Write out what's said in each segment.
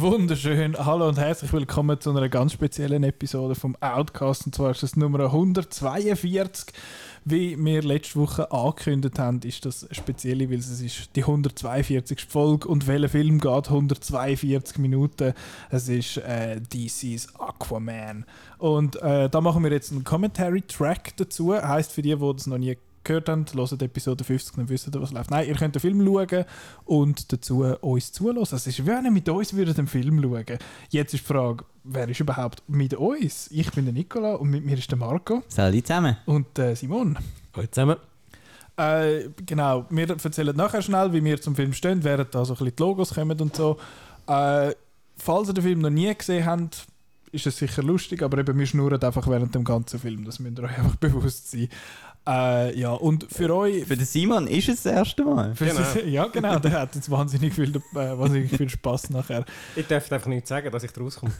Wunderschön. Hallo und herzlich willkommen zu einer ganz speziellen Episode vom Outcast. Und zwar ist das Nummer 142. Wie wir letzte Woche angekündigt haben, ist das speziell, weil es ist die 142. Folge und welcher Film geht 142 Minuten? Es ist äh, DC's Aquaman. Und äh, da machen wir jetzt einen Commentary-Track dazu. Heißt für die, die das noch nie gehört habt, hört Episode 50 dann wisst ihr, was läuft. Nein, ihr könnt den Film schauen und dazu uns zulassen. Es ist, wie wenn mit uns würde den Film schauen. Jetzt ist die Frage, wer ist überhaupt mit uns? Ich bin der Nicola und mit mir ist der Marco. Salut zusammen. Und äh, Simon. Hallo zusammen. Äh, genau, wir erzählen nachher schnell, wie wir zum Film stehen, während da so ein bisschen die Logos kommen und so. Äh, falls ihr den Film noch nie gesehen habt, ist es sicher lustig, aber eben wir schnurren einfach während dem ganzen Film. Das müsst ihr euch einfach bewusst sein. Äh, ja, und für euch. Für den Simon ist es das erste Mal. Genau. ja, genau, der hat jetzt wahnsinnig viel, äh, wahnsinnig viel Spaß nachher. Ich darf einfach nicht sagen, dass ich rauskomme.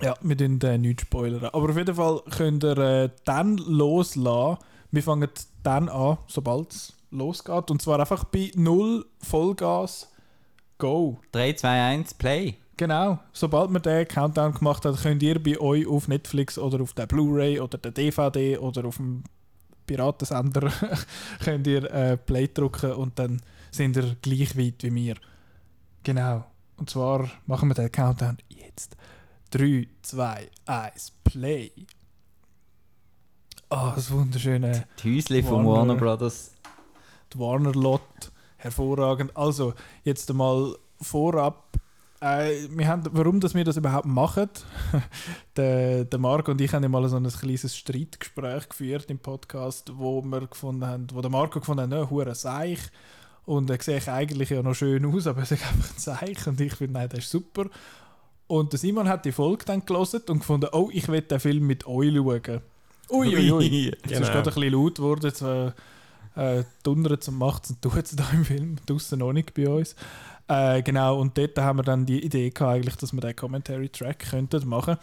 Ja, wir dürfen äh, nicht spoilern. Aber auf jeden Fall könnt ihr äh, dann loslassen. Wir fangen dann an, sobald es losgeht. Und zwar einfach bei 0 Vollgas. Go. 3, 2, 1, Play. Genau. Sobald man den Countdown gemacht hat, könnt ihr bei euch auf Netflix oder auf der Blu-ray oder der DVD oder auf dem Piratensender könnt ihr äh, Play drücken und dann sind ihr gleich weit wie wir. Genau. Und zwar machen wir den Countdown jetzt. 3, 2, 1, Play. Ah, oh, das wunderschöne. Die Häusli von Warner Brothers. Die Warner Lot. Hervorragend. Also, jetzt einmal vorab äh, wir haben, warum dass wir das überhaupt machen, der, der Marc und ich haben mal so ein kleines Streitgespräch geführt im Podcast, wo wir gefunden haben, wo der Marco gefunden hat, ne, hure Seich und er sieht eigentlich ja noch schön aus, aber er ist einfach ein Seich und ich finde, nein, das ist super. Und der Simon hat die Folge dann gelesen und gefunden, oh, ich will den Film mit euch schauen. Uiuiui, ui, ui. Jetzt genau. ist gerade ein bisschen laut geworden, jetzt äh, äh, dundert und macht und tut es da im Film, draußen noch nicht bei uns. Äh, genau, und dort haben wir dann die Idee gehabt, eigentlich, dass wir den Commentary-Track könnten machen.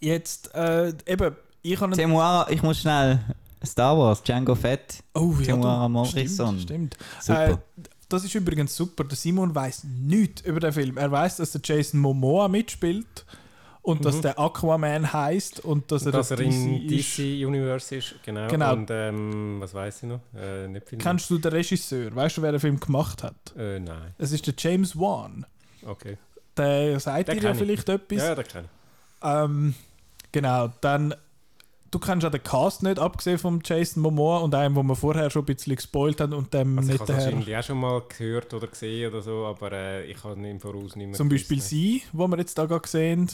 Jetzt, äh, eben, ich habe... Temuara, ich muss schnell... Star Wars, Django Fett, oh, ja, Temuara Morrison. Stimmt, stimmt. Äh, das ist übrigens super. Der Simon weiß nichts über den Film. Er weiß, dass der Jason Momoa mitspielt und mhm. dass der Aquaman heißt und dass er, dass er in DC Universe ist. Genau. genau. Und ähm, was weiß ich noch? Äh, nicht viel Kennst du den Regisseur? Weißt du, wer den Film gemacht hat? Äh, nein. Es ist der James Wan. Okay. Der sagt dir ja vielleicht etwas. Ja, der kenne. Ähm, genau. Dann du kennst ja den Cast nicht, abgesehen von Jason Momoa und einem, wo wir vorher schon ein bisschen gespoilt haben und dem also nicht Ich habe wahrscheinlich auch schon mal gehört oder gesehen oder so, aber äh, ich habe ihn im Voraus nicht mehr Zum Beispiel gewusst, sie, wo wir jetzt da gerade sehen.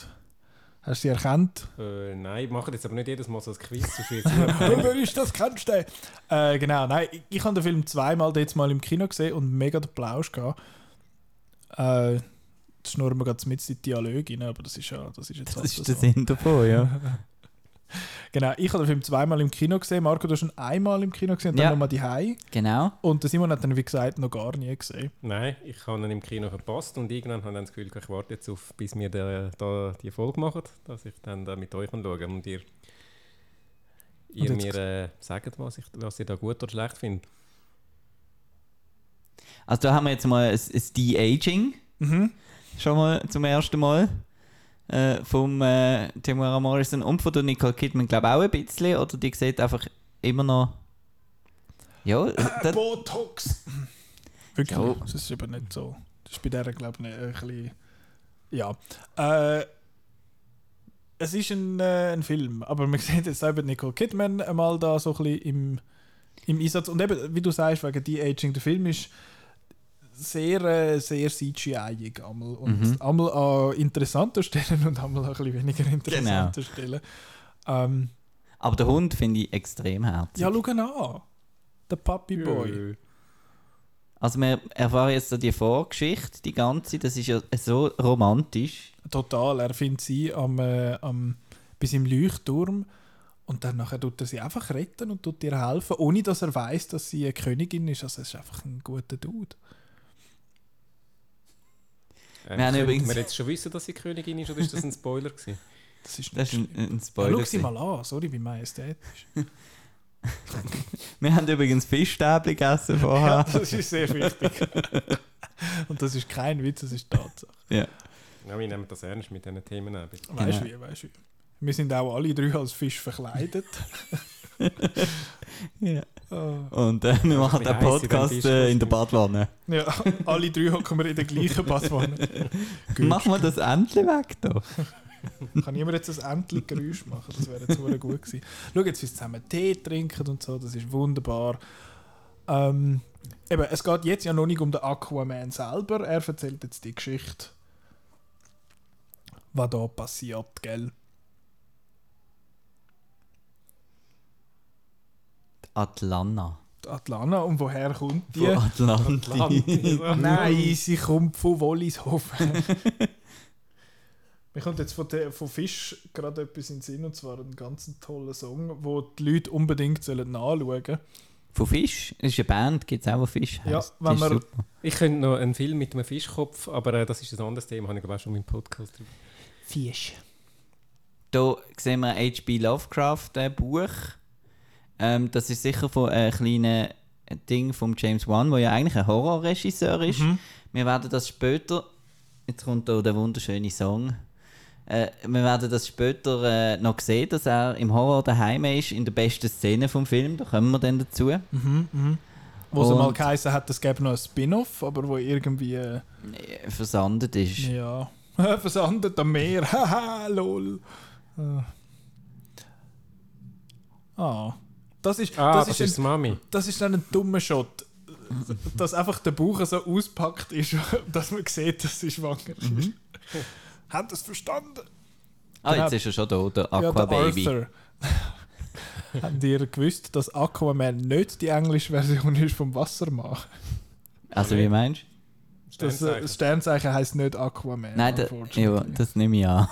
Hast du sie erkannt? Äh, nein, ich mache jetzt aber nicht jedes Mal so ein Quiz. Wer ist das? Kennst du äh, Genau, nein, ich, ich habe den Film zweimal jetzt mal im Kino gesehen und mega den Plausch gehabt. Äh, jetzt schnurren wir gerade mit in die Dialoge rein, aber das ist ja das ist jetzt Das ist der so. Sinn davon, ja. Genau, ich habe den Film zweimal im Kino gesehen. Marco, du hast schon einmal im Kino gesehen und ja. dann nochmal die Hai. Genau. Und der Simon hat dann, wie gesagt, noch gar nie gesehen. Nein, ich habe ihn im Kino verpasst und irgendwann habe ich dann das Gefühl, ich warte jetzt auf, bis wir da, da die Folge machen, dass ich dann da mit euch schauen kann und ihr, ihr und mir äh, sagt, was, ich, was ihr da gut oder schlecht findet. Also da haben wir jetzt mal ein, ein De-Aging. Mhm. Schon mal zum ersten Mal äh, vom äh, Temuera Morrison und von der Nicole Kidman, glaube ich, auch ein bisschen. Oder die sieht einfach immer noch. Ja, äh, Botox! Wirklich, ja. das ist aber nicht so. Das ist bei der, glaube ich, ein bisschen. Ja. Äh, es ist ein, äh, ein Film, aber man sieht jetzt eben Nicole Kidman einmal da so ein bisschen im, im Einsatz. Und eben, wie du sagst, wegen De-Aging, der Film ist sehr, äh, sehr CGI-ig einmal. Und mhm. einmal an interessanten Stellen und einmal an ein bisschen weniger interessanten genau. Stellen. Ähm, Aber der Hund finde ich extrem herzig. Ja, schau ihn an. Der Puppy Boy. Also wir erfahren jetzt so die Vorgeschichte, die ganze, das ist ja so romantisch. Total, er findet sie am, äh, am, bis im Leuchtturm Und dann nachher tut er sie einfach retten und tut ihr helfen, ohne dass er weiß, dass sie eine Königin ist. Also es ist einfach ein guter Dude. Äh, Wir haben übrigens- man jetzt schon wissen, dass sie Königin ist, oder ist das ein Spoiler gewesen? Das ist, Das ist ein, ein ja, Spoiler. schau sie mal an, sorry, wie majestätisch. Wir haben übrigens Fischstäbchen gegessen Ja, vorher. das ist sehr wichtig. und das ist kein Witz, das ist Tatsache. Ja. Ja, wir nehmen das ernst mit diesen Themen. Weißt Genau. du wie, weißt du wie. Wir sind auch alle drei als Fisch verkleidet. ja. Ah. Und äh, wir machen den Podcast äh, in der? Badwanne. Ja, alle drei hocken wir in der gleichen Badwanne. Machen wir das endlich weg da. Kann jemand jetzt ein endlich Geräusch machen? Das wäre jetzt gut gewesen. Schau jetzt, wie zusammen Tee trinken und so, das ist wunderbar. Ähm, eben, es geht jetzt ja noch nicht um den Aquaman selber. Er erzählt jetzt die Geschichte, was da passiert, gell? Atlanta. Die Atlanta, und woher kommt die? Von. Atlantis. Nein, sie kommt von Wollishofen. Mir kommt jetzt von, der, von Fisch gerade etwas in den Sinn, und zwar einen ganz tollen Song, wo die Leute unbedingt sollen nachschauen sollen. Von Fisch? Es ist eine Band, gibt es auch, wo Fisch Ja, heisst. wenn man-. Ich könnte noch einen Film mit einem Fischkopf, aber äh, das ist ein anderes Thema, habe ich glaube auch schon im Podcast drüber. Fisch. Hier sehen wir ein H.P. Lovecraft äh, Buch. Ähm, das ist sicher von einem kleinen Ding von James Wan, der ja eigentlich ein Horrorregisseur ist. Mhm. Wir werden das später. Jetzt kommt hier der wunderschöne Song. Äh, wir werden das später äh, noch sehen, dass er im Horror daheim ist, in der besten Szene vom Film. Da kommen wir dann dazu. Mhm, mhm. Wo es mal geheißen hat, es gäbe noch ein Spin-off, aber wo irgendwie. Äh, Äh, Versandet ist. ja. Versandet am Meer. Haha, lol. Äh. Ah. Das ist, Ah, das, das, ist ist ein, Mami. das ist dann ein dummer Shot. Dass einfach der Bauch so auspackt ist, dass man sieht, dass sie schwanger ist. Habt ihr es verstanden? Ah, jetzt ist er schon da, der Ja, Aqua der Baby. Arthur. Habt ihr gewusst, dass Aquaman nicht die englische Version ist vom Wassermann? also, wie meinst du? Das, äh, Sternzeichen heisst nicht Aquaman. Nein, da, ja, das nehme ich an.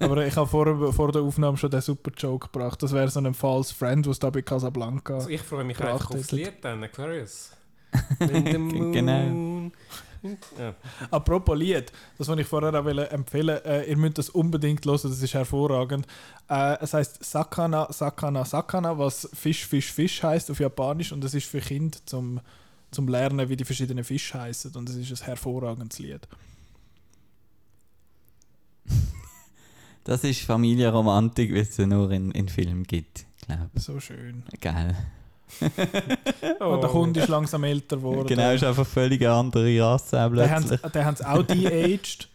Aber ich habe vor, vor der Aufnahme schon den super Joke gebracht. Das wäre so ein false Friend, was da bei Casablanca. Also ich freue mich einfach aufs. Lied dann, Aquarius. Genau. Ja. Apropos Lied, das wollte ich vorher auch empfehlen. Äh, ihr müsst das unbedingt hören, das ist hervorragend. Äh, es heißt Sakana, Sakana, Sakana, was Fisch, Fisch, Fisch heißt auf Japanisch und es ist für Kinder zum, zum Lernen, wie die verschiedenen Fische heißen und es ist ein hervorragendes Lied. Das ist Familienromantik, wie es sie nur in, in Filmen gibt, glaube So schön. Geil. Oh. Und der Kunde ist langsam älter geworden. Genau, ist einfach völlig eine andere Rasse plötzlich. den haben sie auch de-aged.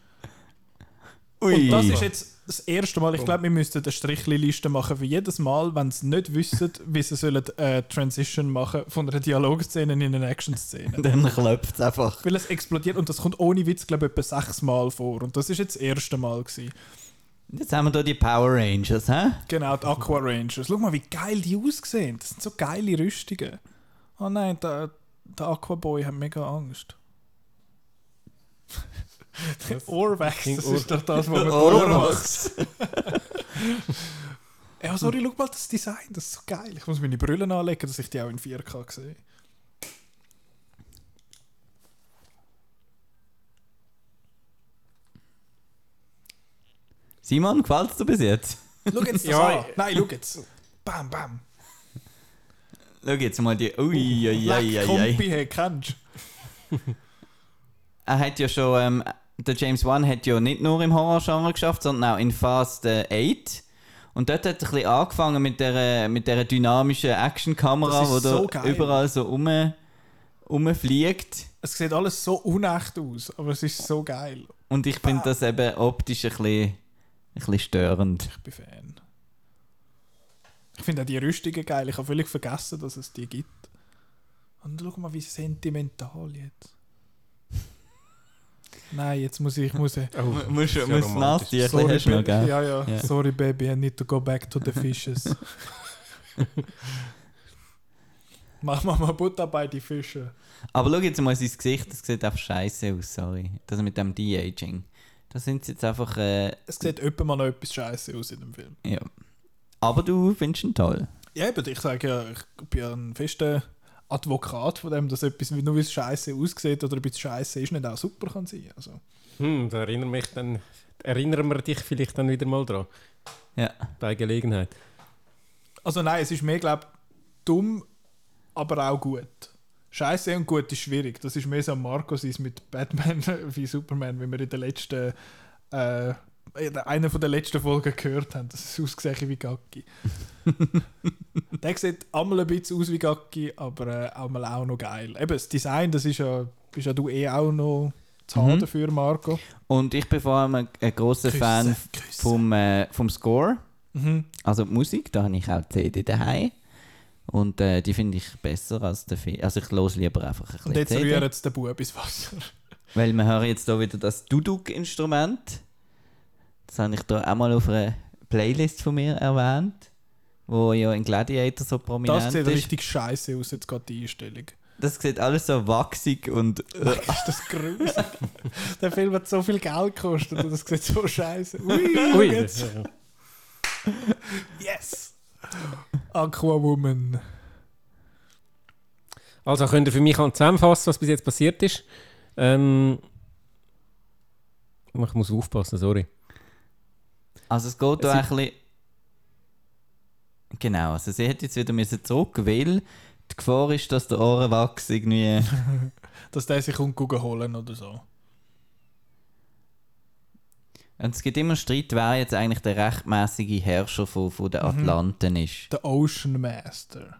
Ui. Und das ist jetzt das erste Mal, ich glaube, wir müssten eine Strichliste machen für jedes Mal, wenn sie nicht wissen, wie sie sollen äh, Transition machen von einer Dialogszene in eine Action-Szene. Dann klopft es einfach. Weil es explodiert und das kommt ohne Witz, glaube ich, etwa sechs Mal vor. Und das ist jetzt das erste Mal. Gewesen. Jetzt haben wir hier die Power Rangers, hä? Genau, die Aqua Rangers. Schau mal, wie geil die aussehen. Das sind so geile Rüstungen. Oh nein, der, der Aqua Boy hat mega Angst. Orvax, King das ist doch das, was man Orvax. Ja, sorry, schau mal das Design, das ist so geil. Ich muss meine Brille anlegen, dass ich die auch in 4K sehe. Simon, gefällt es dir bis jetzt? Schau jetzt das Ja, an. Nein, schau jetzt. Bam, bam. Schau jetzt mal die. Ui, ui, ui, ui, kennst du? Er hat ja schon. Ähm, der James Wan hat ja nicht nur im Horrorgenre geschafft, sondern auch in Fast äh, 8. Und dort hat er ein bisschen angefangen mit der, mit der dynamischen Actionkamera, da so geil. überall so rum, rumfliegt. Es sieht alles so unecht aus, aber es ist so geil. Und ich finde das eben optisch ein bisschen, bisschen störend. Ich bin Fan. Ich finde auch die Rüstungen geil. Ich habe völlig vergessen, dass es die gibt. Und schau mal, wie sentimental jetzt. Nein, jetzt muss ich. Muss ich Oh, Mu- Musst das du ist ja ein bisschen sorry, hast noch, Baby. gell? Ja, ja, Ja. Sorry, baby, I need to go back to the fishes. Mach mal mal Butter bei die Fische. Aber schau jetzt mal sein Gesicht, das sieht einfach scheiße aus, sorry. Das mit dem De-Aging. Da sind sie jetzt einfach. Äh, Es sieht öppe mal noch etwas scheiße aus in dem Film. ja. Aber du findest ihn toll. Ja, eben, ich sage ja, ich bin ja ein fester Advokat von dem, dass etwas, nur wie es scheiße aussieht oder ein bisschen scheiße ist, nicht auch super kann sein. Also. Hm, da erinnern, mich dann, erinnern wir dich vielleicht dann wieder mal dran. Ja. Bei Gelegenheit. Also nein, es ist mehr, glaube dumm, aber auch gut. Scheiße und gut ist schwierig. Das ist mehr so Marco sein mit Batman wie Superman, wie wir in der letzten äh, in einer von der letzten Folgen gehört haben. Das ist ausgesehen wie Gacki. der sieht einmal ein bisschen aus wie Gacki, aber äh, einmal auch noch geil. Eben, das Design, das ist ja, bist ja du eh auch noch zu haben Mhm. dafür, Marco. Und ich bin vor allem ein, ein Küsse, Fan Küsse. vom, äh, vom Score. Mhm. Also die Musik, da habe ich auch die CD daheim. Und äh, die finde ich besser als der Film. Also ich höre lieber einfach ein Und bisschen jetzt CD. rühren jetzt den Bub ins Wasser. Weil wir hören jetzt hier wieder das Duduk-Instrument. Das habe ich da auch mal auf einer Playlist von mir erwähnt. Wo ja in Gladiator so prominent Das sieht ist. richtig scheiße aus, jetzt gerade die Einstellung. Das sieht alles so wachsig und... Äh, Ist das gruselig? der Film hat so viel Geld gekostet und das sieht so scheiße aus. Ui, Ui, jetzt. Yes! Aquawoman. Also könnt ihr für mich zusammenfassen, was bis jetzt passiert ist. Ähm, ich muss aufpassen, sorry. Also es geht Es da ein bisschen... Genau, also sie hätte jetzt wieder müssen zurück, weil die Gefahr ist, dass der Ohrenwachs irgendwie... Dass der sich holen oder so. Und es gibt immer Streit, wer jetzt eigentlich der rechtmäßige Herrscher von, von den Mhm. Atlanten ist. Der Ocean Master.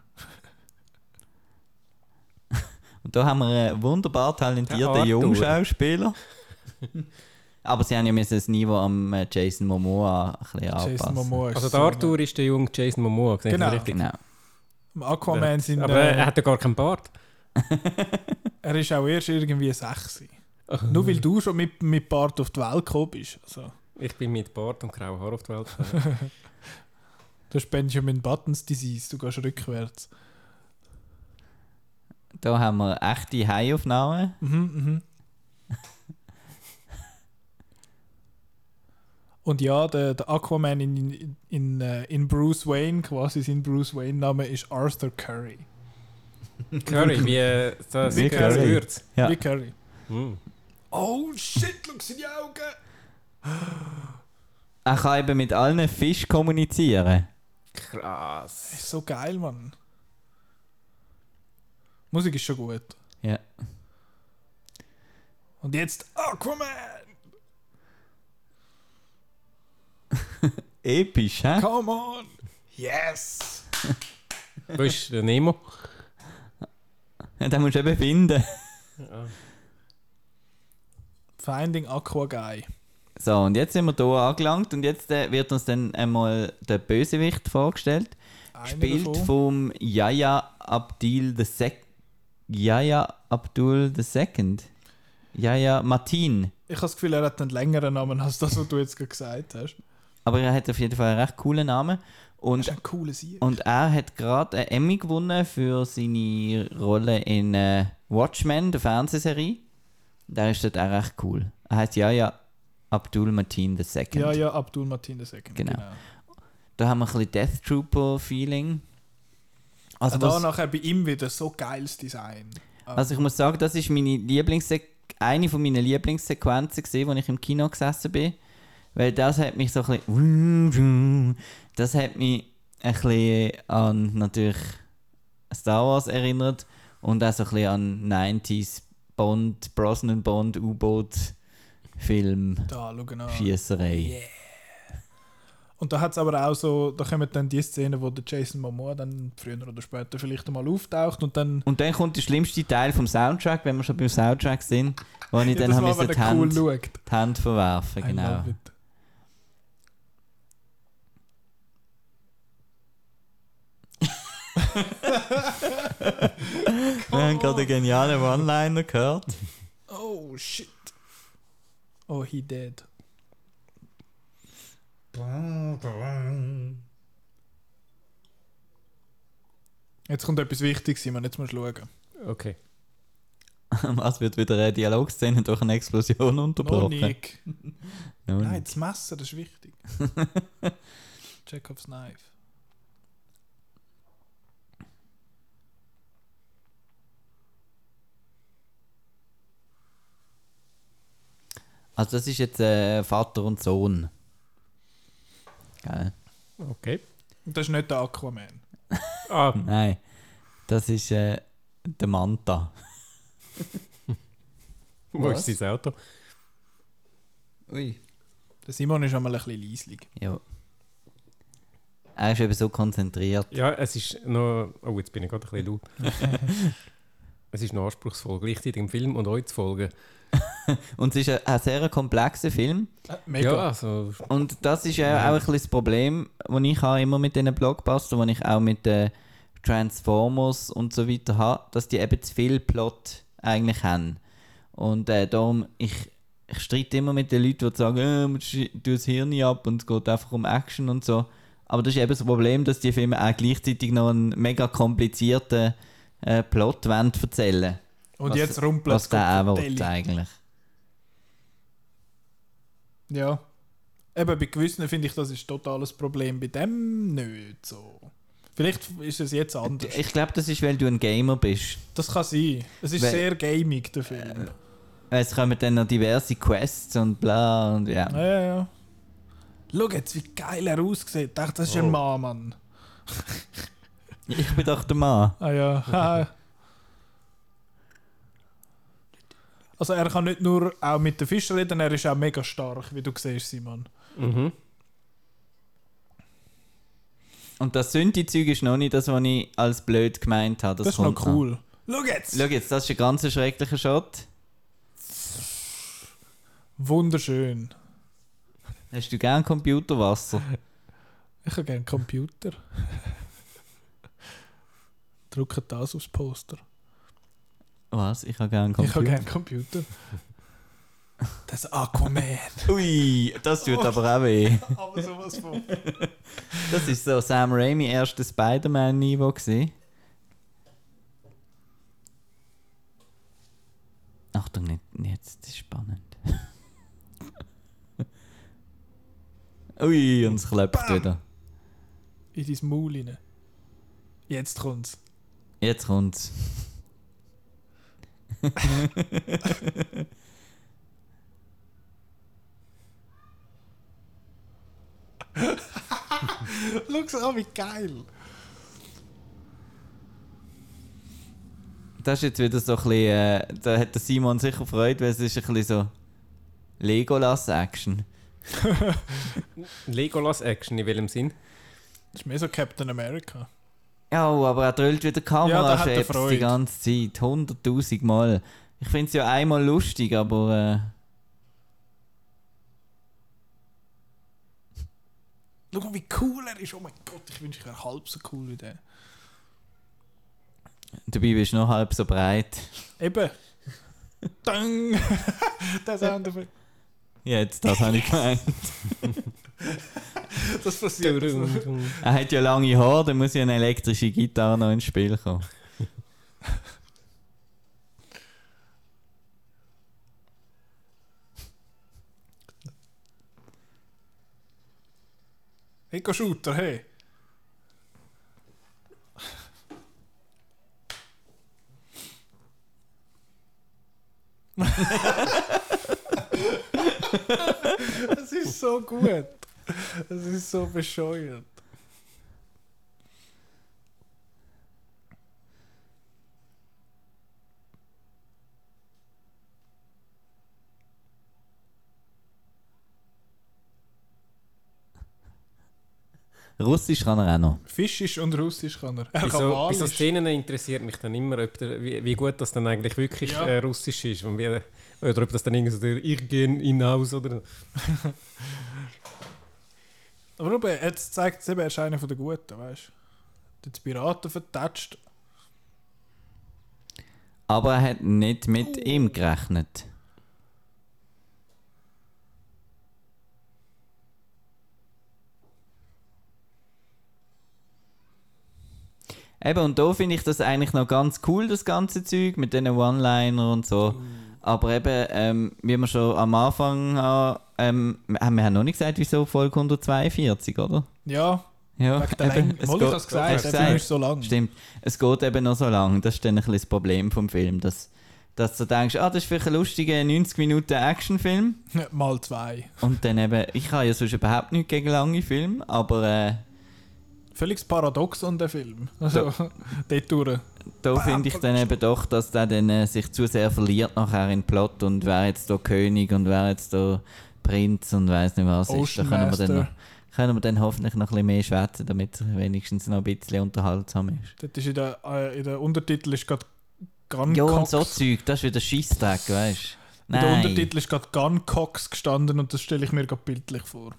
Und da haben wir einen wunderbar Der talentierten. Jungschauspieler. Aber sie haben ja müssen das Niveau am äh, Jason Momoa ein bisschen Jason anpassen. Momoa ist Also so der Arthur ist der junge Jason Momoa. Genau. richtig? Genau. Im Aquaman sind Aber er äh, hat ja gar keinen Bart. er ist auch erst irgendwie sexy. Nur weil du schon mit, mit Bart auf die Welt gekommen bist. Also, Ich bin mit Bart und grauen Haar auf die Welt gekommen. du hast Benjamin Buttons Disease, du gehst rückwärts. Da haben wir echte Haiaufnahmen. Mhm, mhm. Und ja, der, der Aquaman in, in, in, äh, in Bruce Wayne, quasi sein Bruce Wayne-Name ist Arthur Curry. Curry, wie äh, das Wie das Curry. Gewürz. Ja. Wie Curry. Hm. Oh shit, schau seine Augen! Er kann eben mit allen Fischen kommunizieren. Krass. Das ist so geil, Mann. Musik ist schon gut. Ja. Und jetzt Aquaman! Episch, hä? Come on! Yes! Wo ist der Nemo? Ja, Den musst du eben finden. Finding Aqua Guy. So, und jetzt sind wir hier angelangt und jetzt äh, wird uns dann einmal der Bösewicht vorgestellt. Einer Gespielt davon. vom Yaya Abdil the Sec Yaya Abdul the Second. Yaya Martin. Ich habe das Gefühl, er hat einen längeren Namen als das, was du jetzt gerade gesagt hast. Aber er hat auf jeden Fall einen recht coolen Namen. Und, und er hat gerade einen Emmy gewonnen für seine Rolle in äh, Watchmen, der Fernsehserie. Der ist dort auch recht cool. Er heißt Yaya Abdul Martin Second. Ja, ja, Abdul Martin II. Genau. Da haben wir ein bisschen Death Trooper-Feeling. Also, Also da nachher bei ihm wieder so geiles Design. also ich muss sagen, das ist meine Lieblingsse eine von meinen Lieblingssequenzen gesehen, als ich im Kino gesessen bin. Weil das hat mich so ein bisschen... Das hat mich ein bisschen an natürlich Star Wars erinnert und auch so ein bisschen an 90s Bond, Brosnan Bond, da, schau genau. Schießerei. Und da hat es aber auch so, da kommen dann die Szenen, wo der Jason Momoa dann früher oder später vielleicht einmal auftaucht und dann Und dann kommt der schlimmste Teil vom Soundtrack, wenn wir schon beim Soundtrack sind, wo ich Ja, dann habe wenn die, cool Hand, die Hand verwerfen. Genau. love it. Wir haben gerade einen genialen One-Liner gehört. Oh shit. Oh, he dead. Jetzt kommt etwas Wichtiges, Simon, jetzt musst du schauen. Okay. Was wird wieder eine Dialogszene durch eine Explosion unterbrochen? Nick. Nein, das Messer, das ist wichtig. Chekhovs Knife. Also das ist jetzt äh, Vater und Sohn. Geil. Okay. Und das ist nicht der Aquaman. Ah, Nein, das ist äh, der Manta. wo ist sein Auto? Ui. Der Simon ist einmal ein bisschen leislich. Ja. Er ist eben so konzentriert. Ja, es ist noch. Oh, jetzt bin ich gerade ein bisschen laut. es ist noch anspruchsvoll, gleichzeitig im Film und euch zu folgen. Und es ist ein, ein sehr komplexer Film. Äh, mega. Ja, also. Und das ist ja auch ein bisschen das Problem, das ich habe immer mit diesen Blockbustern, das ich auch mit den Transformers und so weiter habe, dass die eben zu viel Plot eigentlich haben. Und äh, darum, ich, ich streite immer mit den Leuten, die sagen, äh, tu das Hirn ab und es geht einfach um Action und so. Aber das ist eben das Problem, dass die Filme auch gleichzeitig noch einen mega komplizierten äh, Plot wollen erzählen Und was- jetzt rumpelt Was der auch will, eigentlich. Ja. Eben, bei gewissen finde ich, das ist total ein Problem. Bei dem nicht so. Vielleicht ist es jetzt anders. Ich glaube, das ist, weil du ein Gamer bist. Das kann sein. Es ist Weil- sehr gaming, der Film. Es kommen dann noch diverse Quests und bla und ja. Ja, ja, ja. Schau jetzt, wie geil er aussieht. Ich dachte, das ist ein Oh. Mann, Mann. Ich bin doch der Mann. Ah ja. haha. Also er kann nicht nur auch mit den Fischen reden, er ist auch mega stark, wie du siehst, Simon. Mhm. Und das Synthi-Zeug ist noch nicht das, was ich als blöd gemeint habe. Das, ist kommt noch cool. Schau jetzt! Schau jetzt, das ist ein ganz schrecklicher Shot. Wunderschön. Hast du gern Computerwasser? Ich habe gerne Computer. Drücke das aufs Poster. Was? Ich habe gern Ich habe Computer. gerne Computer. Das Aquaman. Ui, das tut aber auch weh. Aber sowas von. Das ist so Sam Raimi erste Spider-Man-Niveau gewesen. Achtung, nicht, jetzt das ist spannend. Ui, und es Bam. wieder. In dein Maul rein. Jetzt kommt's. Jetzt kommt's. Schau an, wie geil. Das ist jetzt wieder so ein bisschen, äh, da hat der Simon sicher Freude, weil es ist ein bisschen so Legolas-Action. Legolas Action, in welchem Sinn? Das ist mehr so Captain America. Ja, aber er drüllt wieder Ja, er Kamerachefs Freude. die ganze Zeit. Hunderttausend Mal. Ich finde es ja einmal lustig, aber Schau mal, wie cool er ist. Oh mein Gott, ich wünsche, ich wäre halb so cool wie der. äh, dabei bist du noch halb so breit. Eben. Dang! der Soundeffekt. Jetzt, das habe ich gemeint. Das passiert. Er hat ja lange Haare, dann muss ja eine elektrische Gitarre noch ins Spiel kommen. Eco-Shooter, hey. Es ist so gut. Es ist so bescheuert. Russisch kann er auch noch. Fischisch und Russisch kann er. Er Bei kann so, bei Walisch. so Szenen interessiert mich dann immer, ob der, wie, wie gut das dann eigentlich wirklich Ja. äh, Russisch ist. Und wie, oder ob das dann irgendwie so der Ich gehe hinaus oder. Aber eben, jetzt zeigt es eben, er ist einer von den Guten, weißt du? Die Piraten vertatscht. Aber er hat nicht mit ihm gerechnet. Eben, und da finde ich das eigentlich noch ganz cool, das ganze Zeug mit diesen One-Liner und so. Aber eben, ähm, wie wir schon am Anfang haben, ähm, haben wir haben noch nicht gesagt, wieso Folge 142, oder? Ja, Ja, eben, es Mal, ich geht- habe gesagt, Film gesagt? so lang. Stimmt. Es geht eben noch so lang. Das ist dann ein bisschen das Problem vom Film, dass Dass du denkst, ah, das ist vielleicht ein lustiger 90 Minuten Actionfilm. Mal zwei. Und dann eben, ich habe ja sonst überhaupt nichts gegen lange Filme, aber äh, Völlig paradox an der Film. Also, dort durch. da finde ich dann eben doch, dass der dann äh, sich zu sehr verliert nachher in den Plot und wer jetzt da König und wer jetzt da Prinz und weiß nicht was ist. Da können wir, dann können wir dann hoffentlich noch ein bisschen mehr schwätzen, damit es wenigstens noch ein bisschen unterhaltsam ist. Dort ist in der, äh, in der Untertitel ist gerade Gun Ja, und so Zeug, das ist wieder Scheissdreck, weißt du? in der. Untertitel ist gerade Gun Cox gestanden und das stelle ich mir gerade bildlich vor.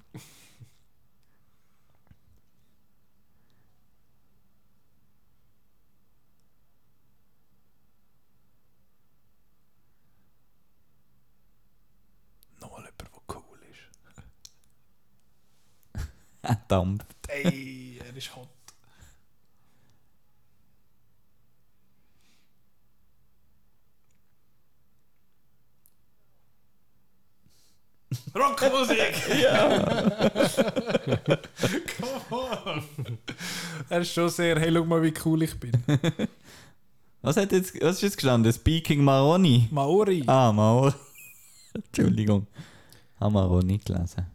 Nochmal jemand, der cool ist. Dampf. Ey, er ist hot. Rockmusik! ja! Come on! Er ist schon sehr, hey, schau mal, wie cool ich bin. Was, hat jetzt, was ist jetzt gestanden? Speaking Maroni? Maori. Ah, Maori. Entschuldigung. Habe Maroni gelesen.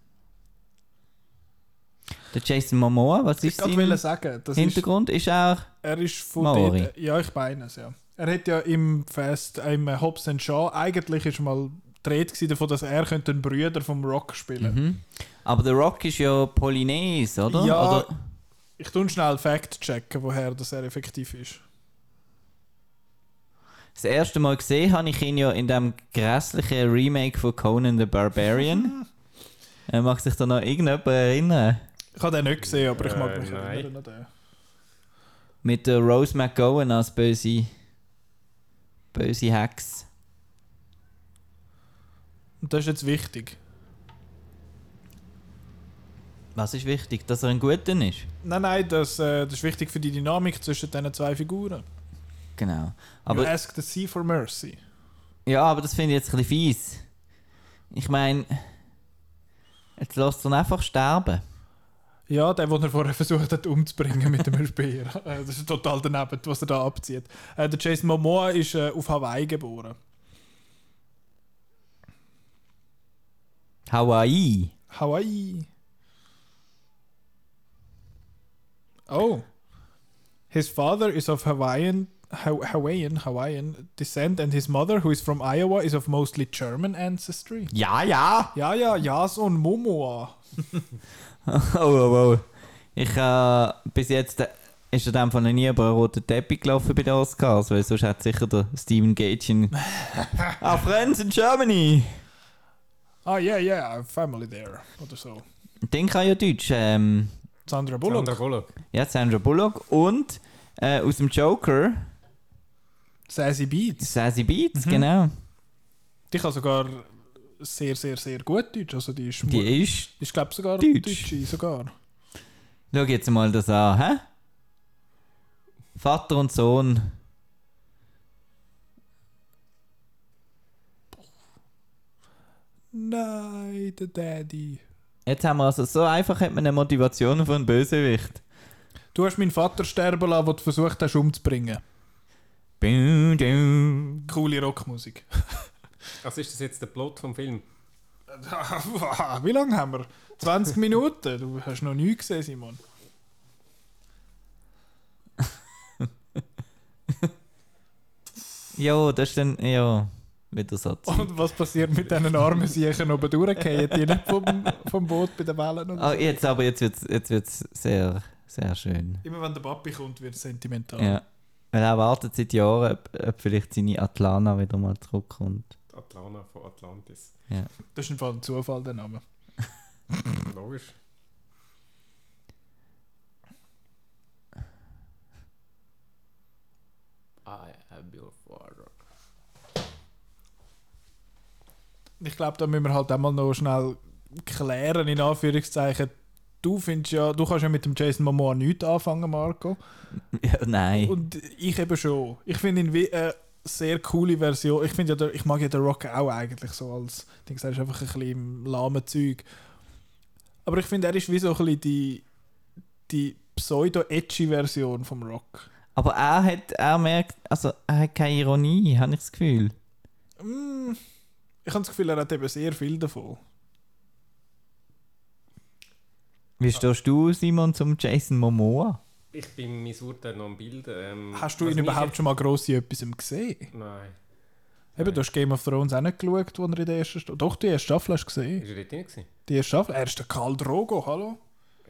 Der Jason Momoa, was ich ist wollte sein sagen, das ist, Hintergrund? Ist er... er ist von Maori. dort, ja, ich meine es, ja. Er hat ja im Fest, im Hobbs Shaw, eigentlich ist mal gewesen davon, dass er könnte einen Brüder vom Rock spielen Mhm. Aber der Rock ist ja Polynes, oder? Ja, oder? Ich tue schnell Fact checken, woher das er effektiv ist. Das erste Mal gesehen habe ich ihn ja in dem grässlichen Remake von Conan the Barbarian. äh, mag sich da noch irgendjemand erinnern? Ich habe den nicht gesehen, aber ich mag Äh, mich nein. erinnern an den. Mit der Rose McGowan als böse... böse Hex. Und das ist jetzt wichtig. Was ist wichtig? Dass er ein Guter ist? Nein, nein, das, äh, das ist wichtig für die Dynamik zwischen diesen zwei Figuren. Genau. Aber you ask the sea for mercy. ja, aber das finde ich jetzt ein bisschen fies. Ich meine... Jetzt lässt er ihn einfach sterben. Ja, der, den er vorher versucht hat umzubringen mit dem Speer. Äh, das ist total daneben, was er da abzieht. Äh, der Jason Momoa ist äh, auf Hawaii geboren. Hawaii. Hawaii. Oh. His father is of Hawaiian Ha- Hawaiian Hawaiian descent and his mother, who is from Iowa, is of mostly German ancestry. Ja, ja! Ja, ja, Jason Momoa. oh, oh, oh. Ich habe bis jetzt äh, ist er dem von nie über einen roten Teppich gelaufen bei den Oscars, weil sonst hat sicher der Steven Gätchen Ah, Friends in Germany! Ah, yeah, yeah, family there. Oder so. Den kann ja Deutsch. Ähm, Sandra Bullock. Sandra Bullock. ja, Sandra Bullock und äh, aus dem Joker Sassy Beats. Sassy Beats, Mhm. genau. Die kann sogar sehr, sehr, sehr gut Deutsch. Also die ist, Die ist. ist glaube sogar Deutsch. Deutsche sogar. Schau jetzt mal das an, hä? Vater und Sohn. Nein, der Daddy. Jetzt haben wir also so einfach hat man eine Motivation von einem Bösewicht. Du hast meinen Vater sterben lassen, den du versucht hast umzubringen. Coole Rockmusik. Also ist das jetzt der Plot vom Film? Wie lange haben wir? 20 Minuten? Du hast noch nie gesehen, Simon. Ja, das ist dann. Ja, wieder so. Zeit. Und was passiert mit diesen armen Siechen oben durchgehen? Die nicht vom, vom Boot bei den Wellen und Ah, so? jetzt aber jetzt wird es jetzt wird's sehr, sehr schön. Immer wenn der Papi kommt, wird es sentimental. Ja. Weil er wartet seit Jahren, ob, ob vielleicht seine Atlana wieder mal zurückkommt. Atlanta von Atlantis. Das ist im Fall ein Zufall, der Name. Logisch. I am your father. Ich glaube, da müssen wir halt einmal noch schnell klären, in Anführungszeichen. Du findest ja, du kannst ja mit dem Jason Momoa nichts anfangen, Marco. Ja, nein. Und ich eben schon. Ich finde ihn wie eine sehr coole Version. Ich finde ja, der, ich mag ja den Rock auch eigentlich so als, ich denke, er ist einfach ein bisschen im lahmen Zeug. Aber ich finde, er ist wie so ein bisschen die, die pseudo-edgy Version vom Rock. Aber er hat, er merkt, also er hat keine Ironie, habe ich das Gefühl. Mm, ich habe das Gefühl, er hat eben sehr viel davon. Wie stehst du, Simon, zum Jason Momoa? Ich bin mein Urteil noch am Bilden. Ähm, Hast du ihn überhaupt jetzt- schon mal gross in etwas gesehen? Nein. Eben, du hast Game of Thrones auch nicht geschaut, wo er in der ersten Staffel... Doch, die erste Staffel hast du gesehen. Ist er dort drin? gewesen? Die erste Staffel? Er ist der Karl Drogo, hallo?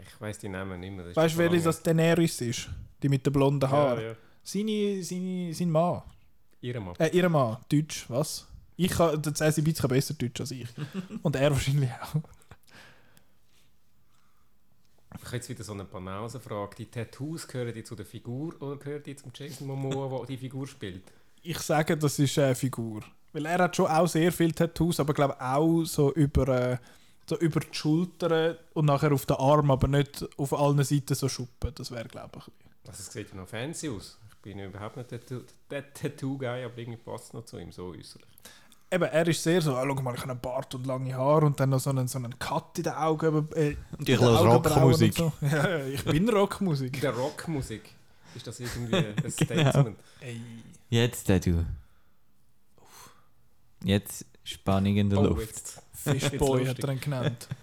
Ich weiss die Namen nicht mehr. das Weißt du, schon welche lange das Daenerys ist? Die mit den blonden. Haaren. Ja, ja. Seine, seine, sein Mann. Ihre Mann. Äh, ihr Mann. Deutsch, was? Ich kann, der Cäsi ein bisschen besser Deutsch als ich. Und er wahrscheinlich auch. Ich habe jetzt wieder so eine Banausenfrage. Die Tattoos gehören die zu der Figur oder gehören die zum Jason Momoa, der die Figur spielt? Ich sage, das ist eine Figur. Weil er hat schon auch sehr viele Tattoos, aber glaube auch so über, äh, so über die Schultern und nachher auf den Arm, aber nicht auf allen Seiten so Schuppen. Das wäre, glaube ich. ein bisschen- Also es sieht ja noch fancy aus. Ich bin überhaupt nicht der Tattoo-Guy, aber irgendwie passt es noch zu ihm, so äußerlich. Eben, er ist sehr so, ah, schau mal, ich habe einen Bart und lange Haare und dann noch so einen, so einen Cut in den Augen. Äh, Und ich Augenbrauen Rockmusik. So. Ja, ich bin Rockmusik. Der Rockmusik. Ist das irgendwie ein Genau. Statement? Ey. Jetzt, der du. Jetzt Spannung in der Oh, Luft. jetzt. Fishboy Jetzt hat er ihn genannt.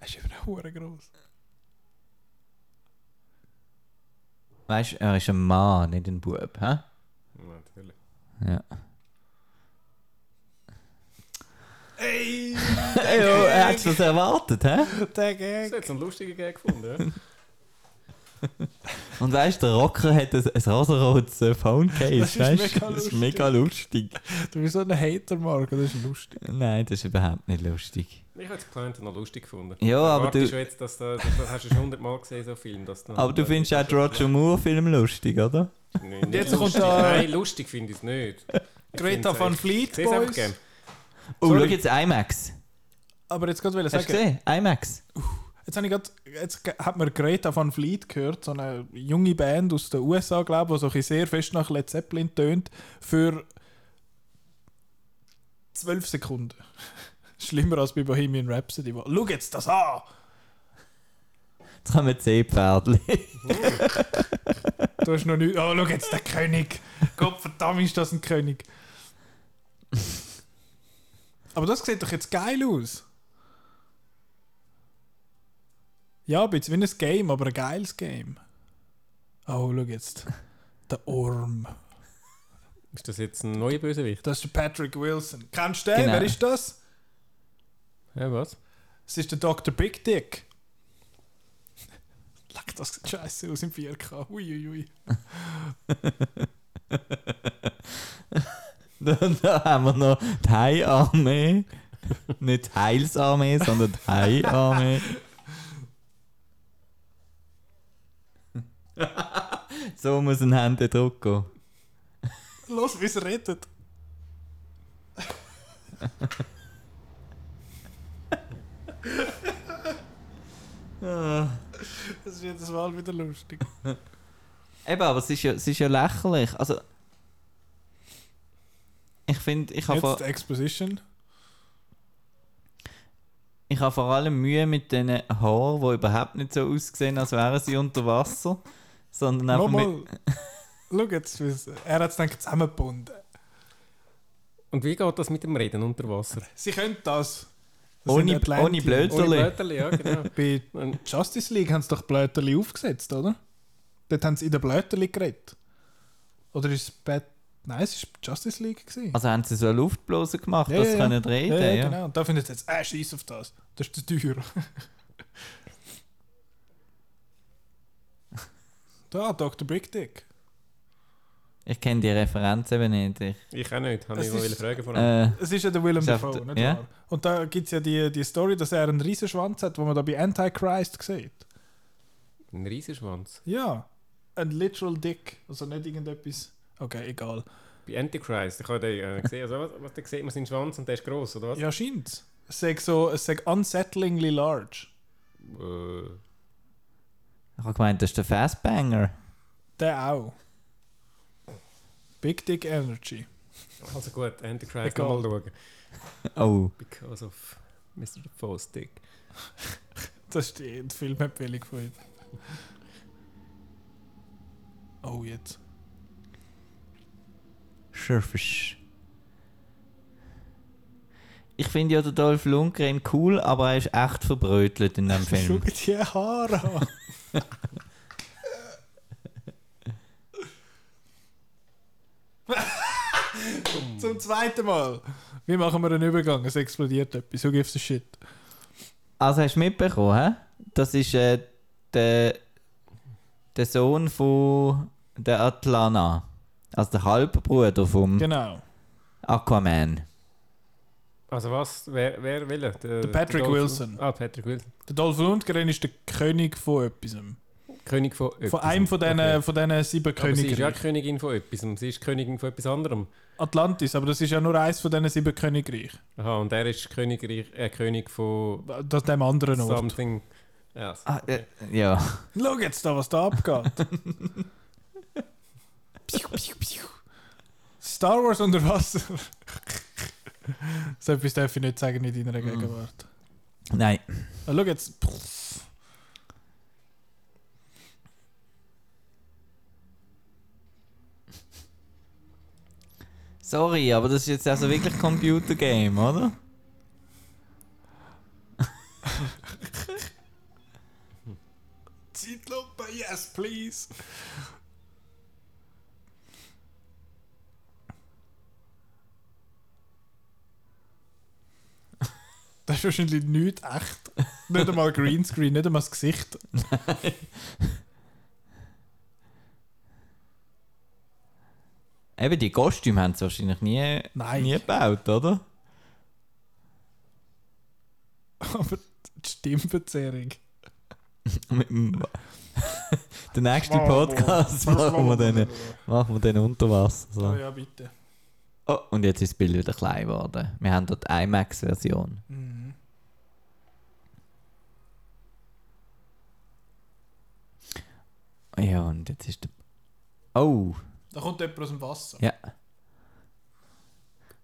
Er ist eben hure groß. Weißt du, er ist ein Mann, nicht ein Bub, hä? Natürlich. Ja. Ey, Ey, oh, er hat das erwartet, hä? der Das Gag. hat jetzt einen lustigen Gag gefunden, ja? Und weißt du, der Rocker hat ein, ein rosarotes äh, Phone Case, Das ist weißt mega du? Das ist lustig. mega lustig. Du bist so ein Hater, Marco, das ist lustig. Nein, das ist überhaupt nicht lustig. Ich habe die Pointe noch lustig gefunden. Ja, aber du- jetzt, dass du, das hast du schon hundertmal gesehen, so Film. Dass du Aber du findest auch die Roger Moore-Film lustig, oder? Nein, nicht jetzt lustig. kommt da- Nein, lustig finde ich es nicht. Ich Greta Van Fleet, es Boys. Oh, Sorry. schau jetzt IMAX. Aber jetzt gerade will ich Hast du sagen, gesehen? IMAX. Jetzt, habe ich grad, jetzt hat man Greta Van Fleet gehört, so eine junge Band aus den USA, glaube ich, die so ein bisschen sehr fest nach Led Zeppelin tönt, für 12 Sekunden. Schlimmer als bei Bohemian Rhapsody. Schau jetzt das an! Jetzt haben wir C-Pferdli. Du hast noch nicht. Oh, schau jetzt, der König! Gott verdammt, ist das ein König! Aber das sieht doch jetzt geil aus. Ja, ein bisschen wie ein Game, aber ein geiles Game. Oh, schau jetzt. Der Orm. Ist das jetzt ein neuer Bösewicht? Das ist der Patrick Wilson. Kennst du den? Genau. Wer ist das? Ja, was? Das ist der Dr. Big Dick. Leck, das sieht scheiße aus im 4K. Uiuiui. Dann da haben wir noch die Hai-Armee. Nicht Heilsarmee, sondern die Hai-Armee. so muss ein Händedruck gehen. Los, wie es rettet. Das ist jedes Mal wieder lustig. Eben, aber es ist ja, es ist ja lächerlich. Also, ich finde, ich habe Jetzt vor, Exposition. ich habe vor allem Mühe mit diesen Haaren, die überhaupt nicht so aussehen, als wären sie unter Wasser. Sondern einfach mit, Nochmal. Schau jetzt, er hat es dann zusammengebunden. Und wie geht das mit dem Reden unter Wasser? Sie können das. Das ohne, ohne Blödterli. Ohne Blätterli, ja, genau. Bei Justice League haben sie doch Blöterli aufgesetzt, oder? Dort haben sie in den Blöterli geredet. Oder ist es Bad... Nein, es war Justice League. Gewesen. Also haben sie so eine Luftblase gemacht, Ja, dass sie ja. können reden ja, ja, ja, genau. Und da findet jetzt, äh, scheiß auf das. Das ist zu teuer. da, Dr. Big Dick. Ich kenne die Referenz eben nicht. Ich, ich auch nicht. Habe ich mal fragen vorhin. äh, Es ist ja der Willem Dafoe, der- nicht ja. wahr? Und da gibt es ja die, die Story, dass er einen riesen Schwanz hat, wo man da bei Antichrist sieht. Ein Riesenschwanz. Ja. Ein literal Dick. Also nicht irgendetwas... Okay, egal. Bei Antichrist. Ich habe den äh, gesehen. Also, was, was, da sieht man seinen Schwanz und der ist gross, oder was? Ja, scheint es. sagt so, es sagt unsettlingly large. Äh, ich habe gemeint, das ist der Fastbanger. Der auch. Big Dick Energy. also gut, Antichrist Egal. nochmal schauen. Oh. Because of Mr. Defoe's Dick. Das ist die, die Filmempfehlung von ihm. du jetzt? Surface. Ich finde ja den Dolph Lundgren cool, aber er ist echt verbrötelt in dem Film. Schau die Haare an. Zum zweiten Mal. Wie machen wir einen Übergang? Es explodiert etwas. Who gives a shit? Also hast du mitbekommen, hä? Das ist äh, der, der Sohn von der Atlana. Also der Halbbruder vom Genau. Aquaman. Also was? Wer, wer will? Der, Der Patrick Dolph- Wilson. Ah, Patrick Wilson. Der Dolph Lundgren ist der König von etwas. König von Von etwas. einem von diesen, Okay. von diesen sieben Aber sie ist ja. Königin von etwas sie ist Königin von etwas anderem. Atlantis, aber das ist ja nur eins von diesen sieben Königreichen. Aha, und er ist Königreich, äh, König von Das dem anderen Ort. something. Ja, Ah, äh, ja. Schau jetzt da, was da abgeht. Piu, piu, piu. Star Wars unter Wasser. So etwas darf ich nicht sagen in deiner Mm. Gegenwart. Nein. Ah, schau jetzt. Pff. Sorry, aber das ist jetzt also wirklich Computer Game, oder? Zeitlupe, yes, please. Das ist wahrscheinlich nicht echt. Nicht einmal Greenscreen, nicht einmal das Gesicht. Eben, die Kostüme haben sie wahrscheinlich nie, Nein. nie gebaut, oder? Aber die Stimmverzerrung. Mit dem- Der nächste Podcast machen wir machen wir dann unter Wasser. Oh So. ja, bitte. Oh, und jetzt ist das Bild wieder klein geworden. Wir haben dort die IMAX-Version. Mhm. Ja, und jetzt ist der. Oh, Da kommt jemand aus dem Wasser. ja.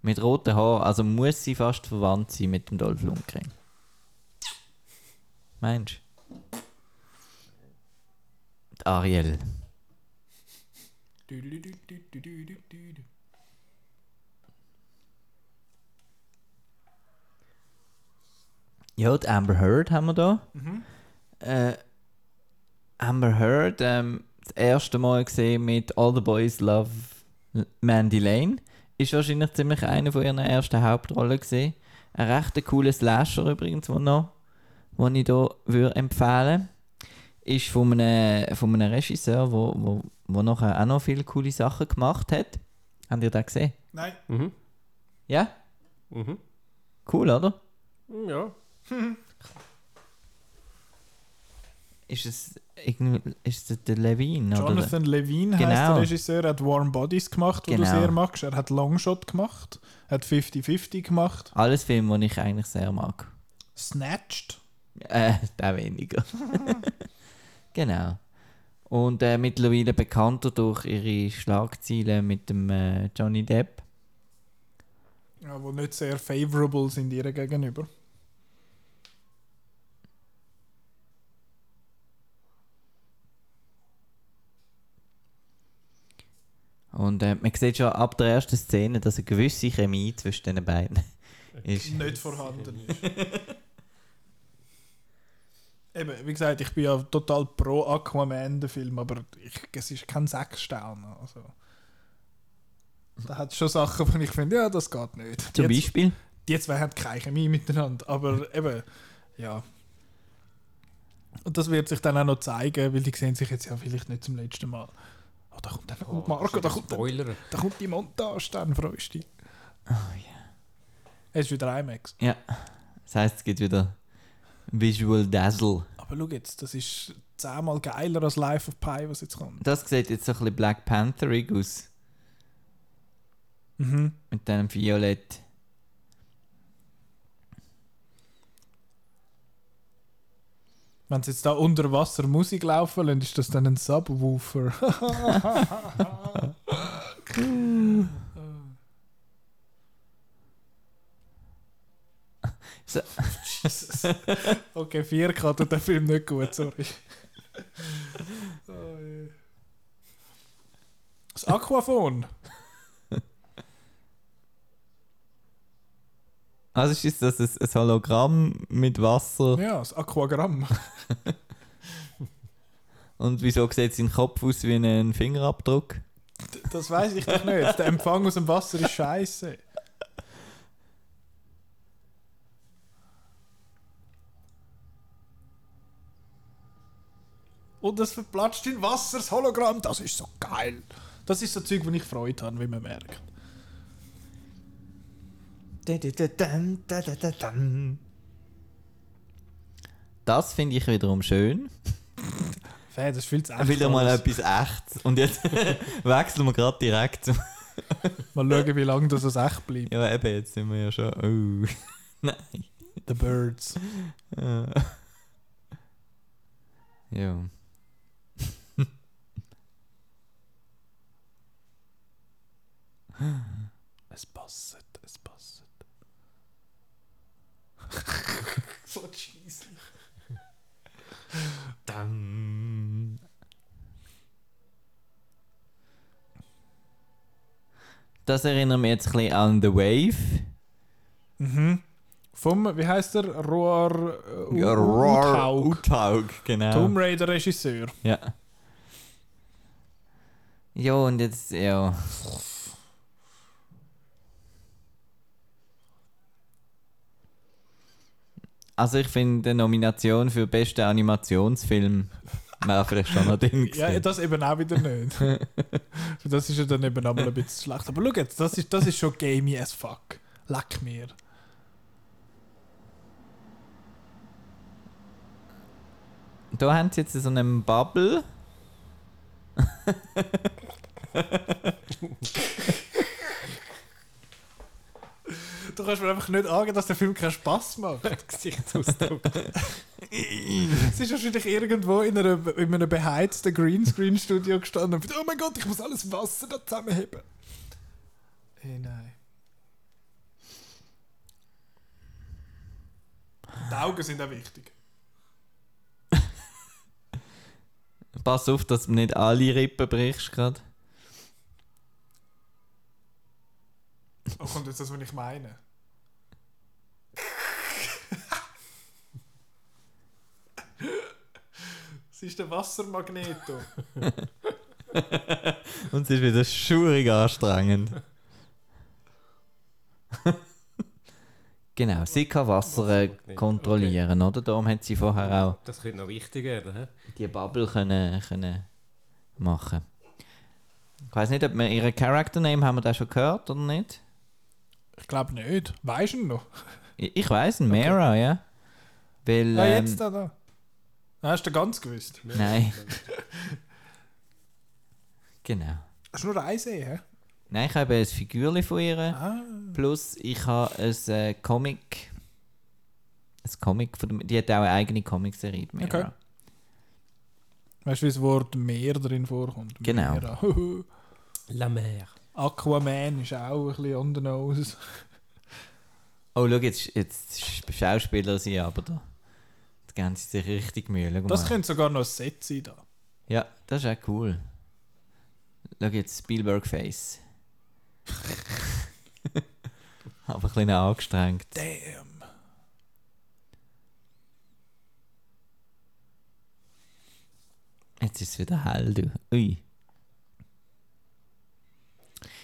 Mit roten Haaren, also muss sie fast verwandt sein mit dem Dolph Lundgren. Meinst du? Ariel. Ja, die Amber Heard haben wir da. Mhm. Äh, Amber Heard, ähm, das erste Mal gesehen mit All the Boys Love Mandy Lane. Ist wahrscheinlich ziemlich eine von ihren ersten Hauptrollen gesehen. Ein recht cooler Slasher übrigens, wo noch, den ich hier würde empfehlen Ist von einem, von einem Regisseur, wo, wo, wo nachher auch noch viele coole Sachen gemacht hat. Habt ihr das gesehen? Nein. Mhm. Ja? Mhm. Cool, oder? Ja. Ist es, ist es der Levine? Oder? Jonathan Levine heißt Genau. der Regisseur, hat Warm Bodies gemacht, wo du Genau. sehr magst. Er hat Longshot gemacht, hat 50-50 gemacht, Alles Filme, die ich eigentlich sehr mag. Snatched. Äh, der weniger. genau. Und äh, mittlerweile bekannter durch ihre Schlagzeilen mit dem äh, Johnny Depp. Ja, wo nicht sehr favorable sind ihr gegenüber. Und äh, man sieht schon ab der ersten Szene, dass eine gewisse Chemie zwischen den beiden ist. Nicht vorhanden ist. Eben, wie gesagt, ich bin ja total pro Aquaman, der Film, aber ich, es ist kein sechs Sterne. Also. Da hat schon Sachen, wo ich finde, ja, das geht nicht. Zum die, Beispiel. die zwei haben keine Chemie miteinander, aber eben, ja. Und das wird sich dann auch noch zeigen, weil die sehen sich jetzt ja vielleicht nicht zum letzten Mal. Oh, da kommt dann, oh, Marco, da kommt, dann, Spoiler. da kommt die Montage, dann freust du dich. Oh, ja. Es ist wieder IMAX. ja. Das heisst, es gibt wieder Visual Dazzle. Aber schau jetzt, das ist zehnmal geiler als Life of Pi, was jetzt kommt. Das sieht jetzt so ein bisschen Black Pantherig aus. Mhm. Mit diesem Violett. Wenn sie jetzt da unter Wasser Musik laufen lassen, ist das dann ein Subwoofer. So. Jesus. Okay, 4K tut der Film nicht gut, sorry. Oh, je. Aquaphon. Also ist das ein, ein Hologramm mit Wasser? Ja, das Aquagramm. Und wieso sieht sein Kopf aus wie ein Fingerabdruck? Das weiß ich doch nicht. Der Empfang aus dem Wasser ist scheiße. Und es verplatscht in Wasser, das Hologramm. Das ist so geil. Das ist so Zeug, wo ich Freude habe, wie man merkt. Das finde ich wiederum schön. Fäh, das zu echt. Wieder mal etwas Echtes. Und jetzt wechseln wir gerade direkt. Mal schauen, wie lange das echt bleibt. Ja, eben, jetzt sind wir ja schon. Oh. Nein. The Birds. Ja. Es passt. so cheesy. Dann. Das erinnert mich jetzt ein bisschen an The Wave. Mhm. Vom, wie heißt der? Roar. Äh, Ja. Roar Uthaug, genau. Tomb Raider Regisseur. Ja. Ja, und jetzt, ja. Also ich finde, eine Nomination für besten Animationsfilm wäre vielleicht schon ein Ding Ja, das eben auch wieder nicht. Das ist ja dann eben einmal ein bisschen schlecht. Aber schau jetzt, das ist, das ist schon gamey as fuck. Leck mir. Da haben sie jetzt so einen Bubble. Du kannst mir einfach nicht angehen, dass der Film keinen Spaß macht. Gesichtsausdruck. Es ist wahrscheinlich irgendwo in, einer, in einem beheizten Greenscreen-Studio gestanden und oh mein Gott, ich muss alles Wasser da zusammenheben. Hey, nein. Die Augen sind auch wichtig. Pass auf, dass du nicht alle Rippen brichst gerade. Oh, kommt jetzt das, was ich meine? Es ist der Wassermagneto. Und es ist wieder schurig anstrengend. genau, sie kann Wasser äh, kontrollieren, oder? Darum hat sie vorher auch Das könnte noch wichtig werden. hä? die Bubble können, können machen. Ich weiß nicht, ob wir ihren Character Name haben wir da schon gehört oder nicht? Ich glaube nicht. Weißt du ihn noch? Ich, ich weiß, Mara, ja. Weil, Ja, ähm, jetzt da. da. Ah, Hast du ganz gewusst? Nein. genau. Hast du nur eine sehen, hä? Nein, ich habe ein Figürchen von ihr. Ah. Plus ich habe ein äh, Comic. Ein Comic von dem, die hat auch eine eigene Comicserie. die Mera. Okay. Weißt du, wie das Wort Meer drin vorkommt? Genau. Meer. La Mer. Aquaman ist auch ein bisschen on the nose. Oh, schau, jetzt, jetzt Schauspieler sie aber da. Geben sie sich richtig Mühe. Schau Das mal. könnte sogar noch ein Set sein da. Ja, das ist auch cool. Schau jetzt Spielberg Face. aber ein bisschen angestrengt. Damn. Jetzt ist es wieder hell, du. Ui.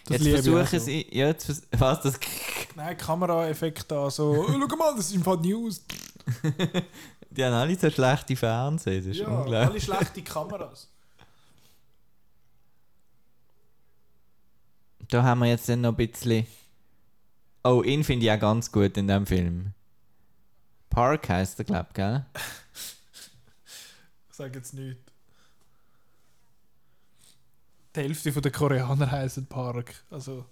Das jetzt versuchen sie. Ja, jetzt vers was das. Nein, Kameraeffekt da so. Schau mal, das ist im Fall News. Die haben alle so schlechte Fernsehen. Das ist Ja, unglaublich. alle schlechte Kameras. Da haben wir jetzt dann noch ein bisschen. Oh, ihn finde ich auch ganz gut in dem Film. Park heißt er, glaube ich, gell? Ich sage jetzt nichts. Die Hälfte der Koreaner heißen Park. Also.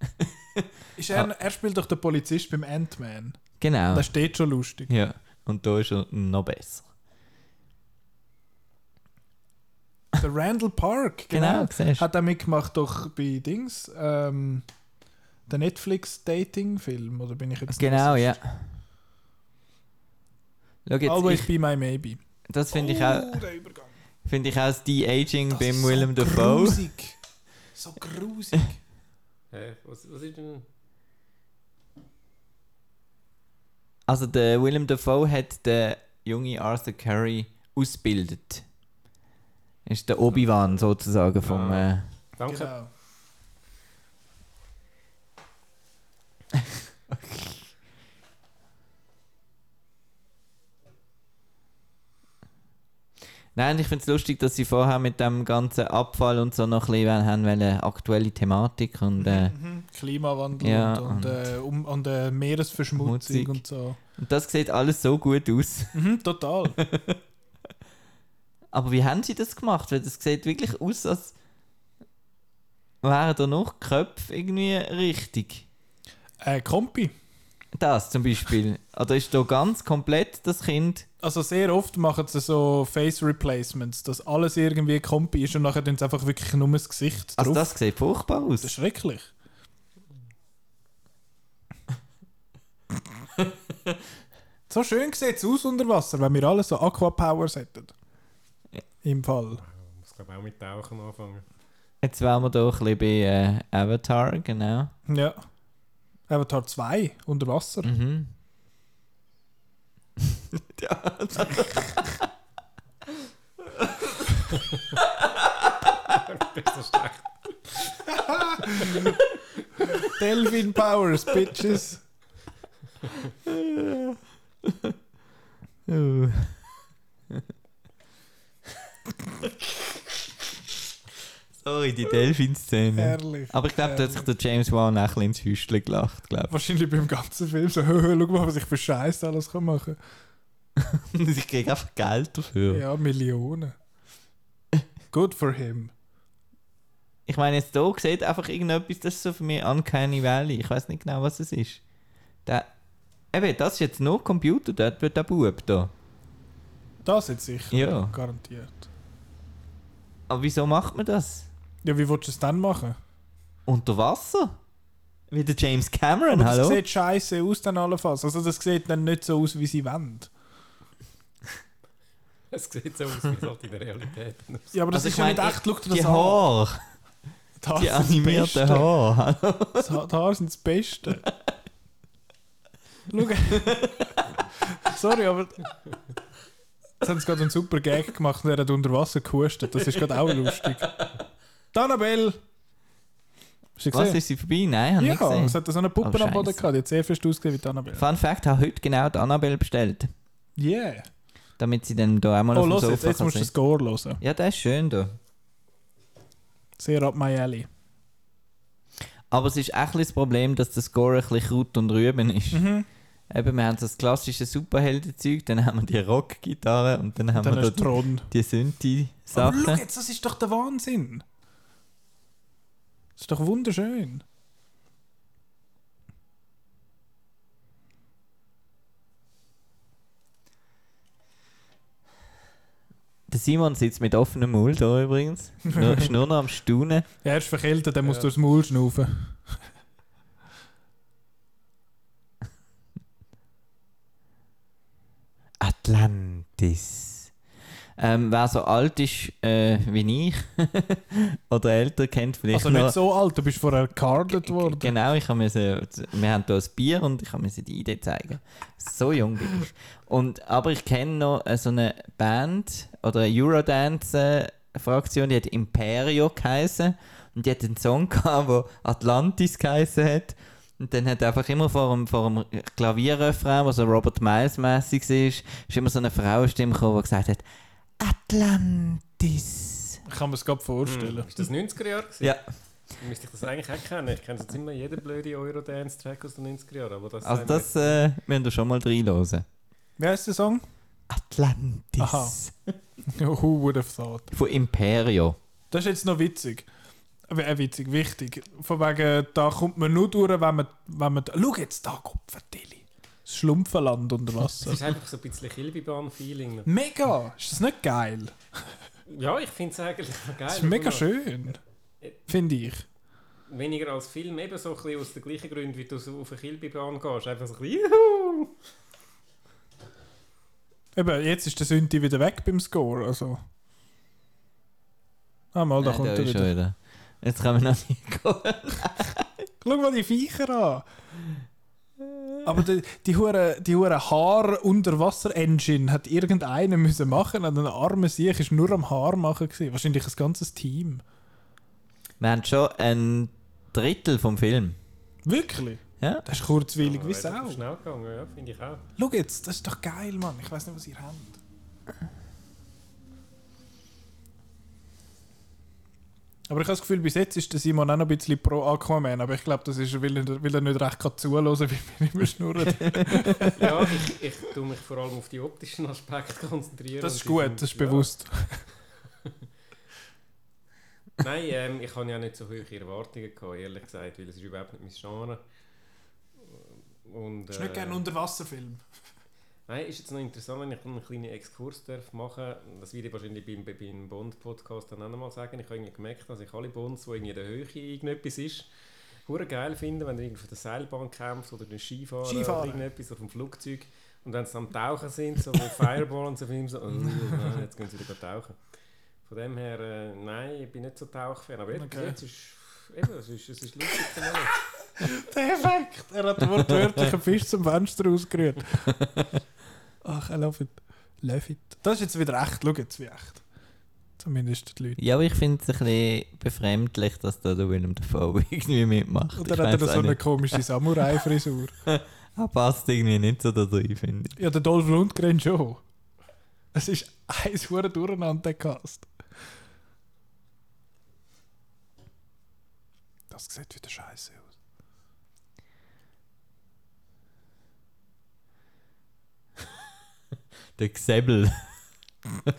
ist er, er spielt doch den Polizist beim Ant-Man. Genau. Das steht schon lustig. Ja. Und da ist er noch besser. Der Randall Park, Genau, genau. Hat er mitgemacht doch bei Dings, ähm, der Netflix-Dating-Film, oder bin ich jetzt Genau, ja. Jetzt, Always ich, be my maybe. das finde ich oh, auch, der Übergang. finde ich auch das De-Aging Das beim ist Willem so Dafoe. grusig. So grusig. Hä? Was, was ist denn... Also der Willem Dafoe hat den jungen Arthur Curry ausgebildet. Ist der Obi-Wan sozusagen vom... Äh, Danke. Genau. Nein, ich finde es lustig, dass sie vorher mit dem ganzen Abfall und so noch ein bisschen haben wollen, aktuelle Thematik und, äh, Mhm. Klimawandel Ja, und, und, äh, um, und äh, Meeresverschmutzung Schmutzig. und so. und das sieht alles so gut aus. Mhm, total. Aber wie haben sie das gemacht? Weil das sieht wirklich aus, als wären da noch Köpfe irgendwie richtig. äh, Kompi. Das zum Beispiel. Oder ist da ganz komplett das Kind... Also sehr oft machen sie so Face Replacements, dass alles irgendwie Kompi ist und nachher sie einfach wirklich nur das Gesicht Also drauf. das sieht furchtbar aus. das ist schrecklich. so schön sieht es aus unter Wasser, wenn wir alle so Aquapowers hätten. Im Fall. Ich muss glaube auch mit Tauchen anfangen. Jetzt wären wir da ein bisschen bei äh, Avatar, genau. Ja. Avatar 2 unter Wasser. Mhm. ja, Das ist so schlecht. Delphin Powers, Bitches. Uh. Sorry, die Delfin-Szene. Herrlich. Aber ich glaube, da hat sich der James Wan auch ein bisschen ins Hüstle gelacht, glaube Wahrscheinlich beim ganzen Film so, schau mal, was ich für Scheiß alles kann machen ich. Und ich kriege einfach Geld dafür. Ja, Millionen. Good for him. Ich meine, jetzt hier sieht einfach irgendetwas, das ist so für mich Uncanny Valley. Ich weiß nicht genau, was es ist. Der, eben, das ist jetzt nur Computer, dort wird der Bub da. Das jetzt sicher. Ja. Garantiert. Aber wieso macht man das? Ja, wie willst du es dann machen? Unter Wasser? Wie der James Cameron, Aber das hallo? sieht scheiße aus dann allenfalls. Also das sieht dann nicht so aus, wie sie wollen. Es sieht so aus, wie es halt in der Realität aussieht. Ja, aber das Also ist ja nicht echt. Schau dir das Die an. Haare, Die Haare die sind das animierten Beste. Haare. Das Ha- Die Haare sind das Beste. Schau. Sorry, aber... Jetzt haben sie gerade einen super Gag gemacht und er hat unter Wasser gehustet. Das ist gerade auch lustig. Die du Was, ist sie vorbei? Nein, habe ich nicht Ja, gesehen. es hat so eine Puppe Oh, am Boden gehabt. Die hat sehr fest ausgesehen wie die Annabelle. Fun Fact, habe heute genau die Annabelle bestellt. Yeah. Damit sie dann da einmal Oh, auf dem los Sofa jetzt, jetzt musst du den. Score hören. Ja, der ist schön da. Sehr up my alley. Aber es ist echt das Problem, dass der Score ein bisschen Kraut und Rüben ist. Mhm. Eben, wir haben das klassische Superheldenzeug, dann haben wir die Rockgitarre und dann haben Dann wir da Thron. die Aber schau Synthi-Sachen. jetzt, das ist doch der Wahnsinn. Das ist doch wunderschön. Der Simon sitzt mit offenem Mund da übrigens. Nur, ist nur noch am Staunen. Er ist verkältet, der muss Ja. durchs Maul schnaufen. Atlantis. Ähm, wer so alt ist äh, wie ich oder älter kennt vielleicht Also nicht so alt, du bist vorher carded worden. Genau, ich müssen, wir haben hier ein Bier und ich musste die Idee zeigen. So jung bin ich. Und, aber ich kenne noch äh, so eine Band oder eine Eurodance-Fraktion, die hat Imperio geheißen und die hat einen Song gehabt, der Atlantis geheißen hat. Und dann hat einfach immer vor dem, vor dem Klavierrefrain, was so Robert Miles-mässig war, ist immer so eine Frauenstimme gekommen, die gesagt hat: Atlantis. Ich kann mir es gerade vorstellen. Hm. Ist das 90er Jahre? gewesen? Ja, Müsste ich das eigentlich auch kennen? Ich kenne jetzt immer jeden blöden Eurodance-Track aus den 90er Jahren. Aber das also das äh, müssen wir schon mal reinhören. Wie heißt der Song? Atlantis. Aha. Who would have thought? Von Imperio. Das ist jetzt noch witzig. Äh, witzig, wichtig. Von wegen, da kommt man nur durch, wenn man. Wenn man schau jetzt, da kommt Vertilli. Das Schlumpfenland unter Es Wasser. ist einfach so ein bisschen Kilbibahn-Feeling. Mega! Ist das nicht geil? Ja, ich finde es eigentlich geil. Das ist mega schön. Finde ich. Weniger als Film, eben so ein bisschen aus den gleichen Gründen, wie du so auf eine Kilbibahn gehst. Einfach so ein bisschen Juhu! Eben, jetzt ist der Synthi wieder weg beim Score. Also. Ah, mal, da Äh, kommt da er ist wieder. er wieder. Jetzt können wir noch nicht gehen. Schau mal die Viecher an. Aber die, die hure die hure Haar Unterwasser Engine hat irgendeiner müssen machen und ein armer Sieg ist nur am Haar machen gewesen. wahrscheinlich ein ganzes Team. Wir haben schon ein Drittel vom Film. Wirklich? Ja? Das ist kurzweilig wie Sau. schnell gegangen, ja, finde ich auch. Schau jetzt, das ist doch geil, Mann. Ich weiß nicht, was ihr habt. Aber ich habe das Gefühl, bis jetzt ist der Simon auch noch ein bisschen pro Aquaman, aber ich glaube, das ist, weil er, weil er nicht recht kann zuhören kann, wie wir immer schnurren. Ja, ich, ich tue mich vor allem auf die optischen Aspekte konzentrieren. Das ist gut, sind- das ist ja. bewusst. Nein, ähm, ich habe ja nicht so hohe Erwartungen gehabt, ehrlich gesagt, weil es ist überhaupt nicht mein Genre. Und, Das ist nicht gerne ein äh, Unterwasserfilm. Nein, ist jetzt noch interessant, wenn ich einen kleinen Exkurs darf machen Das werde ich wahrscheinlich beim, beim Bond-Podcast dann auch nochmal sagen. Ich habe irgendwie gemerkt, dass ich alle Bonds, wo irgendwie in der Höhe irgendetwas ist, hure geil finde, wenn er irgendwie auf der Seilbahn kämpft oder den Skifahren, Skifahren. oder irgendetwas oder vom Flugzeug. Und wenn sie am Tauchen sind, so Fireball und so, ich so, oh, nein, jetzt gehen sie wieder tauchen. Von dem her, äh, nein, ich bin nicht so Tauchfan. Aber jetzt, Okay. jetzt ist eben, es ist, es ist lustig zu machen. Der Effekt! Er hat wortwörtlich einen Fisch zum Fenster ausgerührt. Ach, I love it. Love it. Das ist jetzt wieder echt. Schau jetzt, wie echt. Zumindest die Leute. Ja, aber ich finde es ein bisschen befremdlich, dass da der Willem Dafoe irgendwie mitmacht. Und Ich dann hat er so eine nicht. komische Samurai-Frisur. Er passt irgendwie nicht so da drin, finde ich. ja, der Dolph Lundgren schon. Es ist eins hure durcheinander, der Cast. Das sieht wieder scheiße aus. Der Gsebel.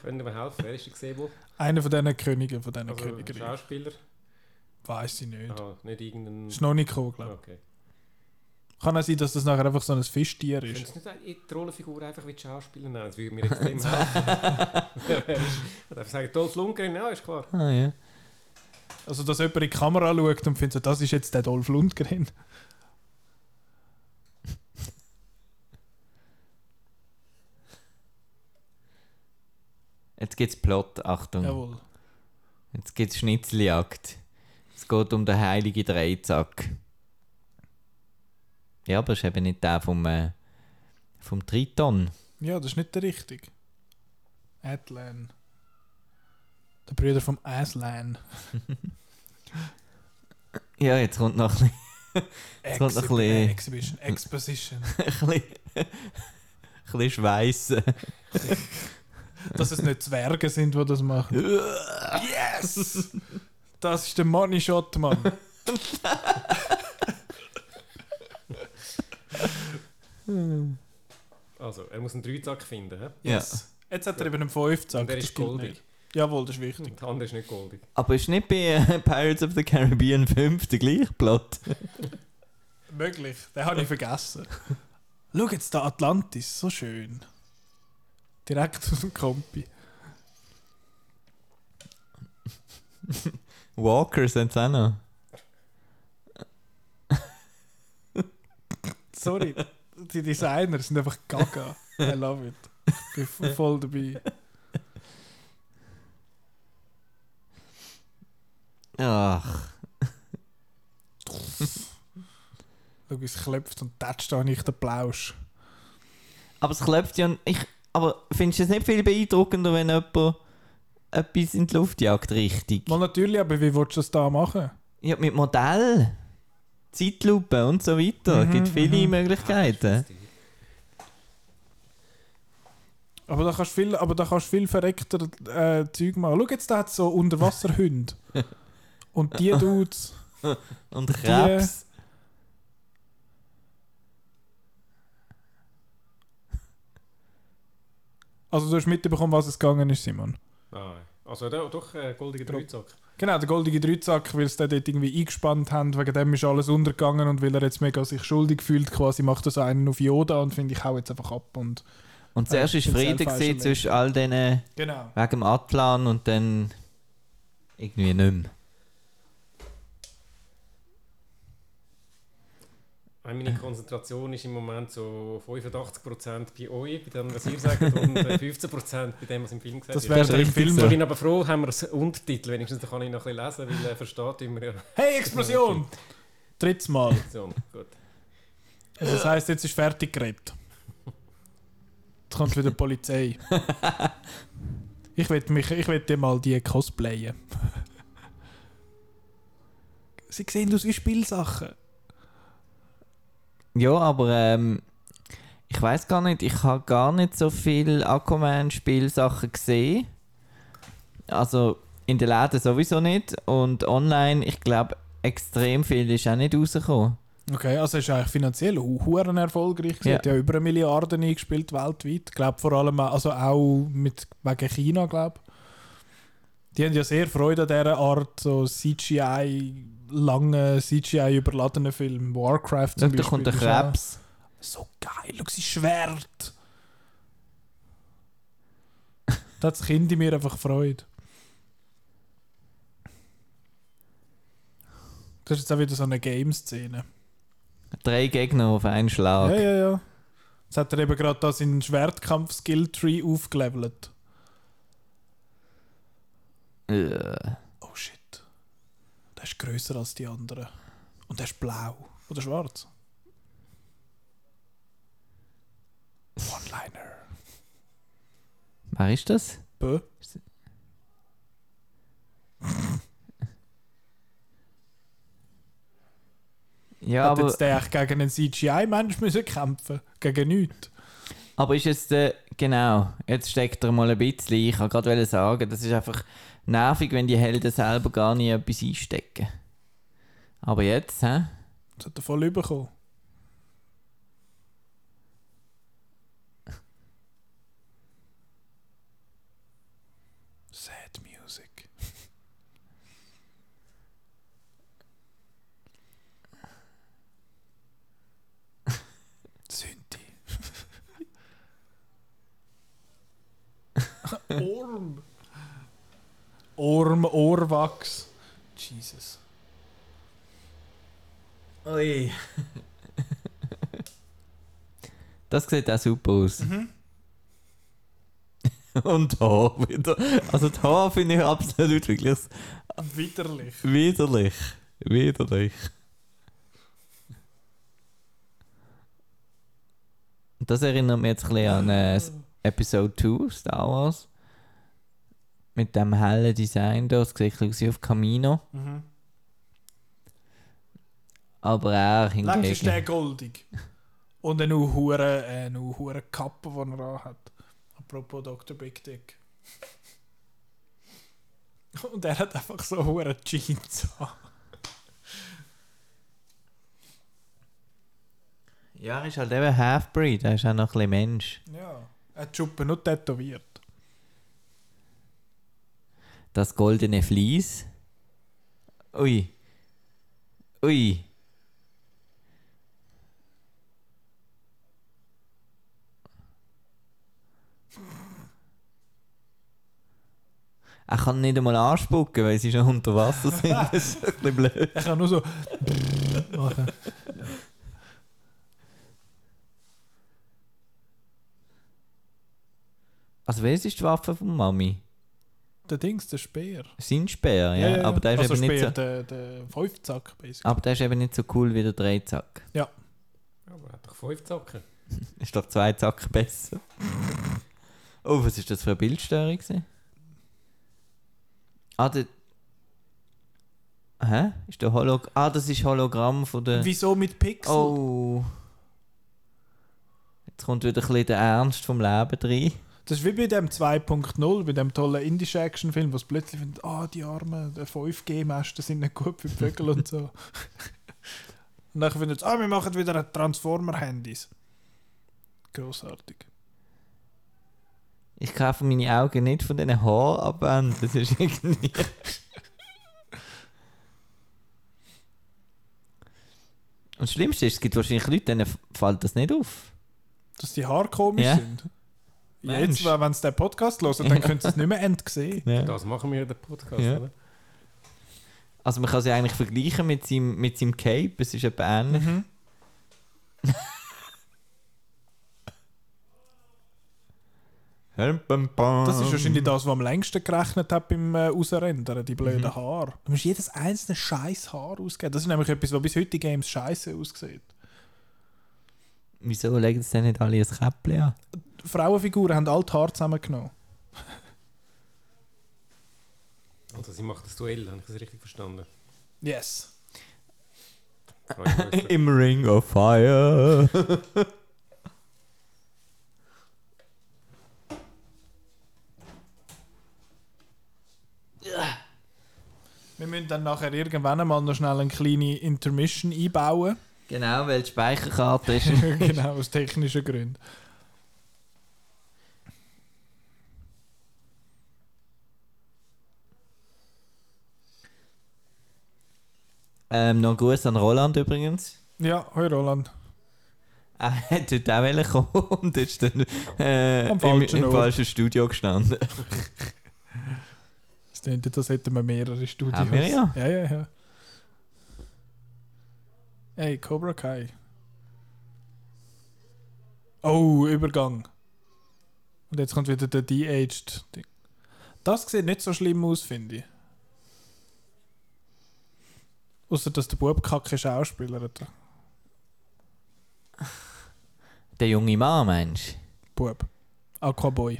Können wir helfen? Wer ist der Gesebo? Einer von diesen Königen, von diesen Also, Königen. Schauspieler? Weiß ich nicht. Aha, nicht irgendein... Ist noch nicht gekommen, glaube Okay. ich. Kann auch sein, dass das nachher einfach so ein Fischtier Können ist. Sie nicht eine- die Rollenfigur einfach wie die Schauspieler nehmen? Das würde mir extrem helfen. Ich darf sagen, Dolph Lundgren, ja, ist klar. Ah ja. Also, dass jemand in die Kamera schaut und findet, so, das ist jetzt der Dolph Lundgren. Jetzt gibt es Plot, Achtung. Jawohl. Jetzt gibt es Schnitzeljagd. Es geht um den heiligen Dreizack. Ja, aber es ist eben nicht der vom, äh, vom Triton. Ja, das ist nicht der richtige. Atlan. Der Brüder vom Aslan. Ja, jetzt kommt noch ein bisschen, Jetzt kommt noch ein bisschen- Exhibition. Exposition. ein bisschen, ein bisschen Schweissen. Dass es nicht Zwerge sind, die das machen. yes! Das ist der Money Shot, Mann. Also, er muss einen Dreizack finden. He? Yes. Jetzt hat er eben einen Fünfzack. Und er das ist goldig. Jawohl, das ist wichtig. Und der andere ist nicht goldig. Aber ist nicht bei äh, Pirates of the Caribbean 5 der gleiche Plot? Möglich. Den habe ich vergessen. Schau jetzt da Atlantis, so schön. Direkt aus dem Kompi. Walkers haben auch noch. Sorry, die Designer sind einfach gaga. I love it. Ich bin vo- voll dabei. Ach, Schau, es klopft und tätscht da nicht der Plausch. aber es klopft ja. Ich, aber findest du es nicht viel beeindruckender, wenn jemand etwas in die Luft jagt, richtig? Mal natürlich, aber wie willst du das da machen? Ja, mit Modell, Zeitlupe und so weiter. Es Mhm, gibt viele mhm. Möglichkeiten. Aber da kannst du viel, aber da kannst viel verreckter äh, Zeug machen. Schau jetzt, da hat so Unterwasserhunde. Und die Dudes. Und Krebs. Also du hast mitbekommen, was es gegangen ist, Simon. Ah, also da, doch, äh, goldiger Dreizack. Genau, der goldige Dreizack, weil sie den dort irgendwie eingespannt haben, wegen dem ist alles untergegangen und weil er jetzt mega sich schuldig fühlt, quasi macht er so einen auf Yoda und finde ich hau jetzt einfach ab und... Und zuerst Äh, war im Frieden gewesen zwischen all denen Genau. wegen dem Atlan und dann irgendwie nicht mehr. Meine Konzentration ist im Moment so 85% bei euch, bei dem, was ihr sagt, und 15% bei dem, was im Film gesagt Das wäre im Film. Ich bin aber froh, haben wir das Untertitel, wenigstens da kann ich noch ein bisschen lesen, weil er versteht immer ja. Hey, Explosion! Drittes Mal. So, gut. Also das heisst, jetzt ist fertig geredet. Jetzt kommt wieder die Polizei. Ich will mich, ich will dir mal die cosplayen. Sie sehen aus wie Spielsachen. Ja, aber ähm, ich weiß gar nicht, ich habe gar nicht so viel Aquaman-Spielsachen gesehen. Also in den Läden sowieso nicht und online, ich glaube, extrem viel ist auch nicht rausgekommen. Okay, also ist eigentlich finanziell huren erfolgreich. Sie Ja. hat ja über eine Milliarde eingespielt weltweit. Ich glaube vor allem, also auch mit, wegen China, glaube Die haben ja sehr Freude an dieser Art so CGI, lange CGI überladenen Film. Warcraft Schau, da kommt der Krebs. So geil, schau sein Schwert. da hat das Kind in mir einfach Freude. Das ist jetzt auch wieder so eine Game-Szene. Drei Gegner auf einen Schlag. Ja, ja, ja. Jetzt hat er eben gerade da seinen Schwertkampf-Skill-Tree aufgelevelt. Äh. Der ist grösser als die anderen. Und der ist blau. Oder schwarz. One-Liner. Wer ist das? Bö. Ja, Hat aber, jetzt der gegen einen CGI-Mensch müssen kämpfen? Gegen nichts? aber ist es äh, genau, jetzt steckt er mal ein bisschen. Ich wollte gerade sagen, das ist einfach nervig, wenn die Helden selber gar nicht etwas einstecken. Aber jetzt, hä? Das hat er voll überkommen. Sad Music. Synthi. Orm. Orm, Ohrwachs. Jesus. Ui. das sieht auch super aus. Mhm. Und Haar wieder. Also Haar finde ich absolut wirklich Widerlich. widerlich. Widerlich. Das erinnert mich jetzt ein bisschen an äh, Episode 2 Star Wars. Mit dem hellen Design da. Es sieht aus wie auf Camino. Mhm. Aber er Lang ist der hingegen... goldig. Und eine hure, eine hure Kappe, die er anhat. Apropos Dr. Big Dick. Und er hat einfach so hure Jeans an. Ja, er ist halt eben Halfbreed. Er ist auch noch ein bisschen Mensch. Ja. Er hat die Schuppe nur tätowiert. Das goldene Vlies. Ui. Ui. Er kann nicht einmal anspucken, weil sie schon unter Wasser sind. Das ist ein bisschen blöd. Er kann nur so machen. Also, wer ist die Waffe von Mami? Der Dings, der Speer. Sein Speer, ja. Aber der ist also eben nicht Speer, so, der, der Fünfzack, basically. aber der ist eben nicht so cool wie der Dreizack. Aber er hat doch fünf Zacken. Ist doch zwei Zacken besser. oh, was ist das für eine Bildstörung? gewesen? Ah, der. Hä? Ist der Holog Ah, das ist Hologramm von der. Wieso mit Pixel? Oh. Jetzt kommt wieder ein bisschen der Ernst vom Leben rein. Das ist wie bei dem 2.0, bei dem tollen indischen Actionfilm, wo es plötzlich findet, ah, die armen 5G-Masten sind nicht gut für Vögel und so. und dann findet es, ah, wir machen wieder Transformer-Handys. Grossartig. Ich kaufe meine Augen nicht von diesen Haarabwänden. Das ist irgendwie. Und das Schlimmste ist, es gibt wahrscheinlich Leute, denen fällt das nicht auf. Dass die Haare komisch Ja. sind. Jetzt, Mensch. wenn sie den Podcast hören, dann können sie es nicht mehr entsehen. Ja. Das machen wir in den Podcast, Ja. oder? Also man kann sie eigentlich vergleichen mit seinem, mit seinem Cape, es ist etwa ähnlich. Mhm. Das ist wahrscheinlich das, was am längsten gerechnet hat beim äh, Ausrendern, die blöden Mhm. Haare. Du musst jedes einzelne scheiß Haar ausgeben. Das ist nämlich etwas, was bis heute Games scheiße aussieht. Wieso legen sie denn nicht alle ein Käppchen an? Frauenfiguren haben alle die Haare zusammengenommen. Also sie macht das Duell, habe ich das richtig verstanden? Yes. Im Ring of Fire. Wir müssen dann nachher irgendwann einmal noch schnell eine kleine Intermission einbauen. genau, weil die Speicherkarte ist. genau, aus technischen Gründen. Ähm, noch ein Gruß an Roland übrigens. Ja, hoi Roland. Er hat heute auch wollen kommen und ist dann äh, im, falschen im falschen Studio gestanden. Das klingt, das hätten wir mehrere Studios. Haben wir ja. Ja, ja, ja. Hey, Cobra Kai. Oh, Übergang. Und jetzt kommt wieder der De-Aged. Das sieht nicht so schlimm aus, finde ich. Außer dass der Bub kacke Schauspieler hat. Der junge Mann, meinst du? Bub. Aquaboy.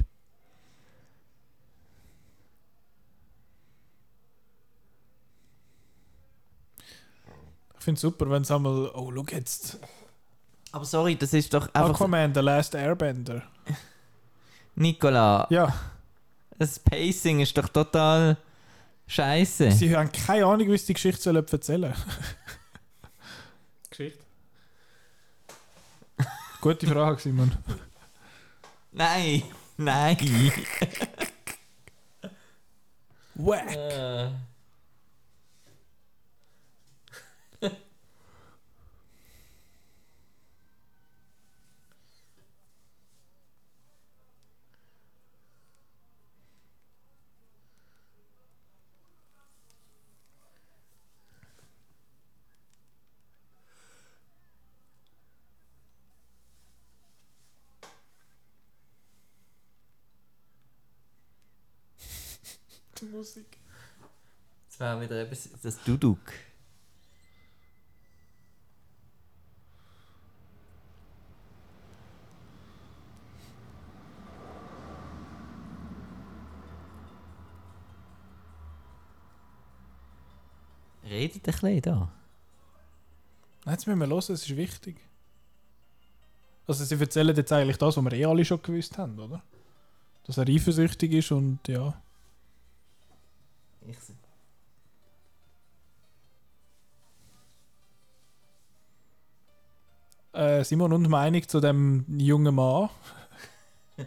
Ich finde es super, wenn es einmal. Oh, schau jetzt. Aber sorry, das ist doch einfach. Aquaman, The Last Airbender. Nicola, Ja, das Pacing ist doch total scheiße. sie haben keine Ahnung, wie sie die Geschichte sollen erzählen Geschichte? Gute Frage, Simon. Nein, nein. Wack! Äh. Die Musik. Das war wieder etwas, das Duduk. Redet ein bisschen da. Nein, jetzt müssen wir hören, es ist wichtig. Also, sie erzählen jetzt eigentlich das, was wir eh alle schon gewusst haben, oder? Dass er eifersüchtig ist und ja. Ich Äh, Simon und Meinung zu dem jungen Mann.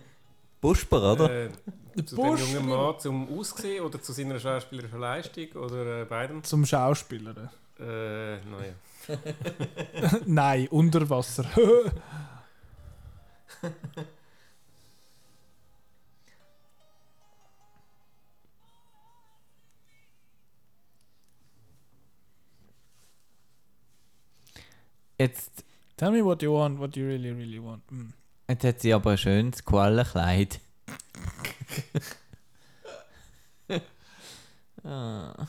Busper, oder? Äh, zu dem jungen Mann zum Aussehen oder zu seiner schauspielerischen Leistung oder äh, beidem? Zum Schauspieler. Äh, naja. Nein, unter Wasser. Jetzt, Tell me what you want, what you really, really want. Mm. jetzt hat sie aber ein schönes Quallenkleid. ah.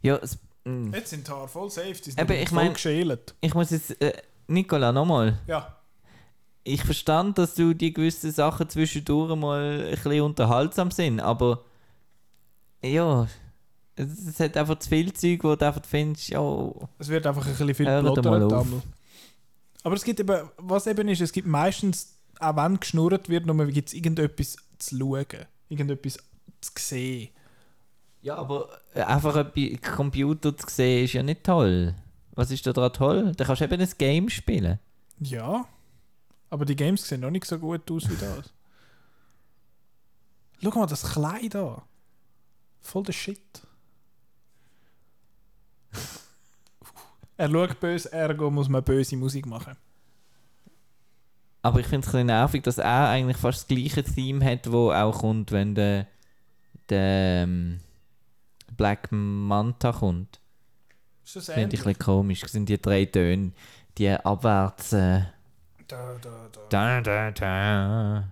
Ja, es, mm. Jetzt sind die Haare voll safe, die sind Eben, ich voll mein- geschält. ich muss jetzt, äh, Nicola, nochmal. Ja, Ich verstand, dass du die gewissen Sachen zwischendurch mal ein bisschen unterhaltsam sind, aber ja, es, es hat einfach zu viel Zeug, wo du einfach findest, ja, es wird einfach ein bisschen viel plottert mal auf. einmal. Aber es gibt eben, was eben ist, es gibt meistens, auch wenn geschnurrt wird, nur gibt es irgendetwas zu schauen, irgendetwas zu sehen. Ja, aber einfach ein Computer zu sehen ist ja nicht toll. Was ist da dran toll? Da kannst du eben ein Game spielen. Ja, aber die Games sehen noch nicht so gut aus wie das. Schau mal, das Kleid da. Voll der Shit. er schaut böse, ergo muss man böse Musik machen. Aber ich finde es ein bisschen nervig, dass er eigentlich fast das gleiche Theme hat, wo auch kommt, wenn der, der ähm, Black Manta kommt. Ist das Finde ich ein bisschen komisch. Das sind die drei Töne, die abwärts. Äh, Da, da, da. da, da, da.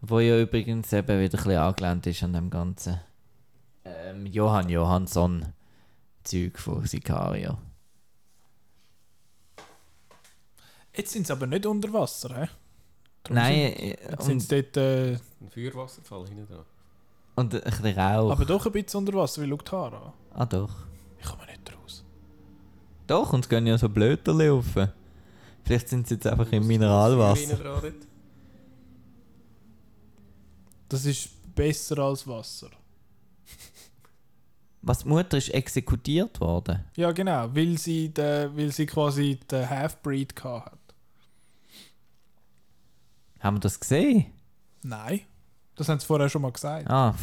Wo ja übrigens eben wieder ein bisschen angelehnt ist an dem ganzen ähm, Johann Johansson Zeug von Sicario. Jetzt sind sie aber nicht unter Wasser, hä? Darum Nein, Sind, äh, jetzt sind dort, äh, Ein Feuerwasserfall hinten dran. und ein bisschen Rauch. aber doch ein bisschen unter Wasser, wie schaut Tara an. ah doch. Ich komme nicht raus. Doch, und es gehen ja so Blöter laufen. Vielleicht sind sie jetzt einfach im Mineralwasser. Das ist besser als Wasser. Was die Mutter ist exekutiert worden. Ja, genau, weil sie, de, weil sie quasi den Half-Breed hat. Haben wir das gesehen? Nein, das haben sie vorher schon mal gesagt. Ah,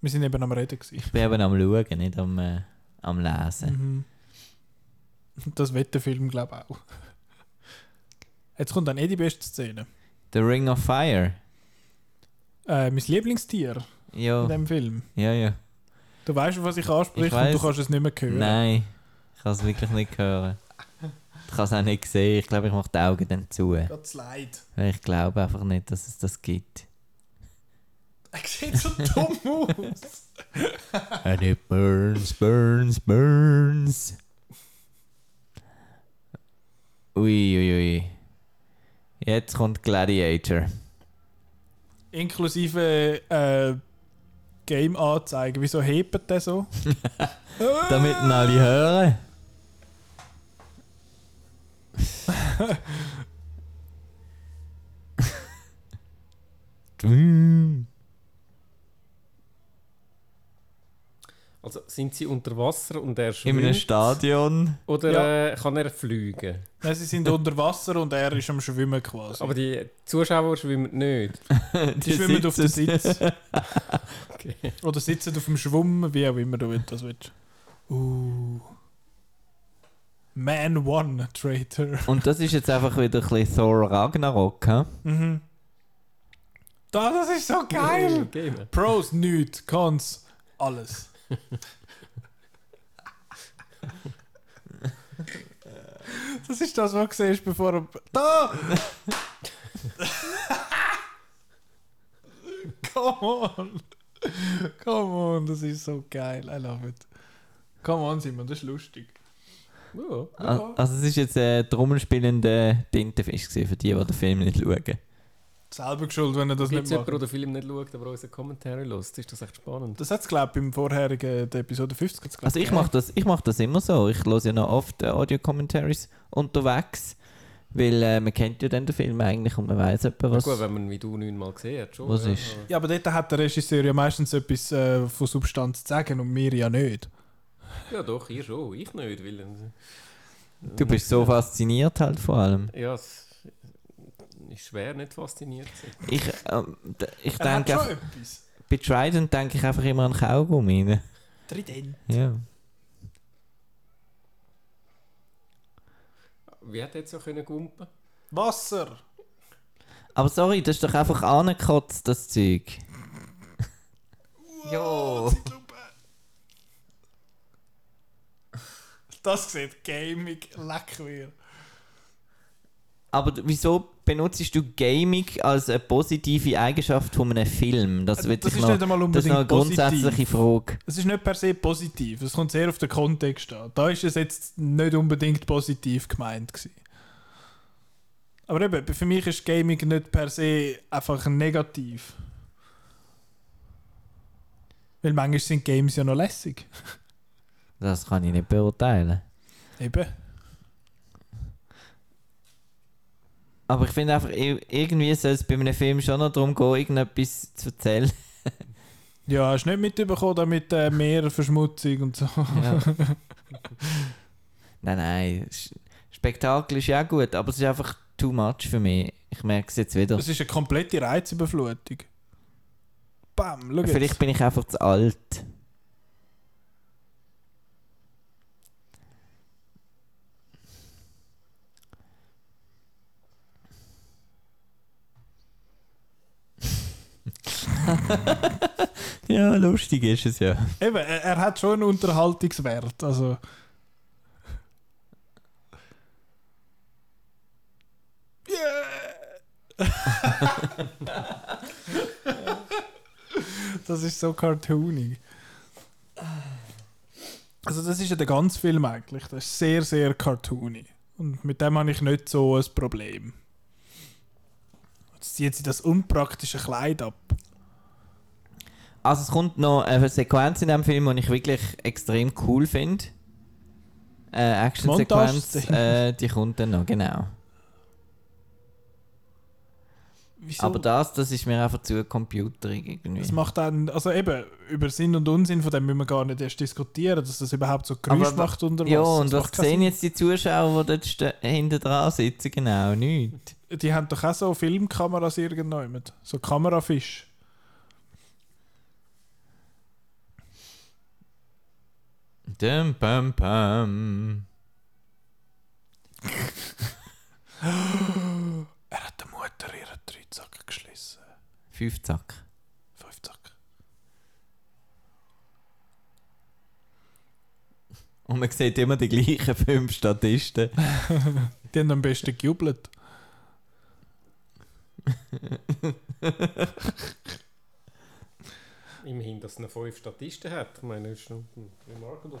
Wir sind eben am Reden. Gewesen. ich bin eben am Schauen, nicht am, äh, am Lesen. Mhm. Das wird der Film, glaube ich, auch. Jetzt kommt dann eh die beste Szene. The Ring of Fire. Äh, mein Lieblingstier in Ja, diesem Film. ja, ja. Du weißt, was ich anspreche Ich und du kannst es nicht mehr hören. Nein, ich kann es wirklich nicht hören. Ich kann es auch nicht sehen. Ich glaube, ich mache die Augen dann zu. Ganz leid. Weil ich glaube einfach nicht, dass es das gibt. Er sieht so dumm aus. And it burns, burns, burns. Ui, ui, ui. Jetzt kommt Gladiator. Inklusive äh, Game-Anzeigen. Wieso hebt der so? Damit ihn alle hören. Dum. Also sind sie unter Wasser und er In einem schwimmt? Stadion. Oder äh, kann er fliegen? Nein, sie sind unter Wasser und er ist am Schwimmen quasi. Aber die Zuschauer schwimmen nicht. die schwimmen auf dem Sitz. Okay. Oder sitzen auf dem Schwumm, wie auch immer du das willst. Uh. Man One Traitor. Und das ist jetzt einfach wieder ein bisschen Thor Ragnarok. He? Mhm. Da, das ist so geil! Game. Pros, nichts, Cons, alles. Das ist das, was du siehst, bevor er. Da! Come on! Come on, das ist so geil. I love it. Come on, Simon, das ist lustig. Ja. Ah, Also es ist jetzt ein trommelspielender Tintenfisch für die, die den Film nicht schauen. Selber geschuld, wenn er das nicht macht. der den Film nicht schaut, aber unseren Kommentar lässt? Ist das echt spannend? Das hat es, glaube ich, beim vorherigen der Episode 50 hat's, glaub Also ich mache das, ich mach das immer so. Ich höre ja noch oft äh, Audio-Commentaries unterwegs, weil äh, man kennt ja dann den Film eigentlich und man weiß etwa Ja, was... gut, wenn man wie du neunmal gesehen hat, schon. Was ja. ist? Ja, aber dort hat der Regisseur ja meistens etwas äh, von Substanz zu sagen und wir ja nicht. Ja, doch, ihr schon. Ich nicht, weil... äh, Du bist so fasziniert halt vor allem. Ja, es ist schwer, nicht fasziniert zu sein. Ich, ähm, ich Er hat denke, schon einfach- etwas. bei Trident denke ich einfach immer an Kaugummi. Ne? Trident. Ja. Wie hat er jetzt so können gumpen? Wasser. Aber sorry, das ist doch einfach angekotzt, das Zeug. jo. Das sieht gaming leck mir. Aber wieso benutzt du Gaming als eine positive Eigenschaft von einem Film? Das, Also, will das ist noch, nicht einmal das ist eine unbedingt grundsätzliche positiv. Frage. Es ist nicht per se positiv. Es kommt sehr auf den Kontext an. Da ist es jetzt nicht unbedingt positiv gemeint. Gewesen. Aber eben, für mich ist Gaming nicht per se einfach negativ. Weil manchmal sind Games ja noch lässig. Das kann ich nicht beurteilen. Eben. Aber ich finde einfach, irgendwie soll es bei einem Film schon noch darum gehen, irgendetwas zu erzählen. Ja, hast du nicht mitbekommen, da mit äh, Meerverschmutzung und so. Ja. nein, nein. Spektakel ist ja gut, aber es ist einfach too much für mich. Ich merke es jetzt wieder. Das ist eine komplette Reizüberflutung. Bam, schau jetzt. Vielleicht bin ich einfach zu alt. Ja, lustig ist es ja. Eben, er, er hat schon einen Unterhaltungswert. Also. Yeah. das ist so cartoony. Also das ist ja der ganze Film eigentlich. Das ist sehr, sehr cartoony. Und mit dem habe ich nicht so ein Problem. Jetzt zieht sie das unpraktische Kleid ab. Also es kommt noch eine Sequenz in dem Film, die ich wirklich extrem cool finde. Äh, Action-Sequenz, äh, die kommt dann noch, genau. Wieso? Aber das, das ist mir einfach zu computerig irgendwie. Das macht dann, also eben, über Sinn und Unsinn von dem müssen wir gar nicht erst diskutieren, dass das überhaupt so Geräusch Aber- macht unter Wasser. ja, und Das was sehen jetzt die Zuschauer, die dort hinten dran sitzen? Genau, nichts. Die haben doch auch so Filmkameras irgendwann, so Kamerafisch. Dum, pam, pam. Er hat der Mutter ihren Dreizack geschlissen. Fünf Zack. Fünf Zack. Und man sieht immer die gleichen fünf Statisten. Die haben am besten gejubelt. Immerhin, dass noch fünf Statisten hat. Ich meine, das ist schon remarkable.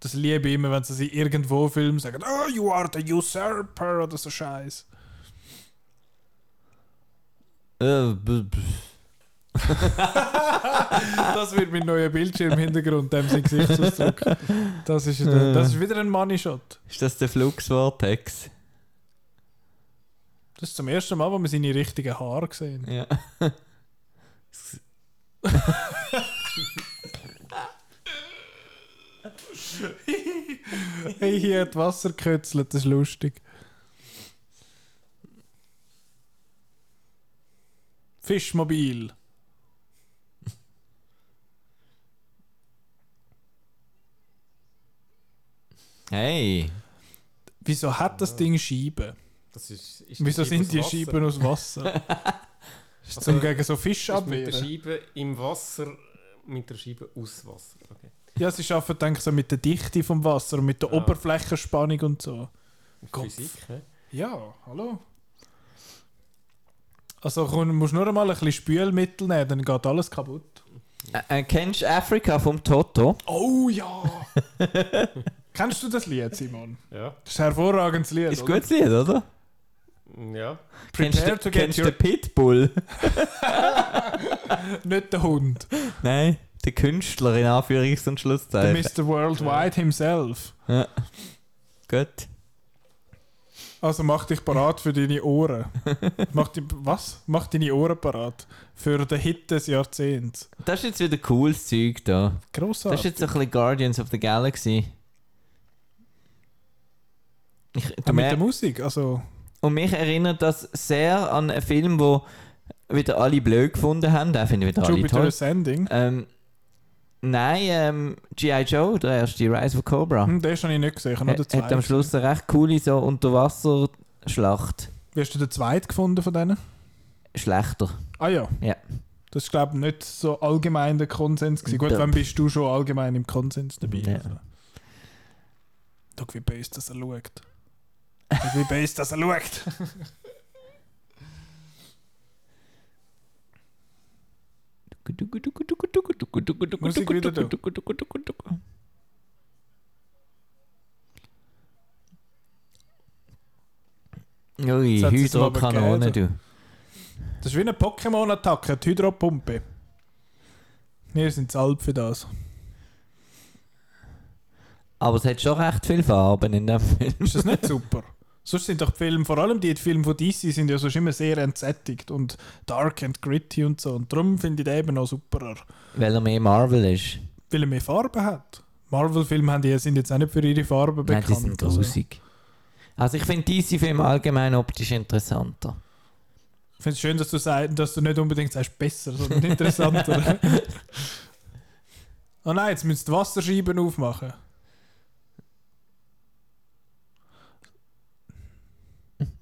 Das liebe ich immer, wenn sie sich irgendwo filmen sagen, oh, you are the usurper oder so Scheiß. Äh, Das wird mein neuer Bildschirmhintergrund, dem sein Gesichtsausdruck. Das ist, wieder- das ist wieder ein Money-Shot. Ist das der Flux Vortex? Das ist zum ersten Mal, wo wir seine richtigen Haare sehen. Ja. Hey, hier hat Wasser gekötzelt, das ist lustig. Fischmobil. Hey. Wieso hat das Ding Scheiben? Das ist, ist Wieso sind die aus Wasser? Scheiben aus Wasser? Ist Also, zum gegen so Fisch Ist mit der abwehren. Scheibe im Wasser, mit der Scheibe aus Wasser. Okay. Ja, sie arbeiten denke ich, so mit der Dichte vom Wasser und mit der Ah. Oberflächenspannung und so. Physik, hä? Ja, hallo. Also komm, du musst nur einmal ein bisschen Spülmittel nehmen, dann geht alles kaputt. Äh, äh, kennst du Afrika vom Toto? Oh ja! Kennst du das Lied, Simon? Ja. Das ist ein hervorragendes Lied. Ist ein gutes Lied, oder? Ja. Kennst Prepare du kennst du your... den Pitbull? Nicht der Hund. Nein, der Künstler in Anführungs- und Der Schlusszeichen. Mr. Worldwide himself. Ja. Gut. Also mach dich parat für deine Ohren. mach die, was? Mach deine Ohren parat. Für den Hit des Jahrzehnts. Das ist jetzt wieder cooles Zeug da. Das Grossartig. ist jetzt so ein bisschen Guardians of the Galaxy. Ich, du mit der Musik, also... und mich erinnert das sehr an einen Film, wo wieder alle blöd gefunden haben. Den finde ich wieder alle Jupiter toll. Ascending. Ähm, nein, ähm, G.I. Joe, der erste Rise of Cobra. Hm, den habe ich nicht gesehen. Nur den Hat, hat zweiten am Schluss eine recht coole so Unterwasserschlacht. Wie hast du den zweiten gefunden von denen? Schlechter. Ah ja. Ja. Das ist, glaube ich, nicht so allgemein der Konsens. Gewesen. Gut, Da- wann bist du schon allgemein im Konsens dabei? Ja. Also. Schau, wie böse das er schaut. Schau, wie böse das er schaut. Musik wieder da. Ui, Jetzt hat sie's mal Hydrokanone, gegeben. du. Das ist wie eine Pokémon-Attacke, die Hydropumpe. Wir sind zu alt für das. Aber es hat schon recht viele Farben in dem Film. Ist das nicht super? Sonst sind doch die Filme, vor allem die Filme von DC, sind ja sonst immer sehr entsättigt und dark and gritty und so. Und darum finde ich den eben noch superer, Weil er mehr Marvel ist. weil er mehr Farben hat. Marvel-Filme sind jetzt auch nicht für ihre Farben Nein, bekannt. die sind also. grusig. Also ich finde diese Filme allgemein optisch interessanter. Ich finde es schön, dass du, sagst, dass du nicht unbedingt sagst besser, sondern interessanter. oh nein, jetzt müsst ihr die Wasserscheiben aufmachen.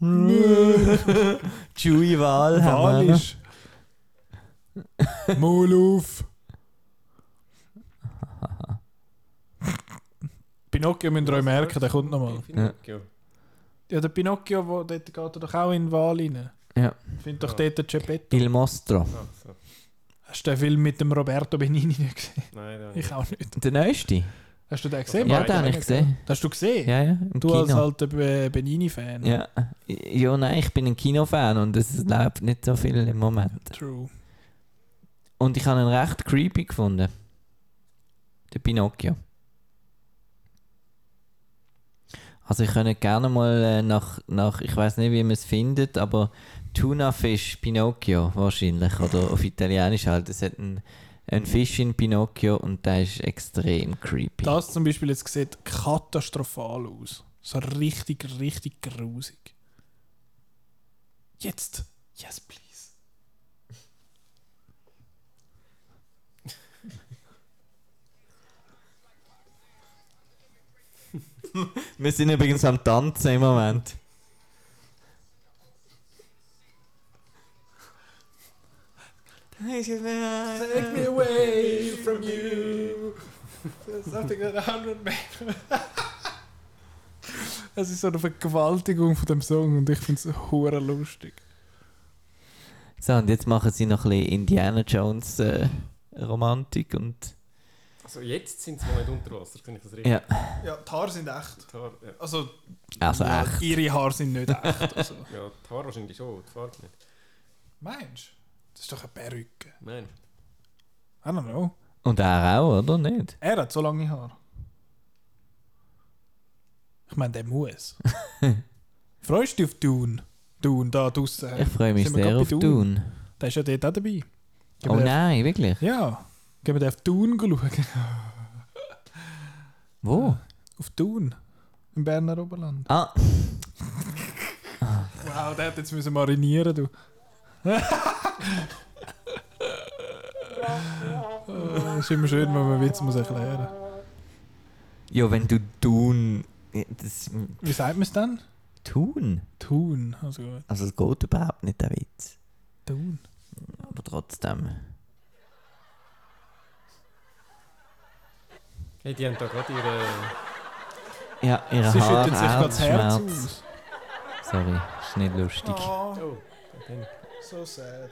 Chewie Wal haben wir. Walisch. Maul auf! Pinocchio müsst ihr euch merken, der kommt nochmal. Pinocchio. Ja, der Pinocchio, wo, dort geht er doch auch in den Wal rein. Ja. Find doch Ja. dort den Geppetto. Il Mostro. Ah, so. Hast du den Film mit dem Roberto Benini nicht gesehen? Nein, da Ich auch nicht. Der neueste? Hast du den gesehen? Ja, den habe ich gesehen. Hast du gesehen? Ja, ja, im Du als Kino. alter Be- Benini-Fan. Ja. ja, nein, ich bin ein Kinofan und es läuft nicht so viel im Moment. True. Und ich habe ihn recht creepy gefunden. Der Pinocchio. Also ich könnte gerne mal äh, nach, nach, ich weiß nicht, wie man es findet, aber Tuna Fish Pinocchio wahrscheinlich, oder auf Italienisch halt. Es hat einen, einen Fisch in Pinocchio und der ist extrem creepy. Das zum Beispiel jetzt sieht katastrophal aus. So richtig, richtig grusig. Jetzt. Yes, please. Wir sind übrigens am Tanzen im Moment. Take me away from you. Something that a hundred men. Es ist so eine Vergewaltigung von dem Song und ich finde es hure lustig. So, und jetzt machen sie noch ein bisschen Indiana Jones äh, Romantik und. Also jetzt sind sie noch nicht unter Wasser, finde ich das richtig? Ja, Ja, die Haare sind echt. Haare, ja. Also, also ja, echt. ihre Haare sind nicht echt. Also. ja, die Haare wahrscheinlich schon, die Farbe nicht. Meinst du? Das ist doch eine Perücke. Nein. I don't know. Und er auch, oder nicht? Er hat so lange Haare. Ich meine, der muss. Freust du dich auf Dune? Dune, da draussen. Ich freue mich sehr auf bei Dune. Der ist ja dort auch dabei. Gehen Oh nein, wirklich? den- Ja. Gehen wir den auf Dune schauen. Wo? auf Dune. Im Berner Oberland. Ah, Wow, der hat jetzt müssen marinieren, du. oh, ist immer schön, wenn man Witz muss erklären ja, wenn du Dune. Das, Wie sagt man es dann? Tun? Tun. Also gut. Also, es geht überhaupt nicht, der Witz. Tun. Aber trotzdem. Hey, die haben da gerade ihre... Ja, ihre Sie Haare schütteln sich gerade das Herz aus. Sorry, ist nicht lustig. Oh, Oh, so sad.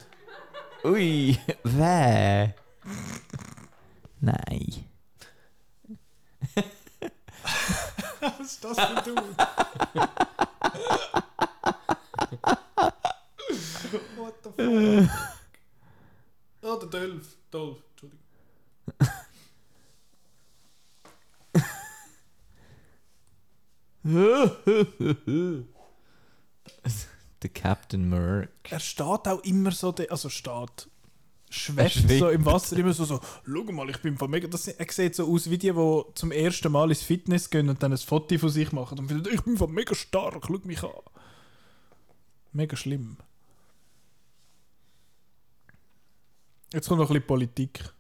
Ui, weh. Nein. Was ist das für ein Tun? What the fuck? Oh, der Dolph. Dolph, Entschuldigung. Der Captain Merc. Er steht auch immer so, also steht, schwebt so im Wasser immer so, so, schau mal, ich bin voll mega, das, er sieht so aus wie die, die zum ersten Mal ins Fitness gehen und dann ein Foto von sich machen und finden, ich bin voll mega stark, schau mich an. Mega schlimm. Jetzt kommt noch ein bisschen Politik.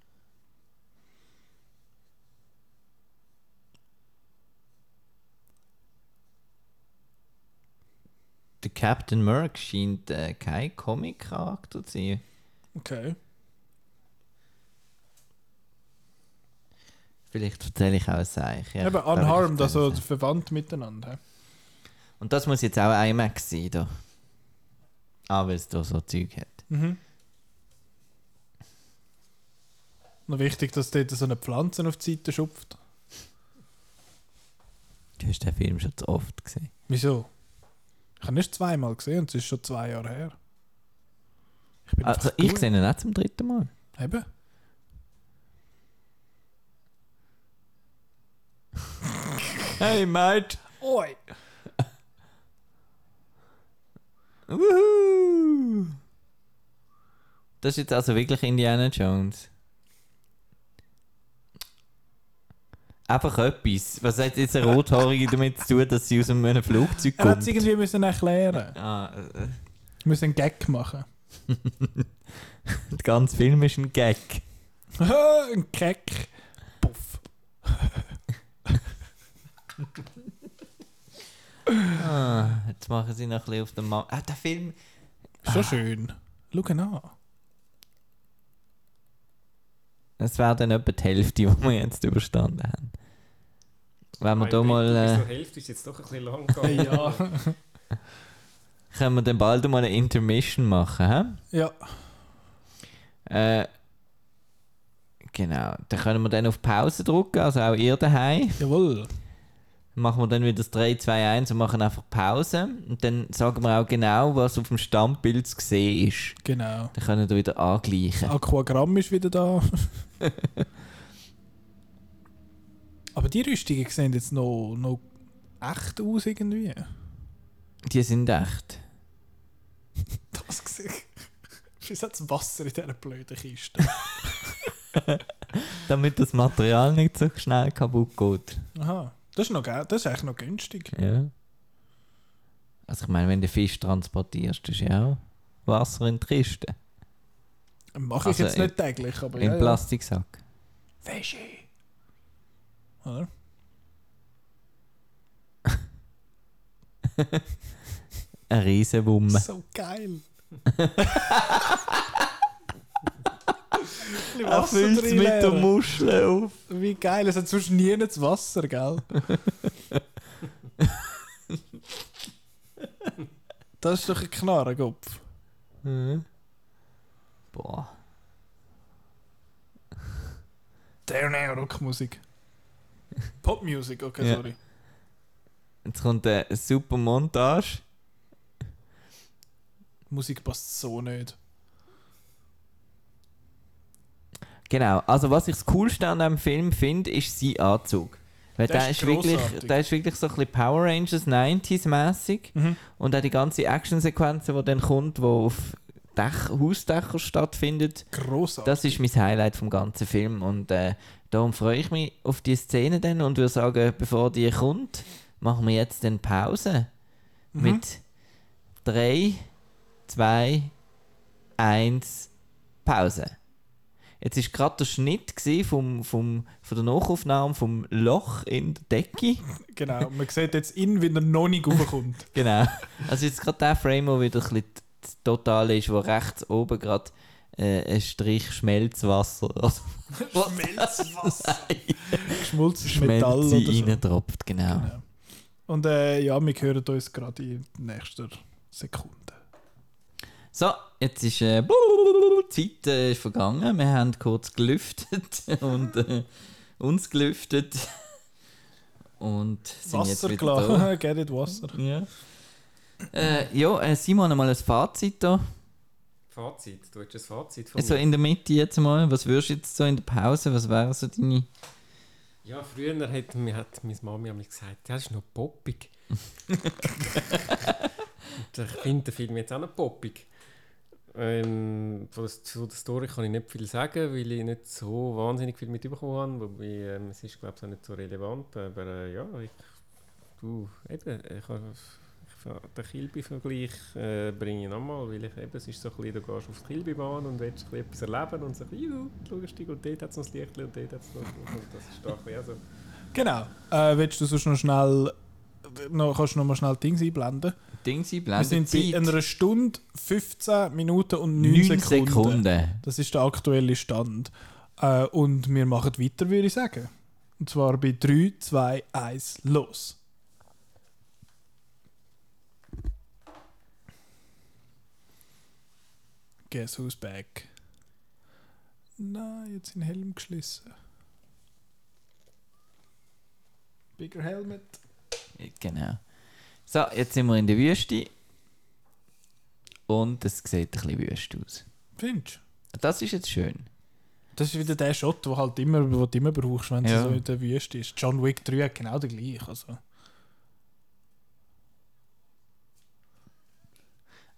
Der Captain Merc scheint äh, kein Comic-Charakter zu sein. Okay. Vielleicht erzähle ich auch ein Seich. Ja, Eben unharmed, also ein verwandt miteinander. Und das muss jetzt auch IMAX sein, da. Ah, weil es da so Zeug hat. Mhm. Noch wichtig, dass dort so eine Pflanze auf die Seite schupft. Du hast den Film schon zu oft gesehen. Wieso? Ich habe nicht zweimal gesehen und es ist schon zwei Jahre her. Ich bin Also, ich sehe ihn auch zum dritten Mal. Eben. Hey, mate! Oi! Wuhu! Das ist jetzt also wirklich Indiana Jones. Einfach etwas. Was hat jetzt eine Rothaarige damit zu tun, dass sie aus einem Flugzeug Er hat es kommt? irgendwie müssen erklären. Ah, äh, Wir müssen einen Gag machen. der ganze Film ist ein Gag. ein Gag. Puff. Ah, jetzt machen sie noch ein bisschen auf den Markt. Ah, der Film. Ist schon schön. Schau ihn an. Das wäre dann etwa die Hälfte, die wir jetzt überstanden haben. Wenn wir da mal. Äh, zur Hälfte ist jetzt doch ein bisschen lang gegangen. ja. können wir dann bald mal eine Intermission machen, hä? ja. Äh, genau. Dann können wir dann auf Pause drücken, also auch ihr daheim. Jawohl. Machen wir dann wieder das 3, 2, 1 und machen einfach Pause. Und dann sagen wir auch genau, was auf dem Standbild zu sehen ist. Genau. Dann können wir wieder angleichen. Aquagramm ist wieder da. Aber die Rüstungen sehen jetzt noch, noch echt aus irgendwie. Die sind echt. Das gesehen. Ist jetzt Wasser in dieser blöden Kiste? Damit das Material nicht so schnell kaputt geht. Aha. Das ist, noch, das ist eigentlich noch günstig. Ja. Also ich meine, wenn du Fisch transportierst, ist ja auch Wasser in die Kiste. Mache ich Also jetzt in- nicht täglich, aber Im ja, ja. Plastiksack. Fische. Oder? Eine riesen Wumme. So geil. Er füllt es mit der. Muschel auf. Wie geil, es hat sonst nie das Wasser, gell? das ist doch ein Knarrenkopf. Mhm. Boah. Der ne Rockmusik. Popmusik, okay, Ja. sorry. Jetzt kommt eine super Montage. Musik passt so nicht. Genau, also was ich das Coolste an diesem Film finde, ist sein Anzug. Weil Der der, ist ist wirklich, der ist wirklich so ein bisschen Power Rangers 90s-mäßig. Mhm. Und auch die ganze Actionsequenz, die dann kommt, die auf Dach, Hausdächern stattfindet, Grossartig. das ist mein Highlight vom ganzen Film. Und äh, darum freue ich mich auf die Szene dann und würde sagen, bevor die kommt, machen wir jetzt eine Pause. Mhm. Mit 3, 2, 1, Pause. Jetzt war gerade der Schnitt vom, vom, von der Nachaufnahme vom Loch in der Decke. Genau, man sieht jetzt ihn, wie er noch nicht raufkommt. Genau. Also jetzt gerade der Frame, wo wieder ein bisschen total ist, wo rechts oben gerade äh, ein Strich Schmelzwasser, Schmelzwasser. Geschmolzenes Metall oder so. reintropft, genau. Genau. Und äh, ja, wir hören uns gerade in nächster Sekunde. So, jetzt ist äh, die Zeit äh, ist vergangen. Wir haben kurz gelüftet und äh, uns gelüftet und sind jetzt Wasser wieder da. klar, get it Wasser. Ja, äh, ja äh, Simon, mal ein Fazit da. Fazit, du hast ein Fazit von So mir. in der Mitte jetzt mal. Was würdest du jetzt so in der Pause, was wären so deine... Ja, früher hat, mir hat meine Mami einmal gesagt, das ist noch poppig. Und ich finde den Film jetzt auch noch poppig. Ähm, von der, zu der Story kann ich nicht viel sagen, weil ich nicht so wahnsinnig viel mitbekommen habe. Wobei, ähm, es ist, glaube ich, auch nicht so relevant. Aber äh, ja, ich, du, eben, ich habe ich, den Kilby-Vergleich äh, bringe ich nochmal, weil ich eben, es ist so ein bisschen, du gehst auf die Kilby-Bahn und willst ein bisschen etwas erleben und sagst, juhu, lustig, und dort hat es noch das Licht und dort hat es noch und das ist doch ja so. Genau. Äh, willst du sonst noch schnell, noch, kannst du noch mal schnell Dings einblenden? Ding sie, Wir sind bei einer Stunde, 15 Minuten und 9, 9 Sekunden. Sekunden. Das ist der aktuelle Stand. Äh, und wir machen weiter, würde ich sagen. Und zwar bei 3, 2, 1, los. Guess who's back? Nein, jetzt in Helm geschlissen. Bigger Helmet. Genau. So, jetzt sind wir in der Wüste. Und es sieht ein bisschen wüst aus. Findest du? Das ist jetzt schön. Das ist wieder der Shot, den halt immer, wo du immer brauchst, wenn Ja. es so in der Wüste ist. John Wick 3 hat genau den gleichen. Also.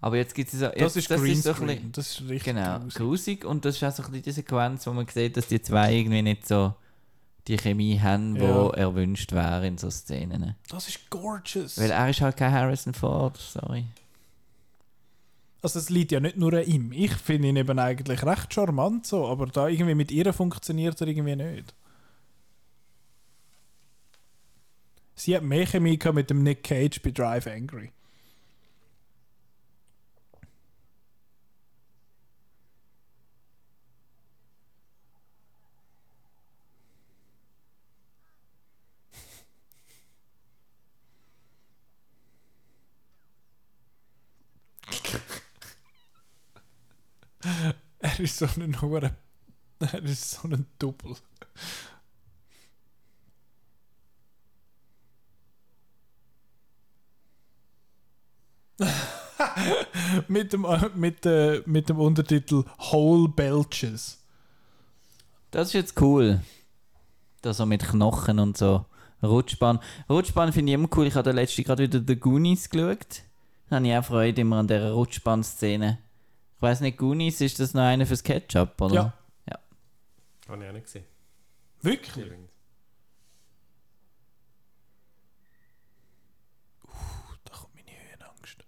Aber jetzt gibt es so. Das Jetzt, ist das so ein bisschen, Das ist richtig Genau, grusig. grusig. Und das ist auch so ein bisschen die Sequenz, wo man sieht, dass die zwei irgendwie nicht so die Chemie haben, die Ja. erwünscht wäre in so Szenen. Das ist gorgeous. Weil er ist halt kein Harrison Ford, sorry. Also es liegt ja nicht nur an ihm. Ich finde ihn eben eigentlich recht charmant so, aber da irgendwie mit ihr funktioniert er irgendwie nicht. Sie hat mehr Chemie mit dem Nick Cage bei Drive Angry. Er ist so ein Hure. Er ist so ein Double. mit, dem, äh, mit, äh, mit dem Untertitel Whole Belches. Das ist jetzt cool. Das so mit Knochen und so. Rutschbahn. Rutschbahn finde ich immer cool. Ich habe letzte gerade wieder The Goonies geschaut. Da habe ich auch Freude immer an dieser Rutschbahn-Szene. Ich weiß nicht, Goonies, ist das noch einer fürs Ketchup, oder? Ja. Habe ich auch nicht gesehen. Wirklich? Da kommt meine Höhenangst.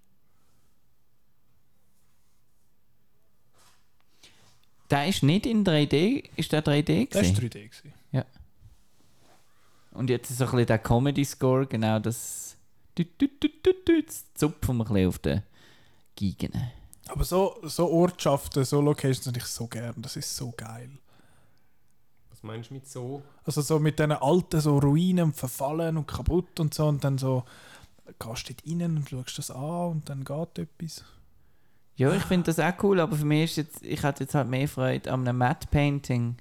Der ist nicht in 3D. Ist der 3D Das war gewesen? 3D. Gewesen. Und jetzt ist so ein bisschen der Comedy-Score, genau das. Das zupfen wir ein bisschen auf den Geigen. Aber so, so Ortschaften, so Locations habe ich so gern. Das ist so geil. Was meinst du mit so? Also so mit diesen alten so Ruinen und verfallen und kaputt und so und dann so gehst du dort rein und schaust das an und dann geht etwas. Ja, ich finde das auch cool, aber für mich ist jetzt, ich hatte jetzt halt mehr Freude an einem Matte Painting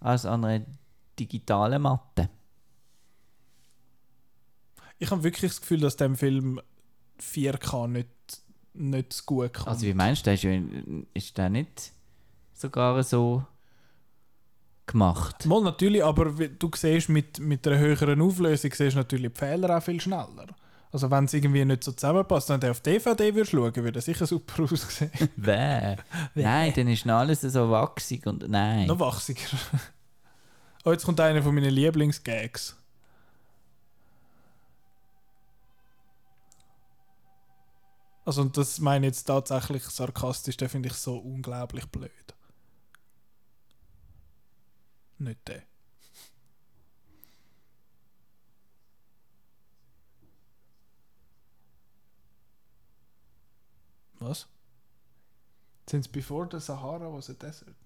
als an einer digitalen Matte. Ich habe wirklich das Gefühl, dass dem Film 4K nicht, nicht so gut kommt. Also wie meinst du, ist, ist der nicht sogar so gemacht? Mal natürlich, aber du siehst mit, mit einer höheren Auflösung siehst du natürlich die Fehler auch viel schneller. Also wenn es irgendwie nicht so zusammenpasst, wenn du auf DVD würdest schauen, würde er sicher super aussehen. Wer? Nein, dann ist noch alles so wachsig und nein. Noch wachsiger. oh, jetzt kommt einer von meinen Lieblingsgags. Also und das meine ich jetzt tatsächlich sarkastisch, den finde ich so unglaublich blöd. Nicht der. Was? Since before the Sahara was a desert.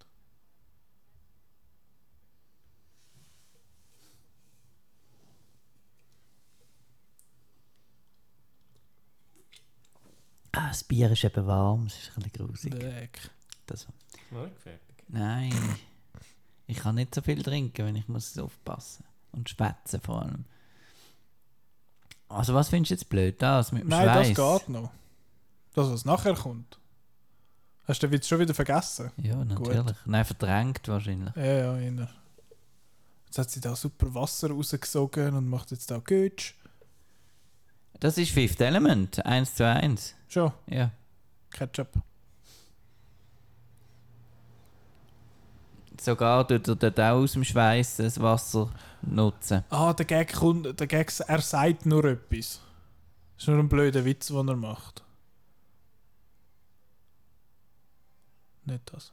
Ah, das Bier ist eben warm, es ist ein bisschen grusig. Dreck. Das, Nein, fertig. nein, ich kann nicht so viel trinken, wenn ich muss aufpassen Und schwätzen vor allem. Also was findest du jetzt blöd? Das mit dem Nein, Schweiß? das geht noch. Das, was nachher kommt. Hast du den Witz schon wieder vergessen? Ja, natürlich. Nein, verdrängt wahrscheinlich. Ja, ja, inner. Jetzt hat sie da super Wasser rausgesogen und macht jetzt da Götsch. Das ist Fifth Element, 1 zu 1. Schon, Ja. Ketchup. Sogar tut er dort auch aus dem Schweiß das Wasser nutzen. Ah, der Gag kommt, der Gag, er sagt nur etwas. Das ist nur ein blöder Witz, den er macht. Nicht das.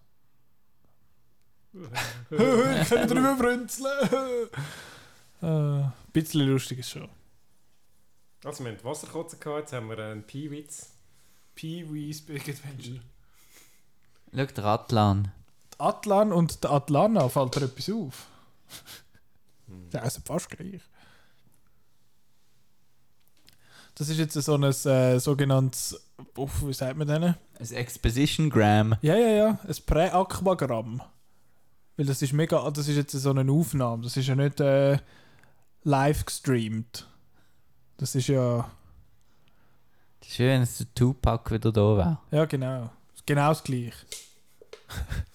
ich kann drüber brünzeln. äh, ein bisschen lustig ist schon. Also wir haben Wasserkotzen gehabt, jetzt haben wir einen Pi-Witz. Pee-wee's Big Adventure. Schau, der Atlan. Die Atlan und der Atlana fällt dir etwas auf. Ja, also fast gleich. Das ist jetzt so ein äh, sogenanntes, uff, wie sagt man denn? Ein Exposition-Gram. Ja, ja, ja, ein Prä-Aquagramm. Weil das ist mega, das ist jetzt so eine Aufnahme, das ist ja nicht äh, live gestreamt. Das ist ja, Schön, dass der Tupac wieder da war. ja genau, genau das gleiche.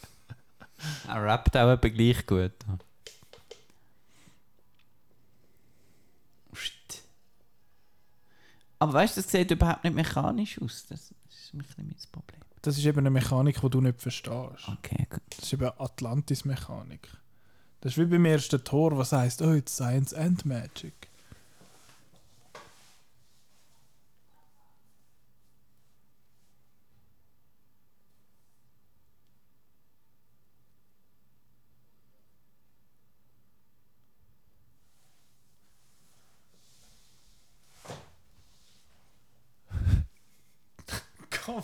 Er rappt auch etwa gleich gut. Psst. Aber weißt du, das sieht überhaupt nicht mechanisch aus. Das ist ein bisschen mein Problem. Das ist eben eine Mechanik, die du nicht verstehst. Okay, gut. Das ist eben Atlantis-Mechanik. Das ist wie beim ersten Tor, was heißt, oh, it's Science and Magic.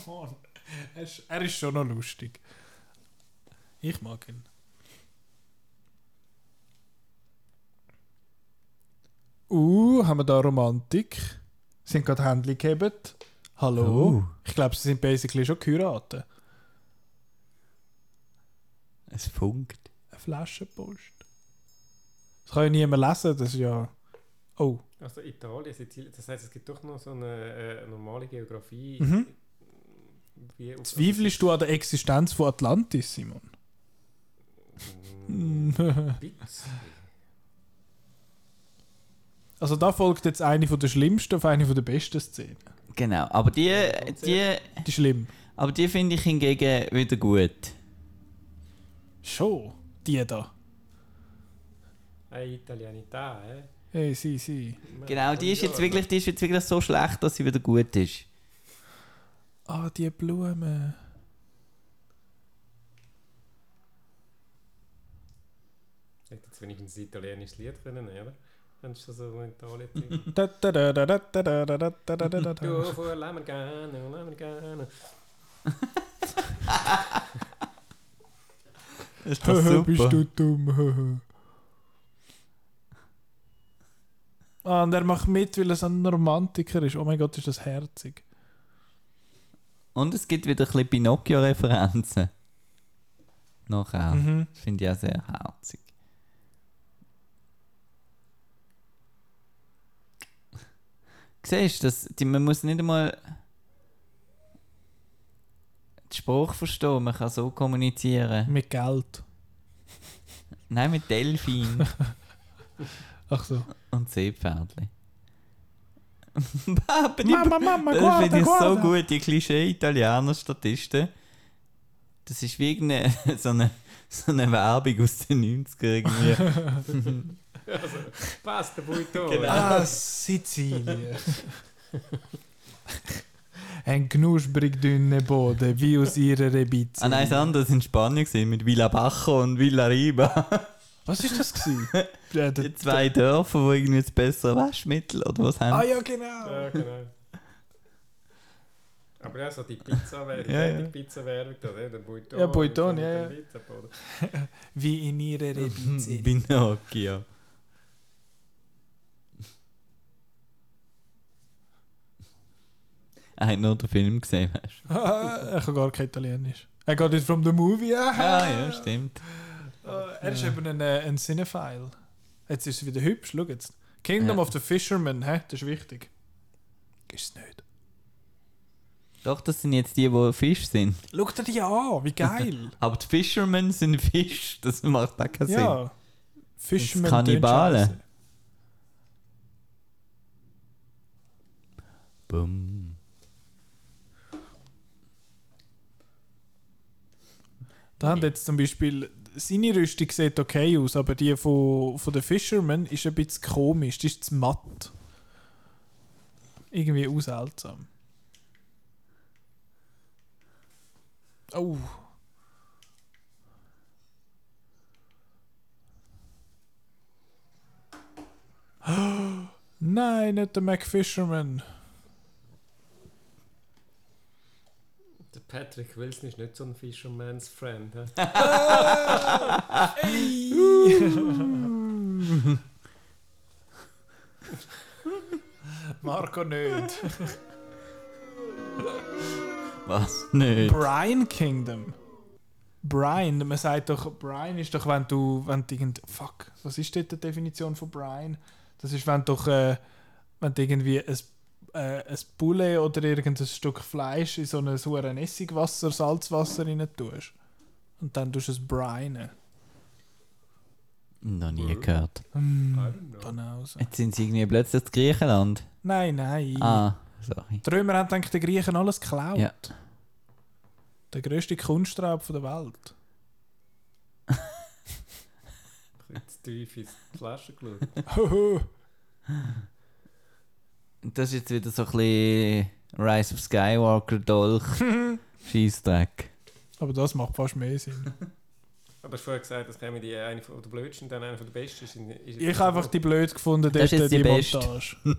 On. Er ist, er ist schon noch lustig. Ich mag ihn. Uh, haben wir da Romantik? Haben gerade Händchen gehabt. Hallo? Oh. Ich glaube, sie sind basically schon geheiratet. Es funkt. Eine Flaschenpost. Das kann ja niemand lesen, das ist ja... Oh. Also Italien, Sizilien, das heißt, es gibt doch noch so eine äh, normale Geografie. Mhm. Wie auf- Zweifelst du an der Existenz von Atlantis, Simon? Mm. Also da folgt jetzt eine von der schlimmsten auf eine von der besten Szenen. Genau, aber die, die, Die ist schlimm. aber die finde ich hingegen wieder gut. Schon. Die da. Eine Italianità, eh? Hey, sie, sie. Genau, die ist jetzt wirklich, die ist jetzt wirklich so schlecht, dass sie wieder gut ist. Ah, die Blumen. Hätte jetzt wenigstens ein italienisches Lied können, oder? Wenn du so in Italien Du vor Lammergano, Lammergano. Ist das super? Bist du dumm? ah, und er macht mit, weil er so ein Romantiker ist. Oh mein Gott, ist das herzig. Und es gibt wieder ein bisschen Pinocchio-Referenzen. Nachher. Mhm. Das finde ich auch sehr herzig. Siehst du, das- die- man muss nicht einmal den Spruch verstehen, man kann so kommunizieren. Mit Geld. Nein, mit Delfin Ach so. und Seepferdli. Mama, Mama, Das guarda, finde ich so guarda. gut, die Klischee-Italiener-Statisten. Das ist wie eine, so, eine, so eine Werbung aus den 90er irgendwie. Also, Pasta Buito. Genau. Ah, Sizilien. Ein knusprig dünner Boden, wie aus ihrer Rebize. ah nein, das andere war in Spanien gewesen, mit Villa Bajo und Villa Riba. Was ist das gewesen? Ja, der- Die zwei Dörfer, die irgendwie das bessere Waschmittel oder was haben. Ah ja, genau. Ja, genau. Aber ja, so die Pizza-Werbung, Ja, ja. die Pizza-Werbung, da, der Buiton. Ja, Buiton, ja, Pizzaboden. Wie in ihrer Rebize. Pinocchio. Er hat nur den Film gesehen, weißt du. Ah, ich kann gar kein Italienisch. I got it from the movie. Ah, ja, stimmt. Ah, er ist eben ein, äh, ein Cinephile. Jetzt ist es wieder hübsch, schau jetzt. Kingdom of the Fisherman, hä? das ist wichtig. Ist es nicht. Doch, das sind jetzt die, die Fisch sind. Schau dir die an, wie geil. Aber die Fishermen sind Fisch, das macht auch keinen Sinn. ja. Fisherman. Das Kannibalen. Bumm. Da haben jetzt zum Beispiel, seine Rüstung sieht okay aus, aber die von, von den Fishermen ist ein bisschen komisch, die ist zu matt. Irgendwie auch seltsam. Oh. Nein, nicht der Mac Fisherman. Der Patrick Wilson ist nicht so ein Fisherman's Friend. hä? Marco nicht. Was? Nicht. Brine Kingdom. Brine, man sagt doch, Brine ist doch, wenn du, wenn du irgend, fuck, was ist dort die Definition von Brine? Das ist, wenn du doch, äh, wenn du irgendwie ein, äh, ein Poulet oder irgendein Stück Fleisch in so ein sauren Essigwasser, Salzwasser rein tust. Und dann tust du es brinen. Noch nie gehört. Mm. Banause. Jetzt sind sie irgendwie plötzlich in Griechenland. Nein, nein. Ah, sorry. Die Römer haben gedacht, die Griechen alles geklaut. Ja. Der grösste Kunstraub der Welt. Ein bisschen zu tief in die Flasche geschaut. Das ist jetzt wieder so ein bisschen Rise of Skywalker Dolch. Scheissdreck. Aber das macht fast mehr Sinn. Aber du hast vorher gesagt, das käme die eine von der blödsten und dann eine von der besten. Ist, ist Ich habe einfach die blöd gefunden, Das ist die die, beste. Montage.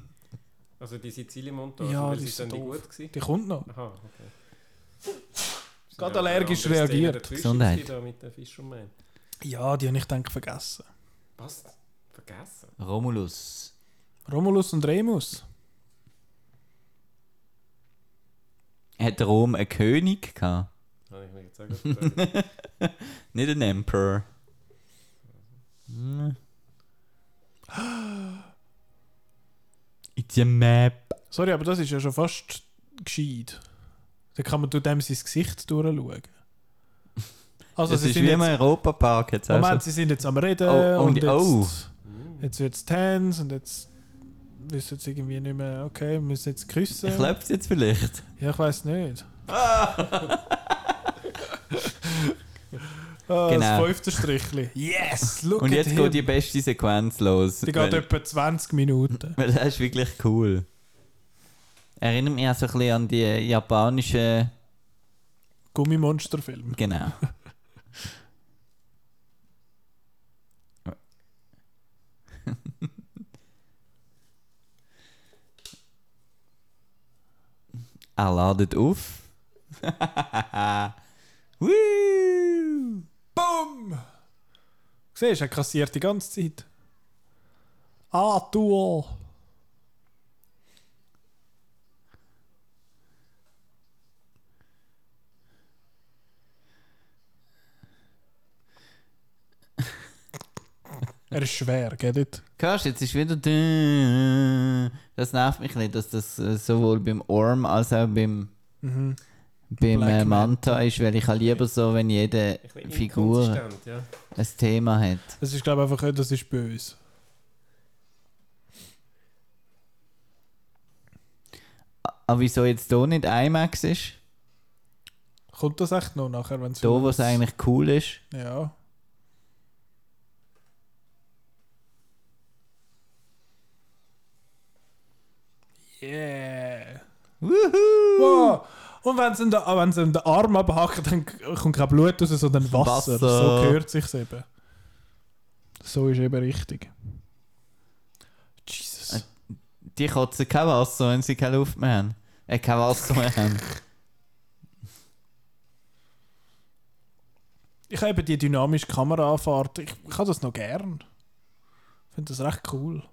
Also die Sizilien-Montage, Ja, die sie ist dann die doof. gut gewesen? Die kommt noch. Aha, okay. Gerade Ja, allergisch reagiert. Gesundheit. Da mit den Fisherman. Ja, die habe ich denke vergessen. Was? Vergessen? Romulus. Romulus und Remus. Hat Rom einen König gehabt? Habe ich mir jetzt auch gefragt. Nicht ein Emperor. Hm. It's a map. Sorry, aber das ist ja schon fast gescheit. Da kann man durch dem sein Gesicht durchschauen. Also, das sie ist sind wie jetzt, im Europapark jetzt. Moment, Also. sie sind jetzt am Reden Oh, und- und, jetzt, oh. jetzt wird es tense und jetzt wissen sie irgendwie nicht mehr, okay, wir müssen jetzt küssen. Ich es jetzt vielleicht. Ja, ich weiß nicht. Ah, Genau. Das fünfte Strichli. Yes! Look Und at jetzt geht die beste Sequenz los. Die geht etwa 20 Minuten. weil das ist wirklich cool. Erinnert mich auch so ein bisschen an die japanischen. Gummimonsterfilm. Genau. er ladet auf. Woo! Bumm! Siehst du, er kassiert die ganze Zeit. Ah, du! Er ist schwer, geht? Hörst du, jetzt ist wieder. Das nervt mich nicht, dass das äh, sowohl beim Orm als auch beim, Mhm. beim äh, Manta. Ist, weil ich habe lieber so, wenn jede Figur Ja. ein Thema hat. Das ist, glaube ich, einfach, das ist böse. Aber wieso jetzt hier nicht IMAX ist? Kommt das echt noch nachher, wenn es Da, wo es eigentlich cool ist. Ja. Yeah. Wuhu! Wow. Und wenn sie in den, wenn sie in den Arm abhacken, dann kommt kein Blut raus, sondern Wasser. Wasser. So gehört sich eben. So ist eben richtig. Jesus. Äh. Die kotzen kein Wasser, wenn sie keine Luft mehr haben. Äh, kein Wasser mehr haben. Ich habe eben die dynamische Kameraanfahrt. Ich, ich habe das noch gern. Ich finde das recht cool.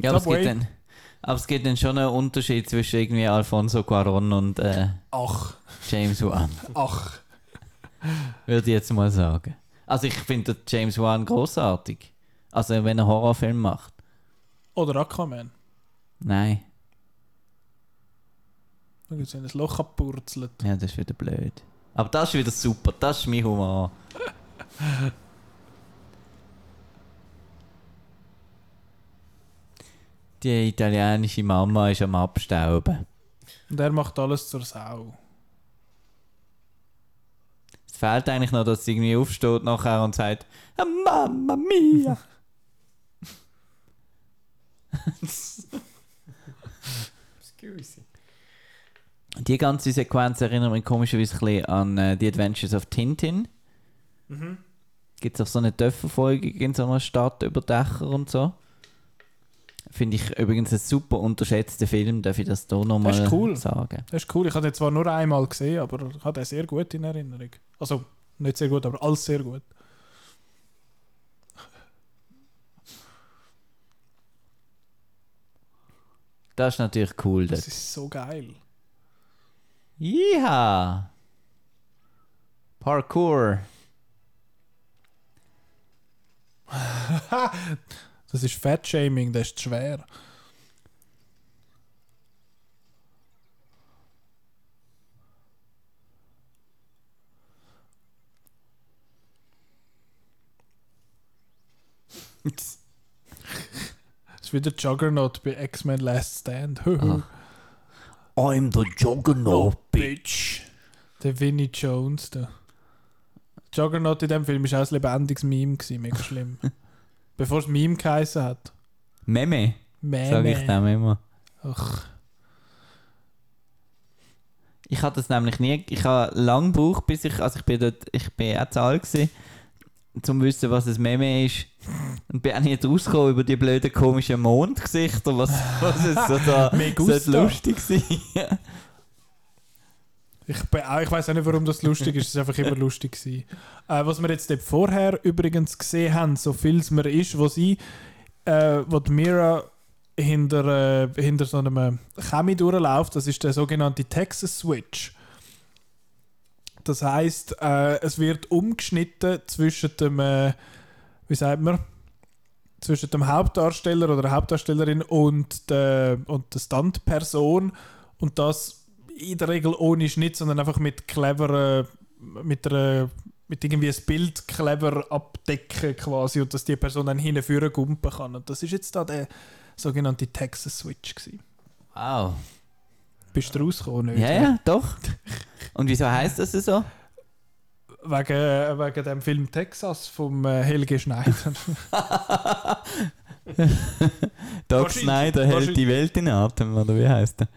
Ja, aber es, gibt dann, aber es gibt dann schon einen Unterschied zwischen irgendwie Alfonso Cuarón und äh, Ach, James Wan. ach. Würde ich jetzt mal sagen. Also ich finde James Wan großartig. Also wenn er Horrorfilm macht. Oder Aquaman. Nein. Da gibt es ein Loch abpurzelt. Ja, das ist wieder blöd. Aber das ist wieder super. Das ist mein Humor. Die italienische Mama ist am Abstauben. Und er macht alles zur Sau. Es fehlt eigentlich noch, dass sie irgendwie aufsteht nachher und sagt «Ah, Mamma mia! Excuse. Die ganze Sequenz erinnert mich komischerweise ein bisschen an äh, die Adventures of Tintin. Mhm. Gibt es auch so eine Töpferfolge in so einer Stadt über Dächer und so. Finde ich übrigens ein super unterschätzter Film, darf ich das hier nochmal Das ist cool. sagen. Das ist cool. Ich habe den zwar nur einmal gesehen, aber ich habe den sehr gut in Erinnerung. Also, nicht sehr gut, aber alles sehr gut. Das ist natürlich cool. Das Dort. ist so geil. Ja. Parkour. Das ist Fat-Shaming, das ist schwer. Das ist wieder Juggernaut bei X-Men Last Stand. I'm the Juggernaut, bitch. Der Vinnie Jones da. Juggernaut in dem Film war auch ein lebendiges Meme, gewesen, mega schlimm. Bevor es Meme geheißen hat. Meme, Meme. sage ich dem immer. Ach, Ich hatte das nämlich nie. Ich habe lange gebraucht, bis ich. Also ich bin dort. Ich bin auch zu alt gewesen, um zu wissen, was ein Meme ist. Und bin auch nicht rausgekommen über die blöden komischen Mondgesichter, was, was es so da so lustig sein. Ich, auch- ich weiß auch nicht, warum das lustig ist. Es war einfach immer lustig. Äh, was wir jetzt dort vorher übrigens gesehen haben, so viel es mir ist, wo sie, äh, wo die Mira hinter, äh, hinter so einem Chemie durchläuft. Das ist der sogenannte Texas Switch. Das heißt, äh, es wird umgeschnitten zwischen dem, äh, wie sagt man, zwischen dem Hauptdarsteller oder der Hauptdarstellerin und der, und der Stuntperson und das in der Regel ohne Schnitt, sondern einfach mit cleverer, mit einer mit irgendwie ein Bild clever abdecken quasi und dass die Person dann hinführen gumpen kann. Und das ist jetzt da der sogenannte Texas Switch gewesen. Wow. Bist du rausgekommen? Ja, ja, doch. Und wieso heißt das so? Wegen, wegen dem Film Texas vom äh, Helge Schneider. Doc Schneider hält die Welt in Atem, oder wie heißt der?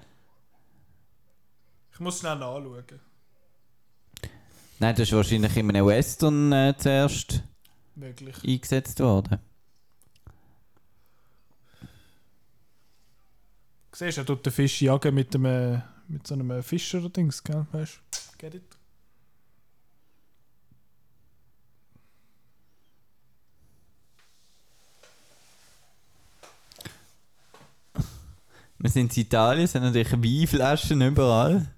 Ich muss schnell nachschauen. Nein, das ist wahrscheinlich in einem Western äh, zuerst Möglich. eingesetzt worden. Siehst du, er tut den Fisch jagen mit, äh, mit so einem Fischer-Dings, gell? Weißt du? Get it? Wir sind in Italien, sind natürlich Weinflaschen überall.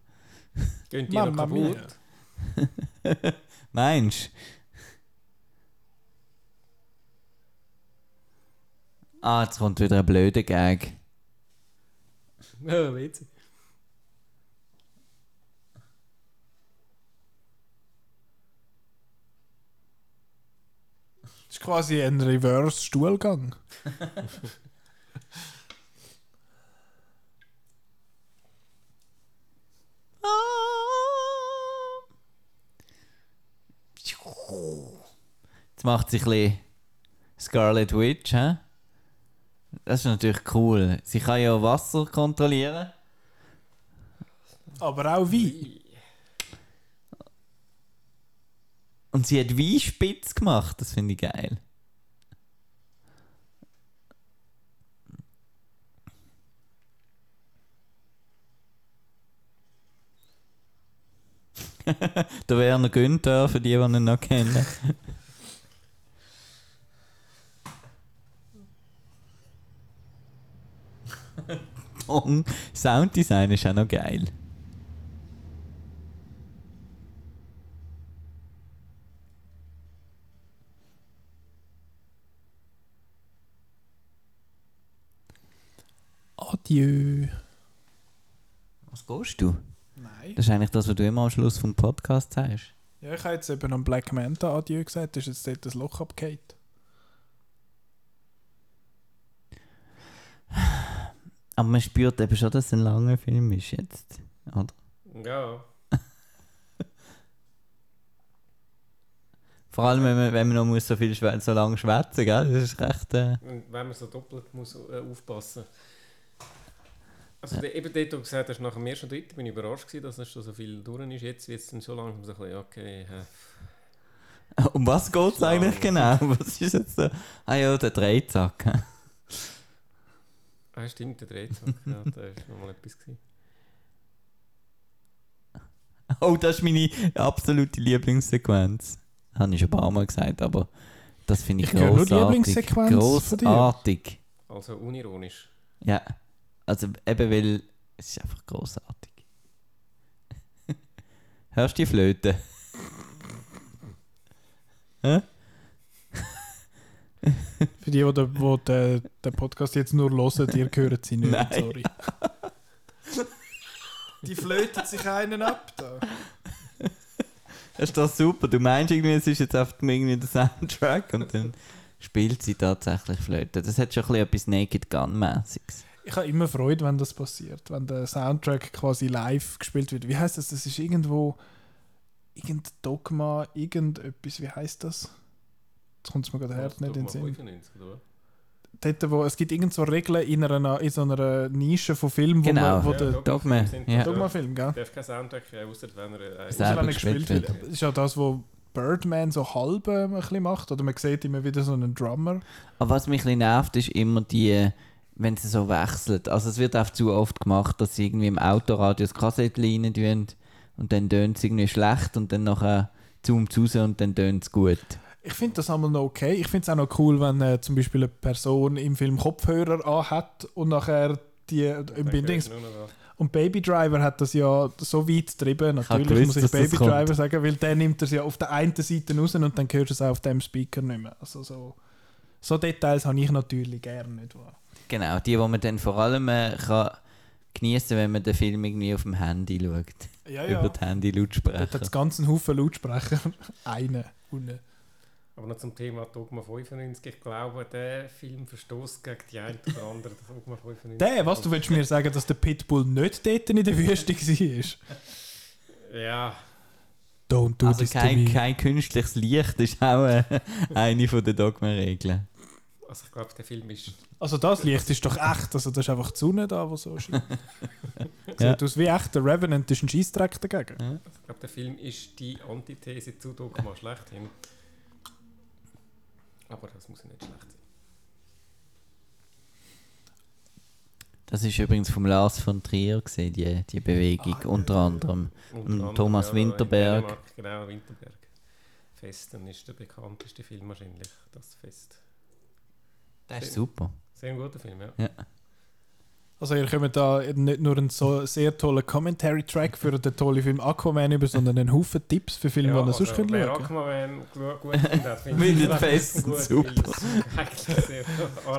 Gehen die noch Mamma mia. kaputt? Meinst Ah, jetzt kommt wieder ein blöder Gag. Ja, witzig. Das ist quasi ein Reverse-Stuhlgang. Jetzt macht sich ein bisschen Scarlet Witch, hä? Das ist natürlich cool. Sie kann ja Wasser kontrollieren. Aber auch wie? Und sie hat Weinspitz gemacht. Das finde ich geil. Der Werner Günther, für die, die ihn noch kennen. Ton, Sounddesign ist auch noch geil. Adieu. Was gehst du? Nein. Das ist eigentlich das, was du immer am Schluss vom Podcast sagst. Ja, ich habe jetzt eben am Black Manta Adieu gesagt, ist jetzt dort das Loch abgehakt. Aber man spürt eben schon, dass es ein langer Film ist jetzt. Oder? Ja. Vor allem, wenn man, wenn man noch muss so viel schwä- so lange schwätzen gell? Das ist recht. Äh, Und wenn man so doppelt muss äh, aufpassen Also der, eben dort, wo du gesagt hast, nach dem ersten Dritten bin ich überrascht gewesen, dass es schon so viel durch ist. Jetzt wird es dann schon langsam so ein bisschen, okay, äh, um was geht es eigentlich genau? Was ist jetzt der. Ah ja, der Dreizack. Ah stimmt, der Drehzack, ja, da ist nochmal etwas gewesen. Oh, das ist meine absolute Lieblingssequenz. Habe ich schon ein paar Mal gesagt, aber das finde ich, Ich dir. Grossartig. Also unironisch. Ja. Also eben weil es ist einfach grossartig. Hörst du die Flöte? Hä? Für die, die, den- die den, den Podcast jetzt nur hören, ihr hört sie nicht, Nein. sorry. Die flötet sich einen ab da. Das ist doch super. Du meinst irgendwie, es ist jetzt einfach irgendwie der Soundtrack und dann spielt sie tatsächlich Flöte. Das hat schon ein bisschen etwas Naked Gun-mäßiges. Ich habe immer Freude, wenn das passiert, wenn der Soundtrack quasi live gespielt wird. Wie heißt das? Das ist irgendwo irgendein Dogma, irgendetwas. Wie heißt das? Jetzt kommt es mir gerade her, Also, nicht in den Dogma Sinn. 95, oder? Dort, wo, es gibt irgend so Regeln in, einer, in so einer Nische von Filmen, wo, Genau. man, wo Ja, der Dogma- Dogma, sind- ja. Dogma-Film, gell? Darf kein Soundtrack, äh, außer wenn er... Äh, Selber wenn gespielt wird. Das ist ja das, was Birdman so halb ähm, ein bisschen macht. Oder man sieht immer wieder so einen Drummer. Aber was mich ein bisschen nervt, ist immer die, wenn sie so wechselt. Also es wird auch zu oft gemacht, dass sie irgendwie im Autoradio das Kassett rein tun und dann tönt es irgendwie schlecht und dann nachher zoomt es raus und dann tönt es gut. Ich finde das einmal noch okay. Ich finde es auch noch cool, wenn äh, zum Beispiel eine Person im Film Kopfhörer anhat und nachher die im Dann Bindings. Und Baby Driver hat das ja so weit getrieben. Natürlich gewusst, muss ich das Baby kommt. Driver sagen, weil der nimmt es ja auf der einen Seite raus und dann hörst du es auch auf dem Speaker nicht mehr. Also so, so Details habe ich natürlich gerne nicht wahr. Genau, die, die man dann vor allem äh, kann genießen wenn man den Film irgendwie auf dem Handy schaut. Ja, Über die Handy-Lautsprecher. hat es ganzen Haufen Lautsprecher. Einen. unten. Aber noch zum Thema Dogma 95. Ich glaube, der Film verstößt gegen die ein oder andere Dogma 95. Der, was du willst mir sagen, dass der Pitbull nicht dort in der Wüste war? Ja, Don't do Also this to kein, me. kein künstliches Licht ist auch äh, eine von den Dogmenregeln. also ich glaube, der Film ist. Also das Licht ist doch echt. Also das ist einfach die Sonne da, die so scheint. Ja. Sieht aus wie echt. Der Revenant ist ein Scheissdreck dagegen. Also ich glaube, der Film ist die Antithese zu Dogma schlechthin. Aber das muss ja nicht schlecht sein. Das ist übrigens vom Lars von Trier gesehen, die, die Bewegung, Ah, unter anderem. Unter Und anderem, Thomas ja, Winterberg. in Dänemark, Genau, Winterberg. Festen ist der bekannteste Film wahrscheinlich, das Fest. Das ist super. Sehr guter Film, ja. Ja. Also ihr kommt da nicht nur einen so sehr tollen Commentary-Track für den tollen Film Aquaman über, sondern einen Haufen Tipps für Filme, die ihr sonst könnt wer schauen Aquaman gu- gut findet, Findet das Festen super.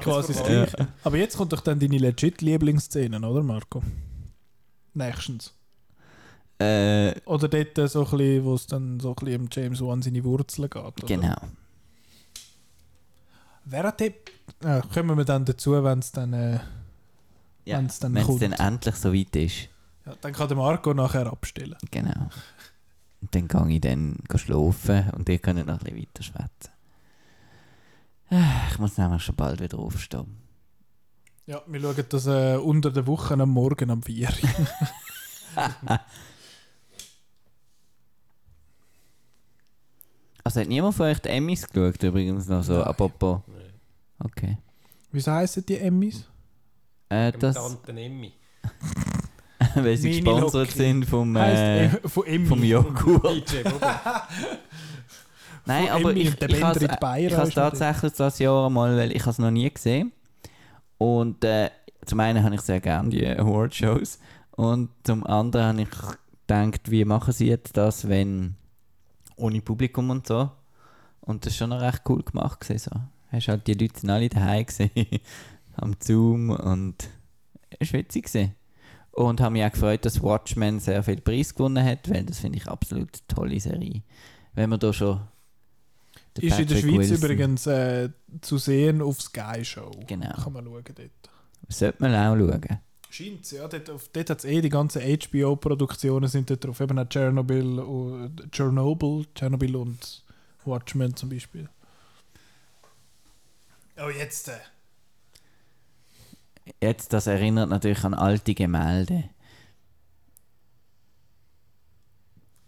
Quasi das Gleiche. Aber jetzt kommt doch dann deine legit Lieblingsszenen, oder Marco? Nächstens. Äh, Oder dort so ein bisschen, wo es dann so ein bisschen um James Wan seine Wurzeln geht. Oder? genau. Wer hat den... Äh, kommen wir dann dazu, wenn es dann... Äh, Ja, Wenn's dann Wenn es kommt. dann endlich so weit ist. ja, dann kann der Marco nachher abstellen. Genau. Und dann gehe ich dann schlafen und ihr könnt noch ein bisschen weiter schwätzen. Ich muss nämlich schon bald wieder aufstehen. Ja, wir schauen das äh, unter der Woche am Morgen um 4 Uhr. Also hat niemand von euch die Emmys geschaut übrigens noch so, Nein. apropos. Nee. Okay. Wieso heissen die Emmys? Äh, das, Tante Emmy. weil sie Mini gesponsert Loki. sind vom, Heisst äh, Em- von Emmy. vom Joghurt. DJ Bobo. Nein, Von aber Emmy ich, und der ich habe Bender in Bayern es ist tatsächlich das Jahr einmal, weil ich es noch nie gesehen Und äh, zum einen habe ich sehr gerne die Award-Shows und zum anderen habe ich gedacht, wie machen sie jetzt das, wenn ohne Publikum und so. Und das ist schon noch recht cool gemacht gewesen, so. Hast halt die Leute sind alle daheim gesehen, am Zoom und es war witzig gewesen. Und habe mich auch gefreut, dass Watchmen sehr viel Preis gewonnen hat, weil das finde ich absolut eine tolle Serie. Wenn man da schon Ist in der Patrick Schweiz Wilson- übrigens äh, zu sehen auf Sky Show. Genau. Kann man schauen dort. Sollte man auch schauen. Scheint ja. Dort, auf- dort hat es eh die ganzen HBO-Produktionen sind dort drauf. Eben auch Chernobyl, und, Chernobyl, Chernobyl und Watchmen zum Beispiel. Oh, jetzt. Äh. Jetzt, das erinnert natürlich an alte Gemälde.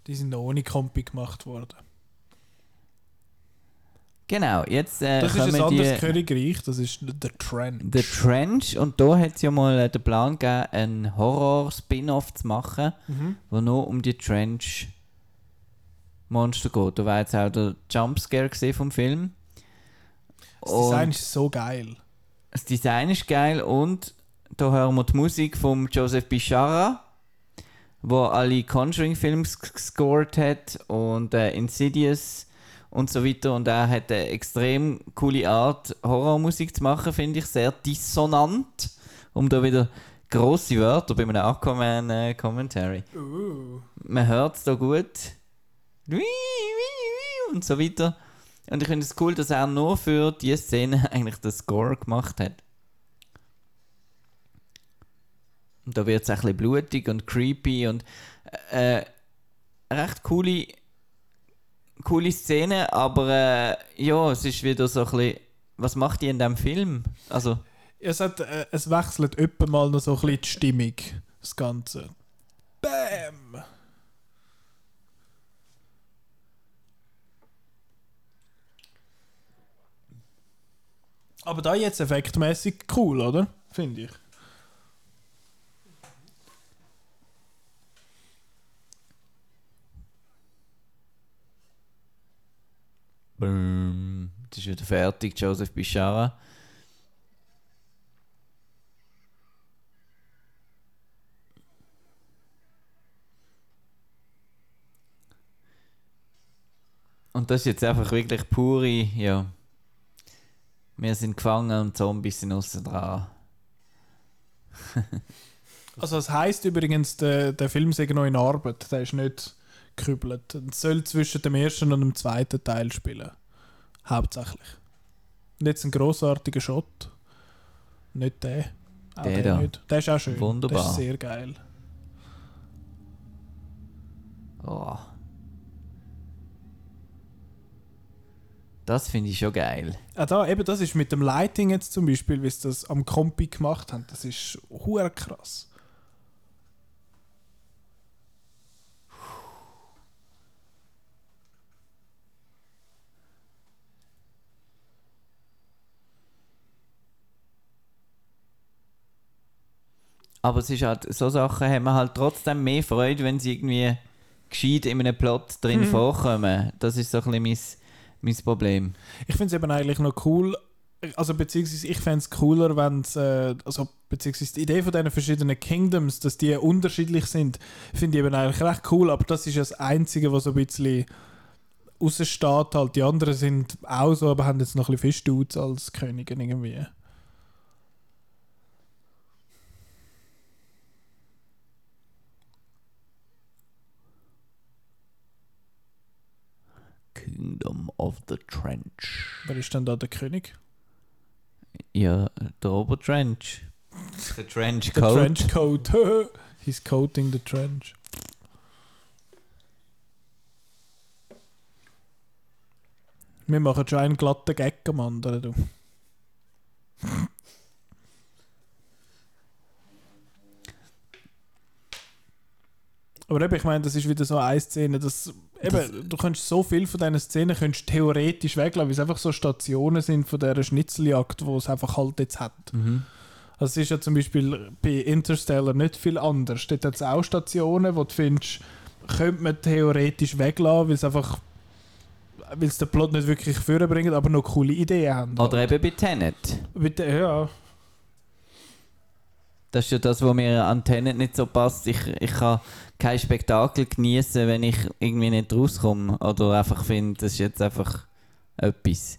Die sind noch ohne Kompi gemacht worden. Genau, jetzt äh, Das ist ein anderes die, Königreich, das ist der Trend. The Trench und da hat es ja mal äh, den Plan gegeben, einen Horror-Spin-Off zu machen, Mhm. wo nur um die Trench-Monster geht. Da war jetzt auch der Jumpscare vom Film. Das Design Und ist so geil. Das Design ist geil und da hören wir die Musik von Joseph Bishara, wo alle Conjuring-Films g- gescored hat und äh, Insidious und so weiter. Und er hat eine extrem coole Art, Horrormusik zu machen, finde ich. Sehr dissonant, um da wieder grosse Wörter bei einem Aquaman-Commentary. Uh. Man hört es da gut. Und so weiter. Und ich finde es cool, dass er nur für diese Szene eigentlich den Score gemacht hat. Und da wird es ein bisschen blutig und creepy und äh, recht coole, coole Szene, aber äh, ja, es ist wieder so ein bisschen, was macht die in dem Film? Also, Es, hat, äh, es wechselt öppe mal noch so ein bisschen die Stimmung, das Ganze. Bam! Aber da jetzt effektmäßig cool, oder? Finde ich. boom. Das ist wieder fertig, Joseph Bishara. Und das ist jetzt einfach wirklich pure, ja. Wir sind gefangen und Zombies sind außen dran. also das heisst übrigens, der, der Film sei noch in Arbeit. Der ist nicht gekübelt. Es soll zwischen dem ersten und dem zweiten Teil spielen. Hauptsächlich. Und jetzt ein grossartiger Shot. Nicht der. Auch der, der nicht. Der ist auch schön. Wunderbar. Der ist sehr geil. Oh. Das finde ich schon geil. Ah, da, eben, das ist mit dem Lighting jetzt zum Beispiel, wie sie das am Kompi gemacht haben. Das ist hure krass. Aber es ist halt, so Sachen haben wir halt trotzdem mehr Freude, wenn sie irgendwie gescheit in einem Plot drin hm. vorkommen. Das ist so ein bisschen mein, Problem. Ich finde es eben eigentlich noch cool, also beziehungsweise ich fände es cooler, wenn es, äh, also beziehungsweise die Idee von diesen verschiedenen Kingdoms, dass die unterschiedlich sind, finde ich eben eigentlich recht cool, aber das ist das Einzige, was so ein bisschen raussteht halt. Die anderen sind auch so, aber haben jetzt noch ein bisschen Fischdudes als Königin irgendwie. Kingdom of the Trench. Wer ist denn da der König? Ja, der Obertrench. Der Trench Coat. Der Trench Coat. He's coating the trench. Wir machen schon einen glatten Gag am anderen, du. Aber eben, ich meine, das ist wieder so eine Szene, dass eben, du kannst so viel von diesen Szenen kannst theoretisch weglassen, weil es einfach so Stationen sind von dieser Schnitzeljagd, wo es einfach halt jetzt hat. Mhm. Also es ist ja zum Beispiel bei Interstellar nicht viel anders. Dort hat es auch Stationen, wo du findest, könnte man theoretisch weglassen, weil es einfach weil es den Plot nicht wirklich vorbringt, aber noch coole Ideen haben. Oder eben bei Tenet. Bitte, ja. Das ist ja das, was mir an Tenet nicht so passt. Ich, ich kann kein Spektakel genießen, wenn ich irgendwie nicht rauskomme. Oder einfach finde, das ist jetzt einfach etwas.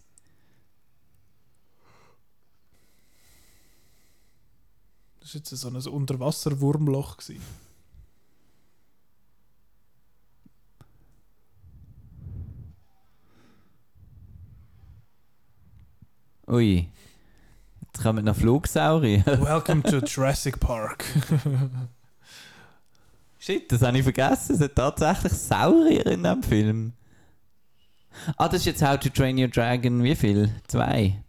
Das war jetzt so ein Unterwasserwurmloch. Ui. Jetzt kommen noch Flugsaurier. Welcome to Jurassic Park. Shit, das habe ich vergessen. Es sind tatsächlich Saurier in dem Film. Ah, das ist jetzt How to Train Your Dragon. Wie viel? Zwei?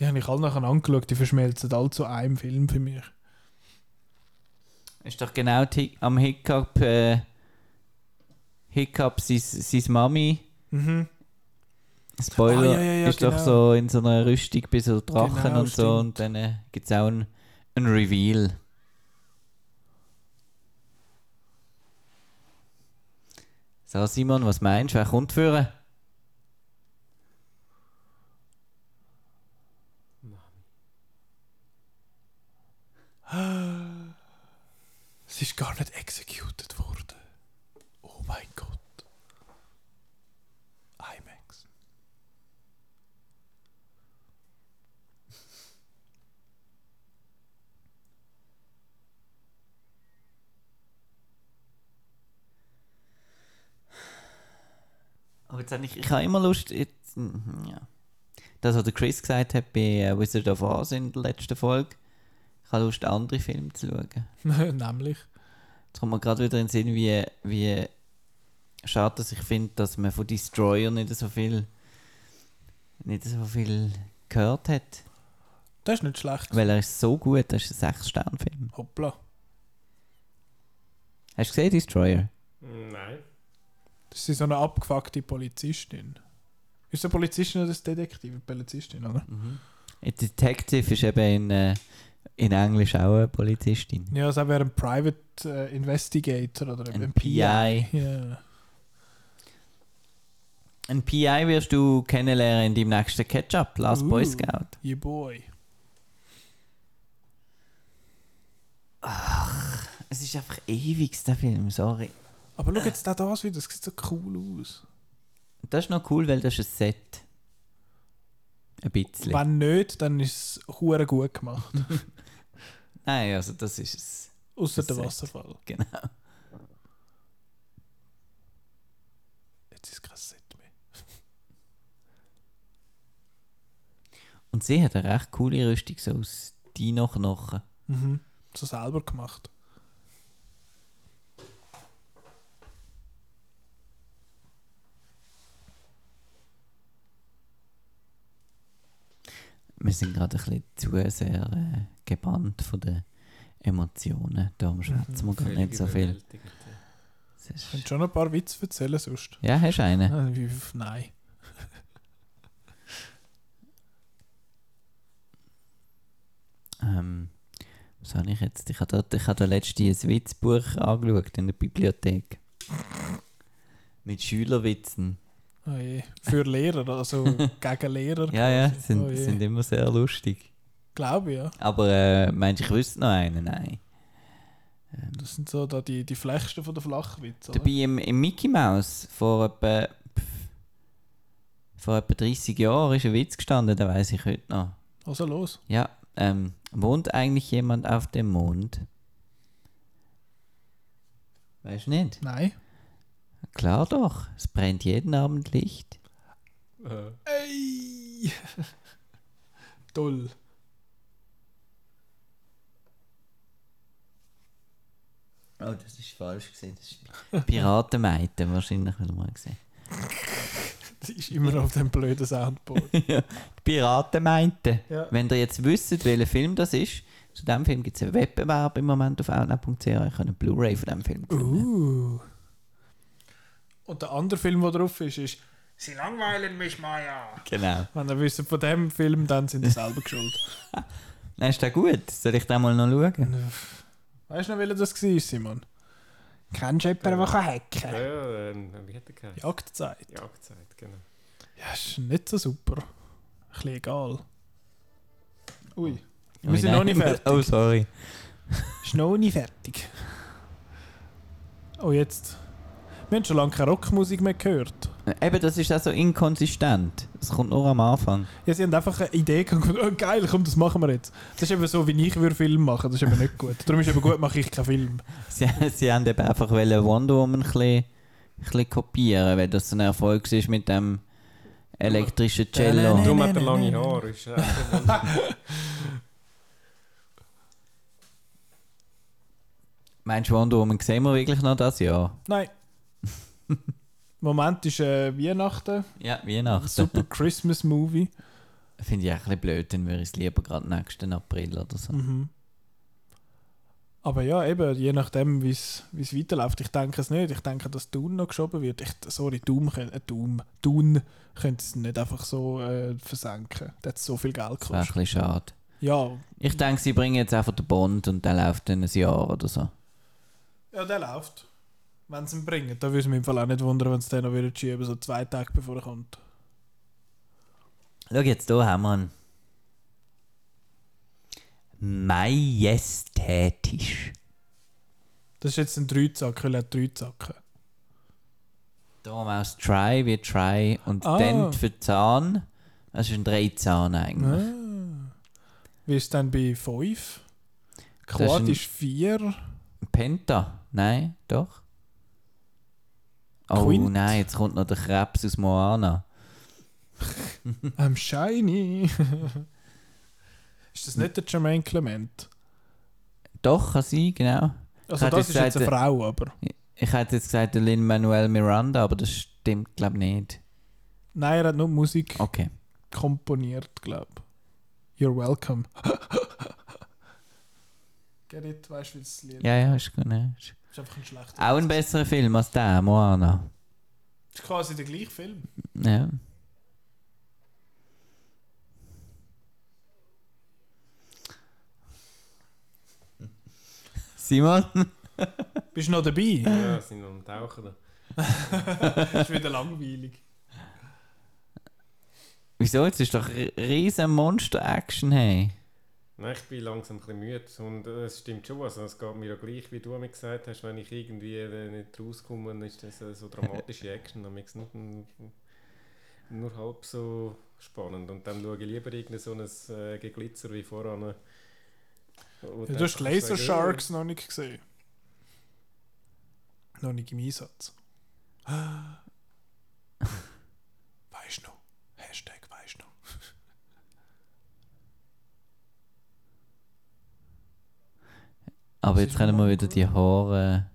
Die habe ich alle nachher angeschaut. Die verschmelzen alle zu einem Film für mich. Ist doch genau am Hiccup. Äh, Hiccup, seine Mami. Mhm. Spoiler, ah, ja, ja, ist genau. doch so in so einer Rüstung bis so Drachen genau, und so. Stimmt. Und dann äh, gibt es auch ein, ein Reveal. So, Simon, was meinst du? Wer kommt führen? Es ist gar nicht executed worden. Oh mein Gott. IMAX. Aber jetzt habe ich, ich habe immer Lust, jetzt, mhm, ja. das, was der Chris gesagt hat bei uh, Wizard of Oz in der letzten Folge, ich habe Lust, andere Filme zu schauen. Nämlich? Jetzt kommt mir gerade wieder in den Sinn, wie, wie schade, dass ich finde, dass man von Destroyer nicht so viel nicht so viel gehört hat. Das ist nicht schlecht. Weil er ist so gut, das ist ein 6-Stern-Film. Hoppla. Hast du gesehen, Destroyer? Nein. Das ist so eine abgefuckte Polizistin. Ist es eine Polizistin oder eine Detektiv? Eine Polizistin, oder? Mhm. Ein Detective ist eben in, äh, in Englisch auch eine Polizistin. Ja, das wäre ein Private äh, Investigator oder ein, ein PI. Ja. Ein PI wirst du kennenlernen in deinem nächsten Ketchup, Last Boy Uh. Scout. Yeah, boy. Es ist einfach ewig, der Film, sorry. Aber schau jetzt da das wieder, das sieht so cool aus. Das ist noch cool, weil das ist ein Set. Ein bisschen. Wenn nicht, dann ist es hure gut gemacht. Nein, also das ist es. Außer der Set. Wasserfall. Genau. Jetzt ist es kein Set mehr. Und sie hat eine recht coole Rüstung, so aus Dino-Knochen. Mhm. So selber gemacht. Wir sind gerade ein bisschen zu sehr äh, gebannt von den Emotionen. Darum schwätzen wir gar Völlig nicht so viel. Ich könnte schon ein paar Witze erzählen sonst. Ja, hast du einen? Nein. Ähm, was habe ich jetzt? Ich habe da, ich habe da letztens ein Witzbuch angeschaut in der Bibliothek. Mit Schülerwitzen. Oh. Für Lehrer, also gegen Lehrer. Ja, ja, sind, Oh sind immer sehr lustig. Glaube ich, ja. Aber äh, meinst du, ich wüsste noch einen? Nein. Ähm, Das sind so da die, die Flechsten von der Flachwitze. oder? Dabei im, im Mickey Mouse vor etwa, vor etwa 30 Jahren ist ein Witz gestanden, den weiß ich heute noch. Also los. Ja, ähm, wohnt eigentlich jemand auf dem Mond? Weißt du nicht? Nein. Klar doch, es brennt jeden Abend Licht. Äh, Ey! Toll. Oh, das ist falsch gesehen. Das ist Piratenmeite wahrscheinlich wieder mal gesehen. Sie ist immer auf dem blöden Soundboard. ja, die Piratenmeite. Ja. Wenn ihr jetzt wisst, welcher Film das ist, zu diesem Film gibt es einen Wettbewerb im Moment auf outnow.ch. Ich kann eine Blu-ray von diesem Film gewinnen. Uh. Und der andere Film, der drauf ist, ist Sie langweilen mich, Maya. Genau. Wenn ihr wisst von dem Film, dann sind ihr selber schuld. Nein, ist der gut? Soll ich den mal noch schauen? Weißt du noch, welcher das war, Simon? Kennst du jemanden, der kann ja, hacken ja, ähm, wie hat der geheißen? Jagdzeit. Jagdzeit, genau. Ja, ist nicht so super. Ein bisschen egal. Ui. Wir Ui, sind nein. noch nicht fertig. Oh, sorry. Ist noch nicht fertig. Oh, jetzt. Wir haben schon lange keine Rockmusik mehr gehört. Eben, das ist auch so inkonsistent. Es kommt nur am Anfang. Ja, sie haben einfach eine Idee gehabt, oh, geil, komm, das machen wir jetzt. Das ist eben so, wie ich würde Film machen, das ist eben nicht gut. Darum ist eben gut, mache ich keinen Film. Sie, sie haben eben einfach wollen Wonder Woman ein bisschen, ein bisschen kopieren, weil das so ein Erfolg war mit dem elektrischen Cello. Darum hat er lange Haare. Ist Meinst du, Wonder Woman sehen wir wirklich noch das Jahr? Nein. Moment ist äh, Weihnachten. Ja, Weihnachten. Super Christmas Movie. Finde ich auch ein bisschen blöd, dann würde ich es lieber gerade nächsten April oder so. Mhm. Aber ja, eben, je nachdem, wie es weiterläuft. Ich denke es nicht. Ich denke, dass Dune noch geschoben wird. Ich, sorry, Doom, äh, Doom, Dune könnte es nicht einfach so äh, versenken. Das hat so viel Geld Das wäre ein gekostet. bisschen schade. Ja, Ich denke, sie bringen jetzt einfach den Bond und der läuft dann ein Jahr oder so. ja, der läuft. Wenn sie ihn bringen, dann würde es mich im Fall auch nicht wundern, wenn sie den noch wieder schieben, so zwei Tage bevor er kommt. Schau jetzt, hier haben wir einen. Majestätisch. Das ist jetzt ein Dreizack, weil er hat drei Zacken. Darum aus Try wie Try und Ah. Dent für Zahn. Das ist ein Dreizahn eigentlich. Ah. Wie ist dann bei 5? ist Quad ein- ist 4. Penta? Nein, doch. Oh Quint? nein, jetzt kommt noch der Krebs aus Moana. I'm shiny. ist das nicht der Jermaine Clement? Doch, kann sein, genau. Also das ist jetzt eine Frau, aber... Ich hätte jetzt gesagt, der Lin-Manuel Miranda, aber das stimmt, glaube ich, nicht. Nein, er hat nur Musik Okay. komponiert, glaube ich. You're welcome. Get it? Weißt du, wie das Lied Ja, ja, ist gut. ne? Ist ist einfach ein schlechter. Auch ein besserer Film als der, Moana. ist quasi der gleiche Film. Ja. Simon? Bist du noch dabei? Ja, sind noch am Tauchen. da. ist wieder langweilig. Wieso? Jetzt ist doch riesen Monster-Action, hey. Nein, ich bin langsam ein bisschen müde und äh, es stimmt schon, also es geht mir ja gleich, wie du mir gesagt hast, wenn ich irgendwie äh, nicht rauskomme, dann ist das äh, so dramatische Action, dann ist nur, nur halb so spannend und dann schaue ich lieber irgendein so ein Geglitzer wie voran. Ja, du hast Laser Sharks noch nicht gesehen. Noch nicht im Einsatz. Weißt du noch? Hashtag weißt du noch? Aber jetzt können wir wieder die Haare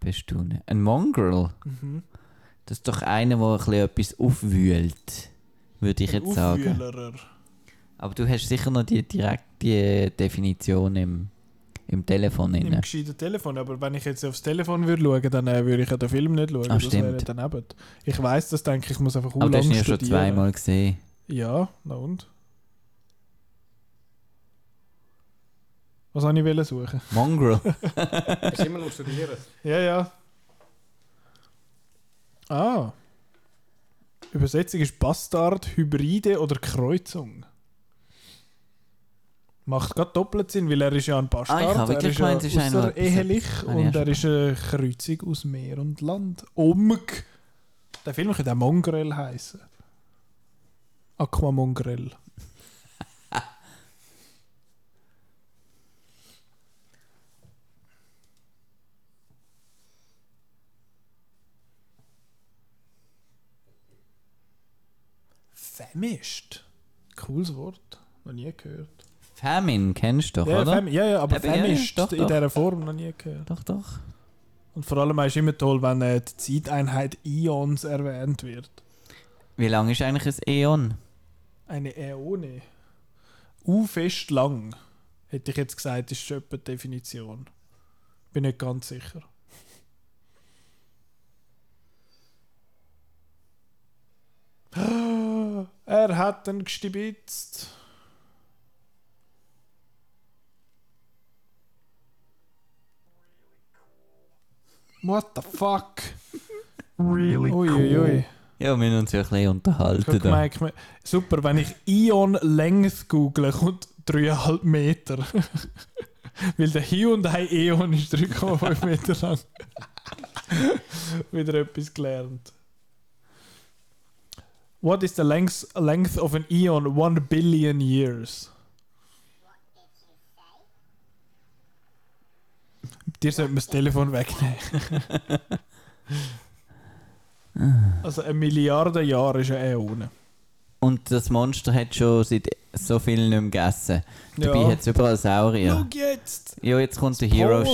bestaunen. Ein Mongrel? Mhm. Das ist doch einer, der ein bisschen etwas aufwühlt, würde ich Ein jetzt sagen. Aufwühlerer. Aber du hast sicher noch die direkte Definition im, im Telefon. Im gescheiten Telefon. Aber wenn ich jetzt aufs Telefon würde schauen, dann äh, würde ich ja den Film nicht schauen. Ah, das stimmt. daneben. Ich weiß das, denke ich, muss einfach Aber du hast lang ja schon zweimal gesehen. Ja, na und? Was wollte ich wollen suchen? Mongrel. Du immer noch studieren? Ja, ja. Ah. Übersetzung ist Bastard, Hybride oder Kreuzung. Macht gerade doppelt Sinn, weil er ist ja ein Bastard. Ah, ich habe er wirklich ist ja gemeint, es ist einer, der außerehelich etwas- Habe ich und er ist eine Kreuzung aus Meer und Land. Omg. Der Film könnte auch Mongrel heißen. Aquamongrel. Famished. Cooles Wort. Noch nie gehört. Famine kennst du doch, ja, oder? Fam ja, ja, aber Eben, ja, ja, doch, in doch. dieser Form noch nie gehört. Doch, doch. Und vor allem ist immer toll, wenn äh, die Zeiteinheit Ions erwähnt wird. Wie lang ist eigentlich ein Äon? Eine Äone. U fest lang. Hätte ich jetzt gesagt, ist schon die Definition. Bin nicht ganz sicher. Er hat ihn gestibitzt. What the fuck? Really Ui, cool. ui, ui. Ja, wir haben uns ja ein bisschen unterhalten. gemerkt, me- super, wenn ich Ion Length google, kommt 3,5 Meter. Weil der Hyundai Eon ist 3,5 Meter lang. Wieder etwas gelernt. What is the length, length of an Eon? 1 billion years. Dir sollte man das Telefon wegnehmen. also eine Milliarde Jahre ist eine Äone. Und das Monster hat schon seit so viel nicht mehr gegessen. Dabei Ja. hat es überall Saurier. Schau jetzt! Ja, jetzt kommt der Hero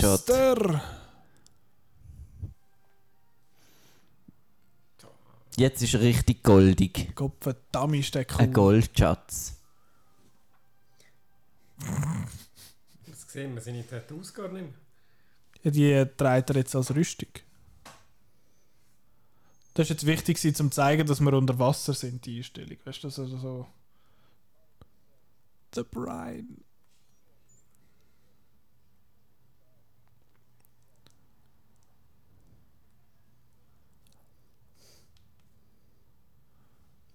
Jetzt ist er richtig goldig. Gott verdammt ist der cool. Ein Goldschatz. Das sehen wir seine Tattoos gar nicht mehr. Ja, die trägt er jetzt als Rüstung. Das ist jetzt wichtig, um zu zeigen, dass wir unter Wasser sind, die Einstellung. Weißt du, das also so. The Brine.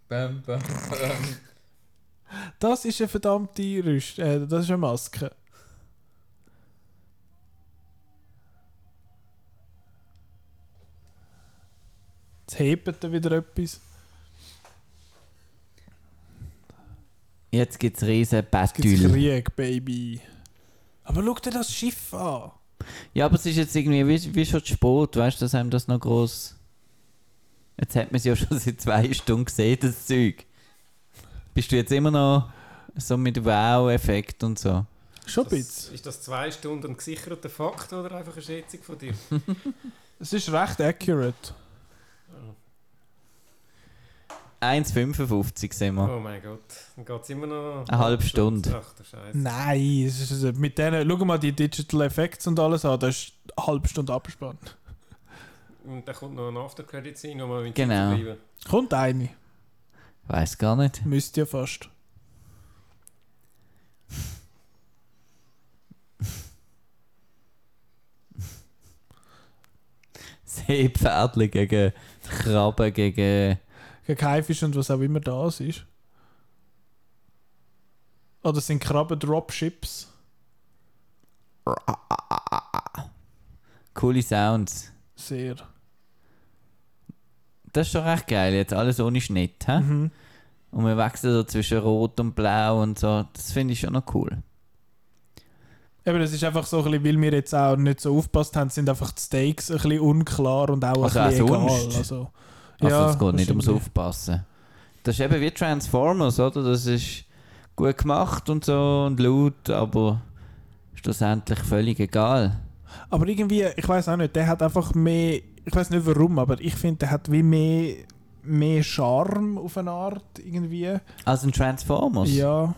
Bam, bam, bam. Das ist eine verdammte Rüstung. Äh, das ist eine Maske. Jetzt hebt er wieder etwas. Jetzt gibt es riesen Jetzt gibt's Battle. Krieg, Baby. Aber schau dir das Schiff an. Ja, aber es ist jetzt irgendwie wie, wie schon zu spät, weißt du, dass einem das noch groß. Jetzt hat man es ja schon seit zwei Stunden gesehen, das Zeug. Bist du jetzt immer noch so mit Wow-Effekt und so? Schon ein bisschen. ist das zwei Stunden gesicherter Fakt oder einfach eine Schätzung von dir? Es ist recht accurate. 1,55 sehen wir. Oh mein Gott, dann geht es immer noch Eine halbe Stunde. Ach du Scheiße. Nein, es ist, mit denen, schau mal die Digital Effects und alles an, das ist eine halbe Stunde Abspann. Und dann kommt noch ein After-Credit sein, nochmal mit Genau. Titel bleiben. Kommt eine, Weiß gar nicht. müsst ihr fast. Seepferdli gegen Krabben gegen. Gegen Haifisch und was auch immer das ist. Oder sind Krabben Dropships? Coole Sounds. Sehr. Das ist schon recht geil, jetzt alles ohne Schnitt. Hä? Mhm. Und wir wechseln so zwischen Rot und Blau und so. Das finde ich schon noch cool. Eben, das ist einfach so ein bisschen, weil wir jetzt auch nicht so aufgepasst haben, sind einfach die Stakes ein bisschen unklar und auch Also ein auch bisschen egal. sonst? Also, Also es geht nicht ums. Aufpassen. Das ist eben wie Transformers, oder? Das ist gut gemacht und so und laut, aber schlussendlich völlig egal. Aber irgendwie, ich weiß auch nicht, der hat einfach mehr, ich weiß nicht warum, aber ich finde, der hat wie mehr, mehr Charme auf eine Art irgendwie. Also ein Transformers? Ja.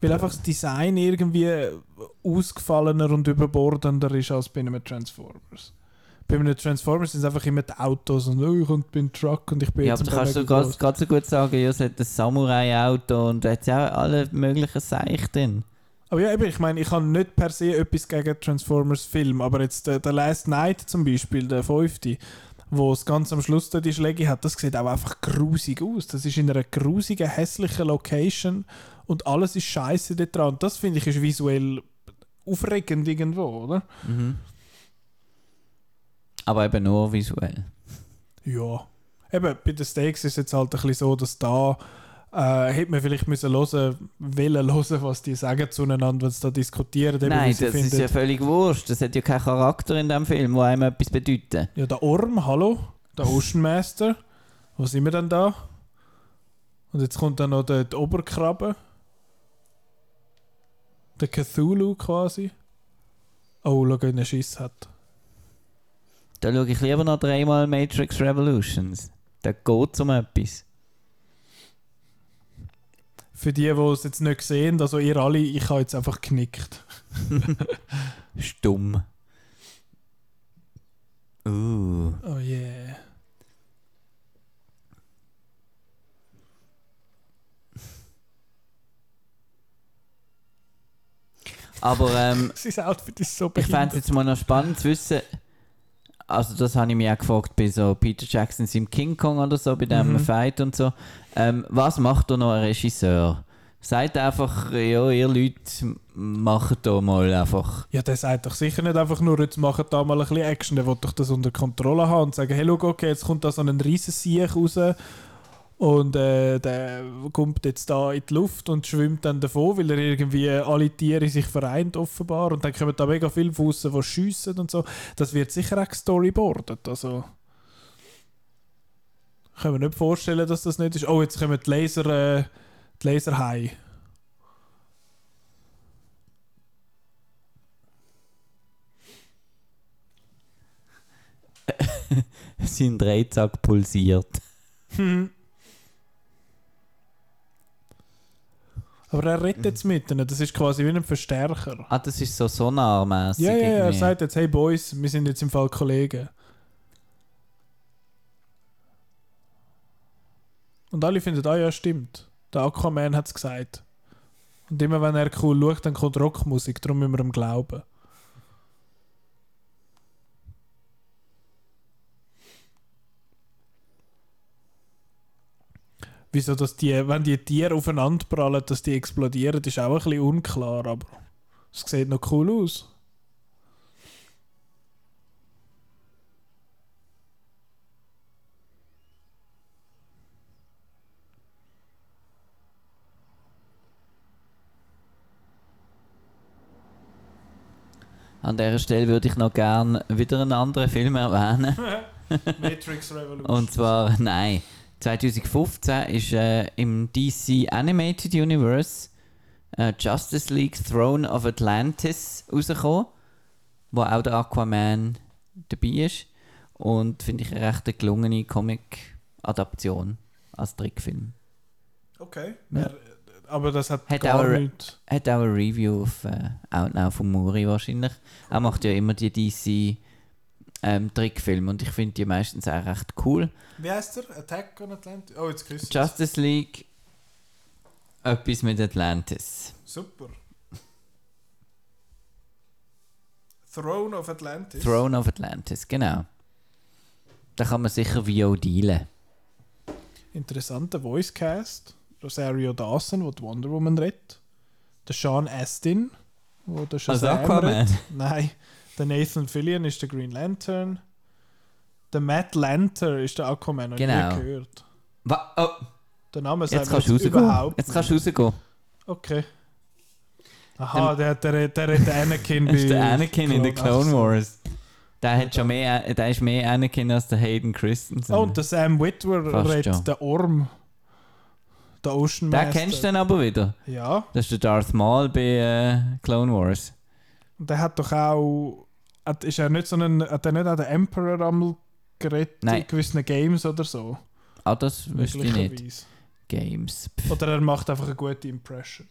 Weil einfach das Design irgendwie ausgefallener und überbordender ist als bei einem Transformers. Bei einem Transformers sind es einfach immer die Autos und oh, ich bin Truck und ich bin Ja, jetzt aber du kannst ganz, so gut sagen, ja, es hat ein Samurai-Auto und hat ja auch alle möglichen Seich drin. Aber ja, eben, ich meine, ich habe nicht per se etwas gegen Transformers-Film, aber jetzt der, der Last Night zum Beispiel, der fünfte, wo es ganz am Schluss da die Schläge hat, das sieht auch einfach grusig aus. Das ist in einer grusigen, hässlichen Location und alles ist scheiße dort dran. Und das finde ich ist visuell aufregend irgendwo, oder? Mhm. Aber eben nur visuell. Ja. Eben, bei den Steaks ist es jetzt halt ein bisschen so, dass da äh, hätte man vielleicht müssen hören, wollen hören, was die sagen zueinander, wenn sie da diskutieren. Nein, das ist finden- ja völlig wurscht. Das hat ja keinen Charakter in dem Film, der einem etwas bedeutet. Ja, der Orm, hallo, der Ocean Master. Wo sind wir denn da? Und jetzt kommt dann noch der, der Oberkrabbe. Der Cthulhu quasi. Oh, schau, wie er Schiss hat. Da schaue ich lieber noch dreimal Matrix Revolutions. Da geht es um etwas. Für die, die es jetzt nicht sehen, also ihr alle, ich habe jetzt einfach genickt. Stumm. Uh. Oh yeah. Aber ähm, Sein Outfit ist so ich fände es jetzt mal noch spannend zu wissen, also das habe ich mich auch gefragt bei so Peter Jackson im King Kong oder so, bei dem Mhm. Fight und so. Ähm, was macht da noch ein Regisseur? Sagt einfach, ja, ihr Leute macht da mal einfach. Ja, der sagt doch sicher nicht einfach nur, jetzt machen da mal ein bisschen Action. Der will doch das unter Kontrolle haben und sagen, hey, schau, okay, jetzt kommt da so ein riesen Siech raus und äh, der kommt jetzt da in die Luft und schwimmt dann davon, weil er irgendwie alle Tiere sich vereint offenbar und dann kommen da mega viele von die schiessen und so. Das wird sicher auch gestoryboardet, also... Ich kann mir nicht vorstellen, dass das nicht ist. Oh, jetzt kommen die Laser... Äh, die Laserhai. Sein Dreizack pulsiert. Hm. Aber er redet jetzt mit ihnen, das ist quasi wie ein Verstärker. Ah, das ist so sonarmäßig. Ja, ja, ja, er sagt jetzt, hey Boys, wir sind jetzt im Fall Kollegen. Und alle finden, ah ja, stimmt. Der Aquaman hat es gesagt. Und immer wenn er cool schaut, dann kommt Rockmusik, darum müssen wir ihm glauben. Wieso, dass die, wenn die Tiere aufeinander prallen, dass die explodieren, ist auch ein bisschen unklar, aber es sieht noch cool aus. An dieser Stelle würde ich noch gerne wieder einen anderen Film erwähnen. Matrix Revolution. Und zwar, nein, 2015 ist äh, im DC Animated Universe äh, Justice League Throne of Atlantis rausgekommen, wo auch der Aquaman dabei ist. Und finde ich eine recht gelungene Comic-Adaption als Trickfilm. Okay. Ja. Er, aber das hat, Hat gar auch- nichts. Hat auch eine Review auf äh, Outnow von Muri wahrscheinlich. Er macht ja immer die DC ähm, Trickfilme und ich finde die meistens auch recht cool. Wie heißt der? Attack on Atlantis? Oh, jetzt küsst Justice League, etwas mit Atlantis. Super. Throne of Atlantis. Throne of Atlantis, genau. Da kann man sicher VO dealen. Interessanter Voicecast. Rosario Dawson, wo die Wonder Woman redet. Der Sean Astin, wo der Also Shazam Aquaman. redet. Nein, der Nathan Fillion ist der Green Lantern. Der Matt Lanter ist der Aquaman, ich Genau. nie gehört. Wa oh, Der Name sagt jetzt kannst du überhaupt Jetzt kannst du rausgehen. Okay. Aha, der, der, der, der, der Anakin ist der bei Anakin in den Clone. Wars. Der, hat schon mehr, der ist mehr Anakin als der Hayden Christensen. Oh, und der Sam Witwer redet der Orm. Der Ocean den Master. kennst du dann aber wieder. Ja. Das ist der Darth Maul bei äh, Clone Wars. Und der hat doch auch. Hat, ist er nicht so ein. Hat er nicht auch den Emperor einmal geredet Nein. in gewissen Games oder so? Ah, das wüsste ich nicht. Games. Pff. Oder er macht einfach eine gute Impression.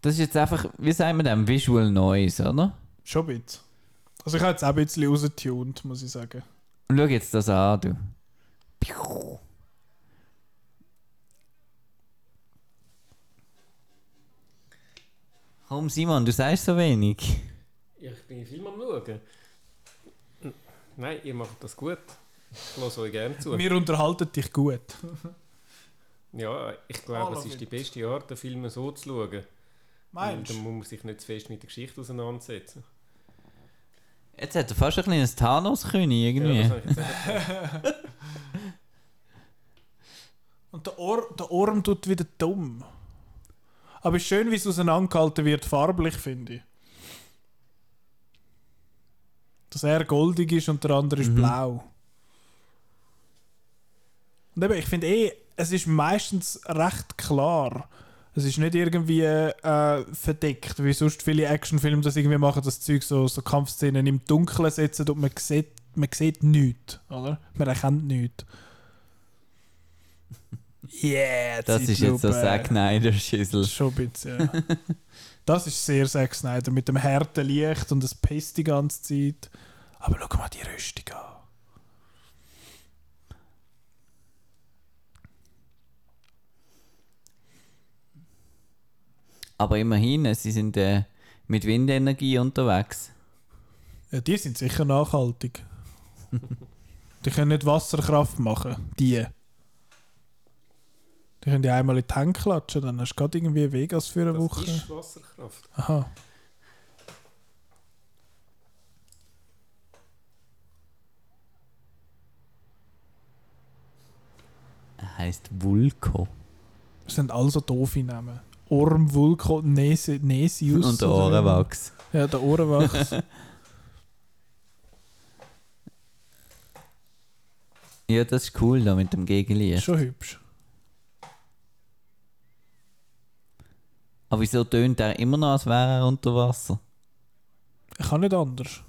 Das ist jetzt einfach, wie sagen wir dem, Visual Noise, oder? Schon ein bisschen. Also ich habe jetzt auch ein bisschen rausgetuned, muss ich sagen. Und schau jetzt das an, du. Komm, Simon, du sagst so wenig. Ich bin Film am Schauen. Nein, ihr macht das gut. Ich höre euch gerne zu. Wir unterhalten dich gut. Ja, ich glaube, es ist die beste Art, den Film so zu schauen. Meinst du? muss man sich nicht zu fest mit der Geschichte auseinandersetzen. Jetzt hat er fast ein kleines Thanos-König irgendwie. Ja. Und der, Or der Orm tut wieder dumm. Aber es ist schön, wie es auseinandergehalten wird, farblich, finde ich. Dass er goldig ist und der andere ist Mhm. blau. Und eben, ich finde eh, es ist meistens recht klar. Es ist nicht irgendwie äh, verdeckt, wie sonst viele Actionfilme das irgendwie machen, das Zeug so, so Kampfszenen im Dunkeln setzen und man sieht, man sieht nichts, oder? Man erkennt nichts. Yeah, Das ist jetzt so Zeitlupe. Zack Snyder-Schüssel. Schon ein bisschen, ja. Das ist sehr Zack Snyder mit dem harten Licht und es pisst die ganze Zeit. Aber schau mal die Rüstung an. Aber immerhin, sie sind äh, mit Windenergie unterwegs. Ja, die sind sicher nachhaltig. die können nicht Wasserkraft machen. Die. Die können ja einmal in die Hände klatschen, dann hast du gerade irgendwie Vegas für eine Das Woche. ist Wasserkraft. Aha. Er heißt Vulko. Das sind also doofe Namen. Orm, Vulko, Nese, Nesius. Und der Ohrenwachs. Ja, der Ohrenwachs. Ja, das ist cool da mit dem Gegenlicht. Schon hübsch. Aber wieso tönt er immer noch, als wäre er unter Wasser? Ich kann nicht anders.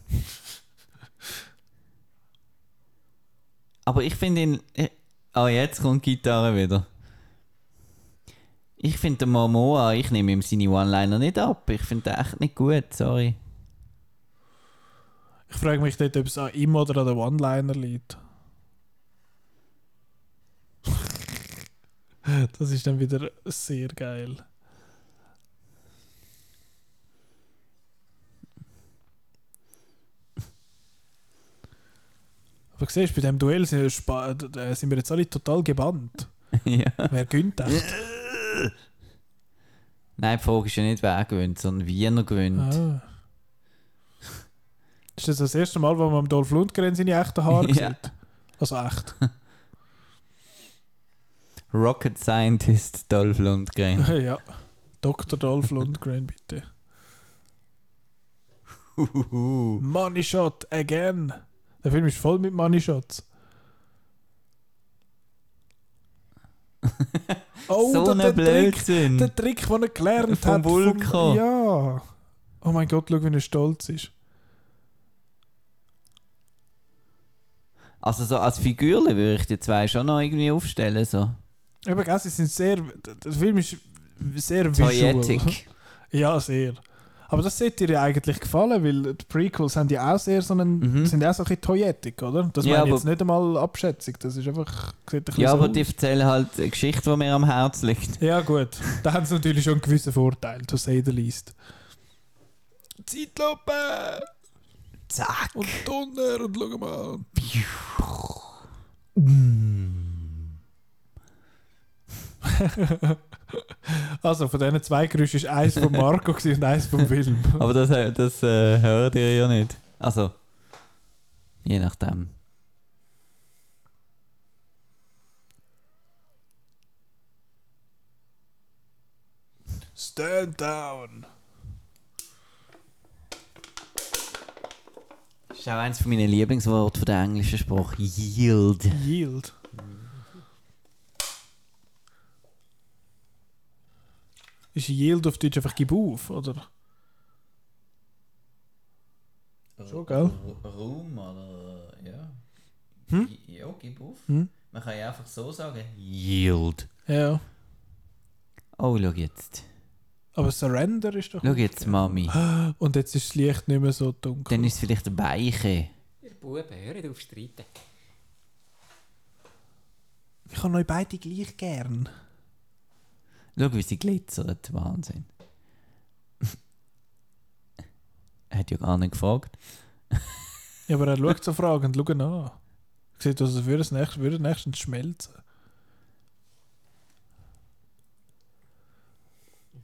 Aber ich finde ihn. ich- Ah, jetzt kommt die Gitarre wieder. Ich finde den Momoa, ich nehme ihm seine One-Liner nicht ab. Ich finde den echt nicht gut, sorry. Ich frage mich dort, ob es an ihm oder an der One-Liner liegt. das ist dann wieder sehr geil. Aber siehst du, bei dem Duell sind, äh, sind wir jetzt alle total gebannt. ja. Wer gönnt echt? Nein, die Frage ist ja nicht, wer gewinnt, sondern wie er gewinnt. Ah. Ist das das erste Mal, wo man am Dolph Lundgren seine echten Haare Ja. sieht? Also echt. Rocket Scientist Dolph Lundgren. ja. Dr. Dolph Lundgren, bitte. Money Shot again. Der Film ist voll mit Money Shots. Oh, so der, ein Trick, Blödsinn. der Trick, den er gelernt Vom hat. Vulkan. ja. Oh mein Gott, schau, wie er stolz ist. Also so als Figürle würde ich die zwei schon noch irgendwie aufstellen. So. Aber gell, sie sind sehr. Der Film ist sehr visual. Toyetic. Ja, sehr. Aber das sollte dir ja eigentlich gefallen, weil die Prequels haben ja auch sehr so einen, Mhm. sind ja auch so ein bisschen Toyetic, oder? Das Ja, meine jetzt nicht einmal Abschätzung, das ist einfach, sieht ein Ja, so aber aus. die erzählen halt eine Geschichte, die mir am Herzen liegt. Ja gut, da haben sie natürlich schon einen gewissen Vorteil, to say the least. Zeitlupe! Zack. Und Donner und schau mal. Also, von diesen zwei Geräuschen ist eins von Marco und eins vom Film. Aber das, das äh, hört ihr ja nicht. Also, je nachdem. Stand down. Das ist auch eines von meinen Lieblingsworte von der englischen Sprache. Yield. Yield. Ist Yield auf Deutsch einfach gib auf, oder? So, gell? Raum oder ja. Hm? Ja, gib auf. Hm? Man kann ja einfach so sagen. Yield. Ja. Oh, schau jetzt. Aber Surrender ist doch. Schau jetzt, Mami. Und jetzt ist das Licht nicht mehr so dunkel. Dann ist es vielleicht ein Beiche. Ihr Buben, hört auf streiten. Ich habe euch beide gleich gern. Schau, wie sie glitzert. Wahnsinn. er hat ja gar nicht gefragt. Ja, aber er schaut so fragend, schau ihn an. Sieht aus, als würde es nächst, würde nächstens schmelzen.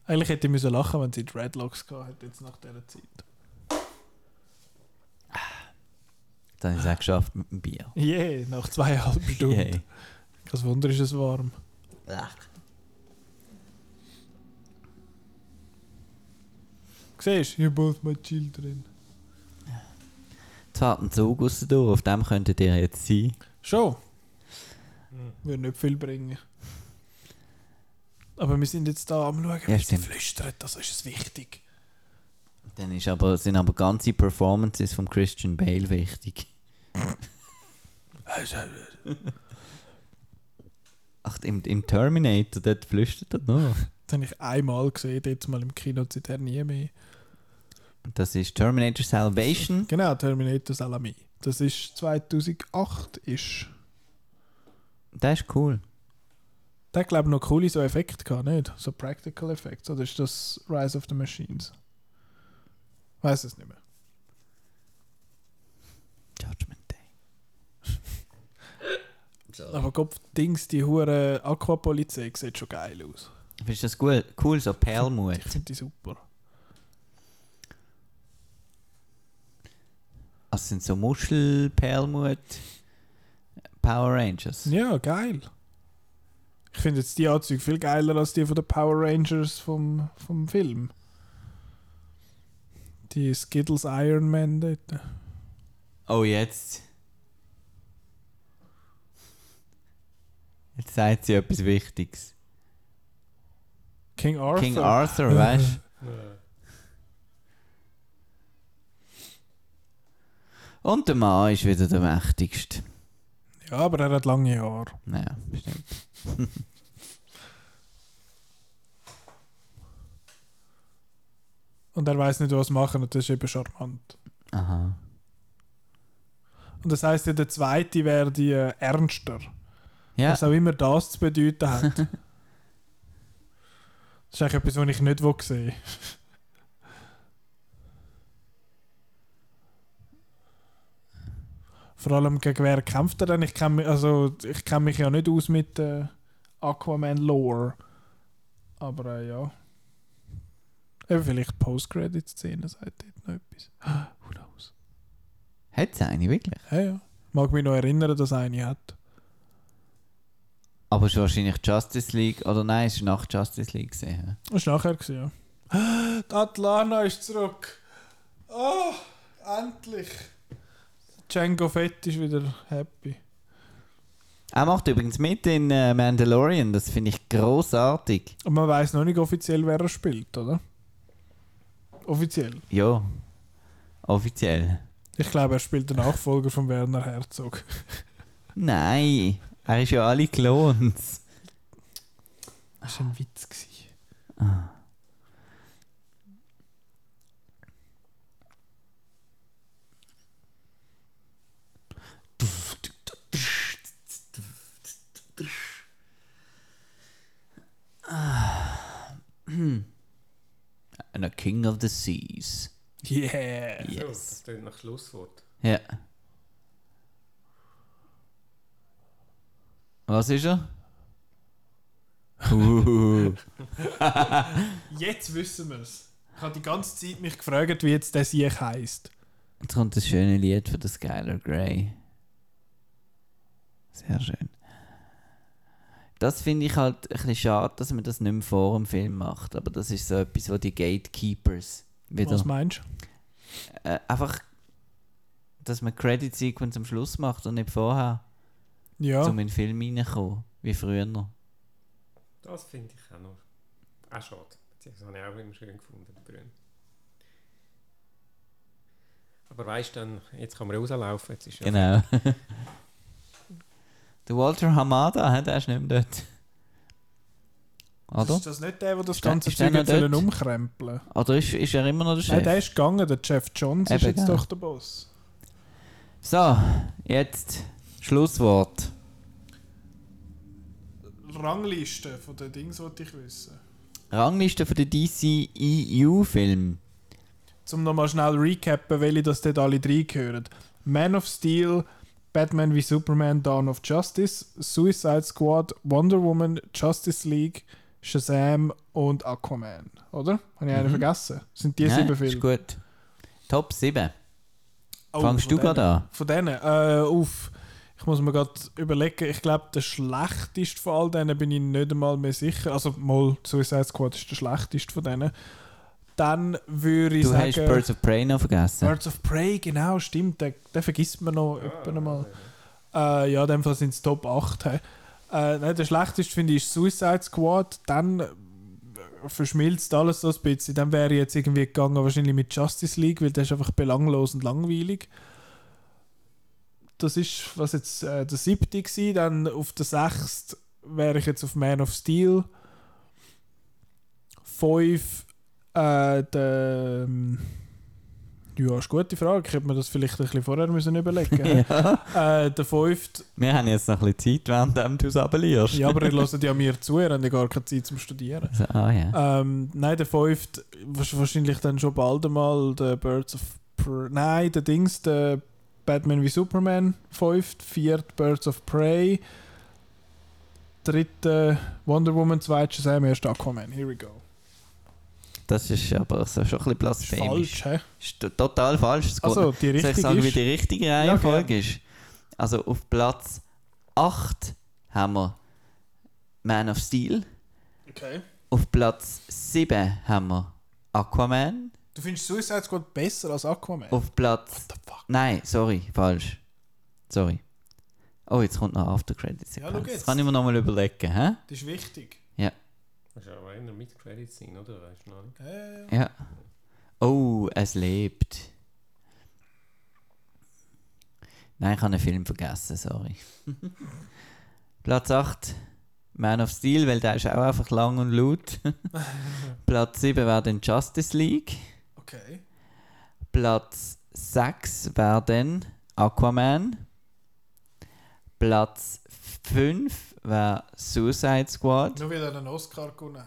Eigentlich hätte ich müssen lachen, wenn sie Dreadlocks gehabt hätte, jetzt nach dieser Zeit. Dann habe ich es auch geschafft mit dem Bier. Yeah, nach zweieinhalb Stunden. Yay. Kein Wunder ist es warm. Siehst du, you're both my children. Jetzt fährt ein Zug raus durch, auf dem könntet ihr jetzt sein. Schon. Würde nicht viel bringen. Aber wir sind jetzt da am schauen, Ja, wie sie flüstert, also ist es wichtig. Dann ist aber, sind aber ganze Performances von Christian Bale wichtig. Ach, im, im Terminator, dort flüstert er noch. Das habe ich einmal gesehen, jetzt mal im Kino, seither nie mehr. Das ist Terminator Salvation. Genau, Terminator Salami. Das ist 2008 ist. Der ist cool. Der hat glaube ich noch coole so Effekte gehabt, nicht? So Practical Effects. Oder ist das Rise of the Machines? Weiß es nicht mehr. Judgment Day. Aber Kopf Dings, die hure Aquapolizei sieht schon geil aus. Findest du das gut? Cool, so Perlmut. Ich finde die super. Also sind so Muschelperlmut Power Rangers. Ja, geil. Ich finde jetzt die Anzüge viel geiler als die von den Power Rangers vom, vom Film. Die Skittles Iron Man dort. Oh, jetzt. Jetzt sagt sie etwas Wichtiges. King Arthur. King Arthur, weißt du? Und der Mann ist wieder der mächtigste. Ja, aber er hat lange Haare. Naja, bestimmt. Und er weiß nicht, was machen und das ist eben charmant. Aha. Und das heißt ja, der zweite wäre die äh, ernster. Ja, Was auch immer das zu bedeuten hat. das ist eigentlich etwas, was ich nicht will Vor allem gegen wer kämpft er denn? Ich kenne mich, also, ich kenn mich ja nicht aus mit äh, Aquaman-Lore. Aber äh, ja. Eben vielleicht Post-Credit-Szene sagt dort noch etwas. Who knows? hat es eine, wirklich. Ja, ja. Mag mich noch erinnern, dass eine hat. Aber es ist wahrscheinlich Justice League, oder nein, es ist nach Justice League gesehen. Das war nachher, gewesen, ja. Die Atlana ist zurück. Oh, endlich. Django Fett ist wieder happy. Er macht übrigens mit in äh, Mandalorian, das finde ich großartig. Und man weiß noch nicht offiziell, wer er spielt, oder? Offiziell. Ja, offiziell. Ich glaube, er spielt den Nachfolger von Werner Herzog. Nein, er ist ja alle Klons. Das war ein Witz. Gewesen. And a King of the Seas. Yeah. So, Yes. das klingt nach Schlusswort. Ja. Was ist er? Uh. Jetzt wissen wir es. Ich habe die ganze Zeit mich gefragt, wie jetzt der Sieg heisst. Jetzt kommt das schöne Lied von der Skylar Grey. Sehr schön. Das finde ich halt ein bisschen schade, dass man das nicht mehr vor dem Film macht. Aber das ist so etwas, wo die Gatekeepers wieder. Was meinst du? Äh, einfach, dass man Credit Sequence am Schluss macht und nicht vorher, Ja. um in den Film reinzukommen, wie früher noch. Das finde ich auch noch. Auch schade. Beziehungsweise habe ich auch immer schön gefunden, Brünn. Aber weißt du dann, jetzt kann man rauslaufen, jetzt ist ja Genau. der Walter Hamada, der ist nicht mehr dort. Oder? Ist das nicht der, der das Ist ganze ist Zeug sollen dort? umkrempeln Oder ist, ist er immer noch der Chef? Nein, der ist gegangen, der Jeff Johns ist Eben, jetzt genau. doch der Boss. So, jetzt Schlusswort. Rangliste von den Dings wollte ich wissen. Rangliste von der DC EU-Film. Zum nochmal schnell recappen, welche das dort alle drei gehören. Man of Steel, Batman wie Superman, Dawn of Justice, Suicide Squad, Wonder Woman, Justice League, Shazam und Aquaman. Oder? Habe ich einen Mhm. vergessen? Sind die Nein, sieben ist Filme? gut. Top 7. Oh, Fangst du gerade an? Von denen? Äh, auf. Ich muss mir gerade überlegen, ich glaube, der schlechteste von all denen bin ich nicht einmal mehr sicher. Also, mal, Suicide Squad ist der schlechteste von denen. Dann würde ich Du sagen. hast Birds of Prey noch vergessen. Birds of Prey, genau, stimmt. Den, den vergisst man noch Ja, etwa einmal. Äh, ja, in dem Fall sind es Top 8. He. Äh, nein, der schlechteste finde ich ist Suicide Squad. Dann äh, verschmilzt alles so ein bisschen. Dann wäre ich jetzt irgendwie gegangen, wahrscheinlich mit Justice League, weil der ist einfach belanglos und langweilig. Das ist, was jetzt äh, der siebte war. Dann auf der sechsten wäre ich jetzt auf Man of Steel. Fünf, äh, der. Ja, ist eine gute Frage. Ich hätte mir das vielleicht ein bisschen vorher müssen überlegen ja. äh, Der fünfte, Wir haben jetzt noch ein bisschen Zeit, während du es runterliest. ja, aber ihr hört ja mir zu, ihr habt ja gar keine Zeit zum Studieren. Also, ah ja. Ähm, nein, der fünfte, wahrscheinlich dann schon bald einmal der Birds of Prey. Nein, der Dings, der Batman wie Superman, fünft, viert Birds of Prey, dritte Wonder Woman, zweit Shazam, erst Aquaman. Here we go. Das ist aber so schon ein bisschen Das ist blasphemisch. falsch, hä? Ist total falsch. Es Also, die Soll ich richtige sagen, wie die richtige Reihenfolge ist? Also auf Platz 8 haben wir Man of Steel. Okay. Auf Platz 7 haben wir Aquaman. Du findest Suicide Squad besser als Aquaman? Auf Platz. What the fuck? Nein, sorry, falsch. Sorry. Oh, jetzt kommt noch After Credits. Ja, schau das jetzt. kann ich mir nochmal überlegen. Hä? Das ist wichtig. Das ist aber einer mit Credits sein, oder? Weißt du noch nicht? Äh, Ja. Oh, es lebt. Nein, ich habe einen Film vergessen, sorry. Platz 8, Man of Steel, weil der ist auch einfach lang und laut. Platz 7 wäre dann Justice League. okay. Platz 6 wäre dann Aquaman. Platz 5 wäre Suicide Squad. Nur wieder einen Oscar gewonnen.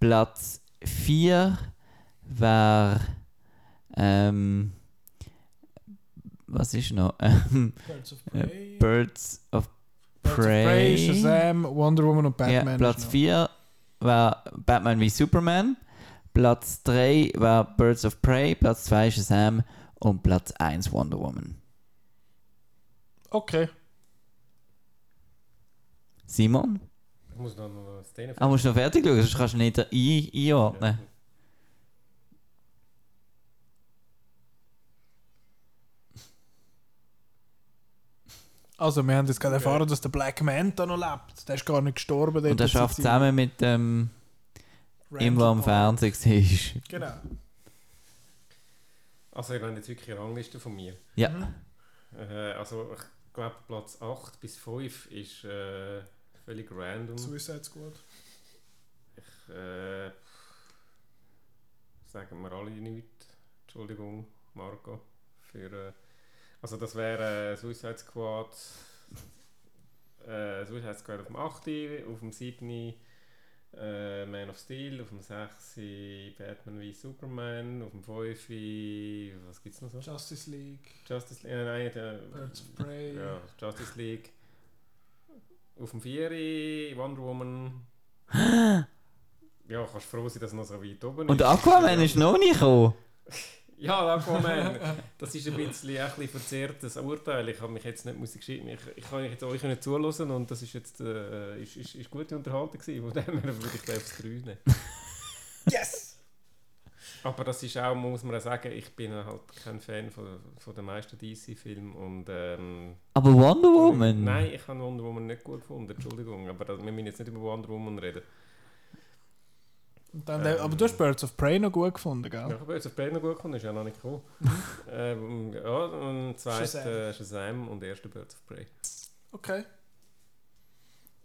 Platz 4 wäre. Ähm, was ist noch? Ähm, Birds of Ja, Prey. Birds of Prey. Prey, Shazam, Wonder Woman und Batman. ja, Platz noch. 4 war Batman wie Superman. Platz 3 war Birds of Prey. Platz 2 Shazam. Und Platz 1 Wonder Woman. Okay. Simon? Ich muss noch noch Szene Ah, musst du noch fertig schauen, sonst kannst du nicht ein einordnen. Also, wir haben jetzt gerade Okay. erfahren, dass der Black Manta noch lebt. Der ist gar nicht gestorben. Und er schafft zusammen mit dem, ihm, der am. Fernsehen war. Genau. Also, ihr wollt jetzt wirklich eine Rangliste von mir. Ja. Mhm. Äh, also, ich glaube, Platz 8 bis 5 ist äh, völlig random. Suicide Squad. Ich, äh, sagen wir alle nichts. Entschuldigung, Marco. Für, äh, also das wäre äh, Suicide Squad. Äh, Suicide Squad auf dem 8., auf dem 7. Äh, Man of Steel, auf dem 6. Batman wie Superman, auf dem 5. Was gibt's noch so? Justice League. Justice League, äh, nein, der, Birds of Prey. ja, Justice League. Auf dem Vieri, Wonder Woman. ja, kannst froh sein, dass noch so weit oben Und ist. Aquaman ist noch nicht gekommen. Ja, Aquaman. das ist ein bisschen, ein bisschen verzerrtes Urteil. Ich habe mich jetzt nicht Musik geschrieben. Ich, ich kann jetzt euch nicht zuhören und das ist jetzt äh, ist, ist, ist gute Unterhaltung gewesen. Von dem her würde ich da aufs 3 nehmen. Yes! Aber das ist auch, muss man sagen, ich bin halt kein Fan von, von den meisten DC-Filmen und ähm, Aber Wonder Woman? Nein, ich habe Wonder Woman nicht gut gefunden, Entschuldigung, aber das, wir müssen jetzt nicht über Wonder Woman reden. Dann, Ähm. aber du hast Birds of Prey noch gut gefunden, Ja, gell? ich habe jetzt auf Prey noch gut gefunden, ist ja noch nicht gekommen. ähm, ja, und zweit Shazam. Shazam und erster Birds of Prey. Okay.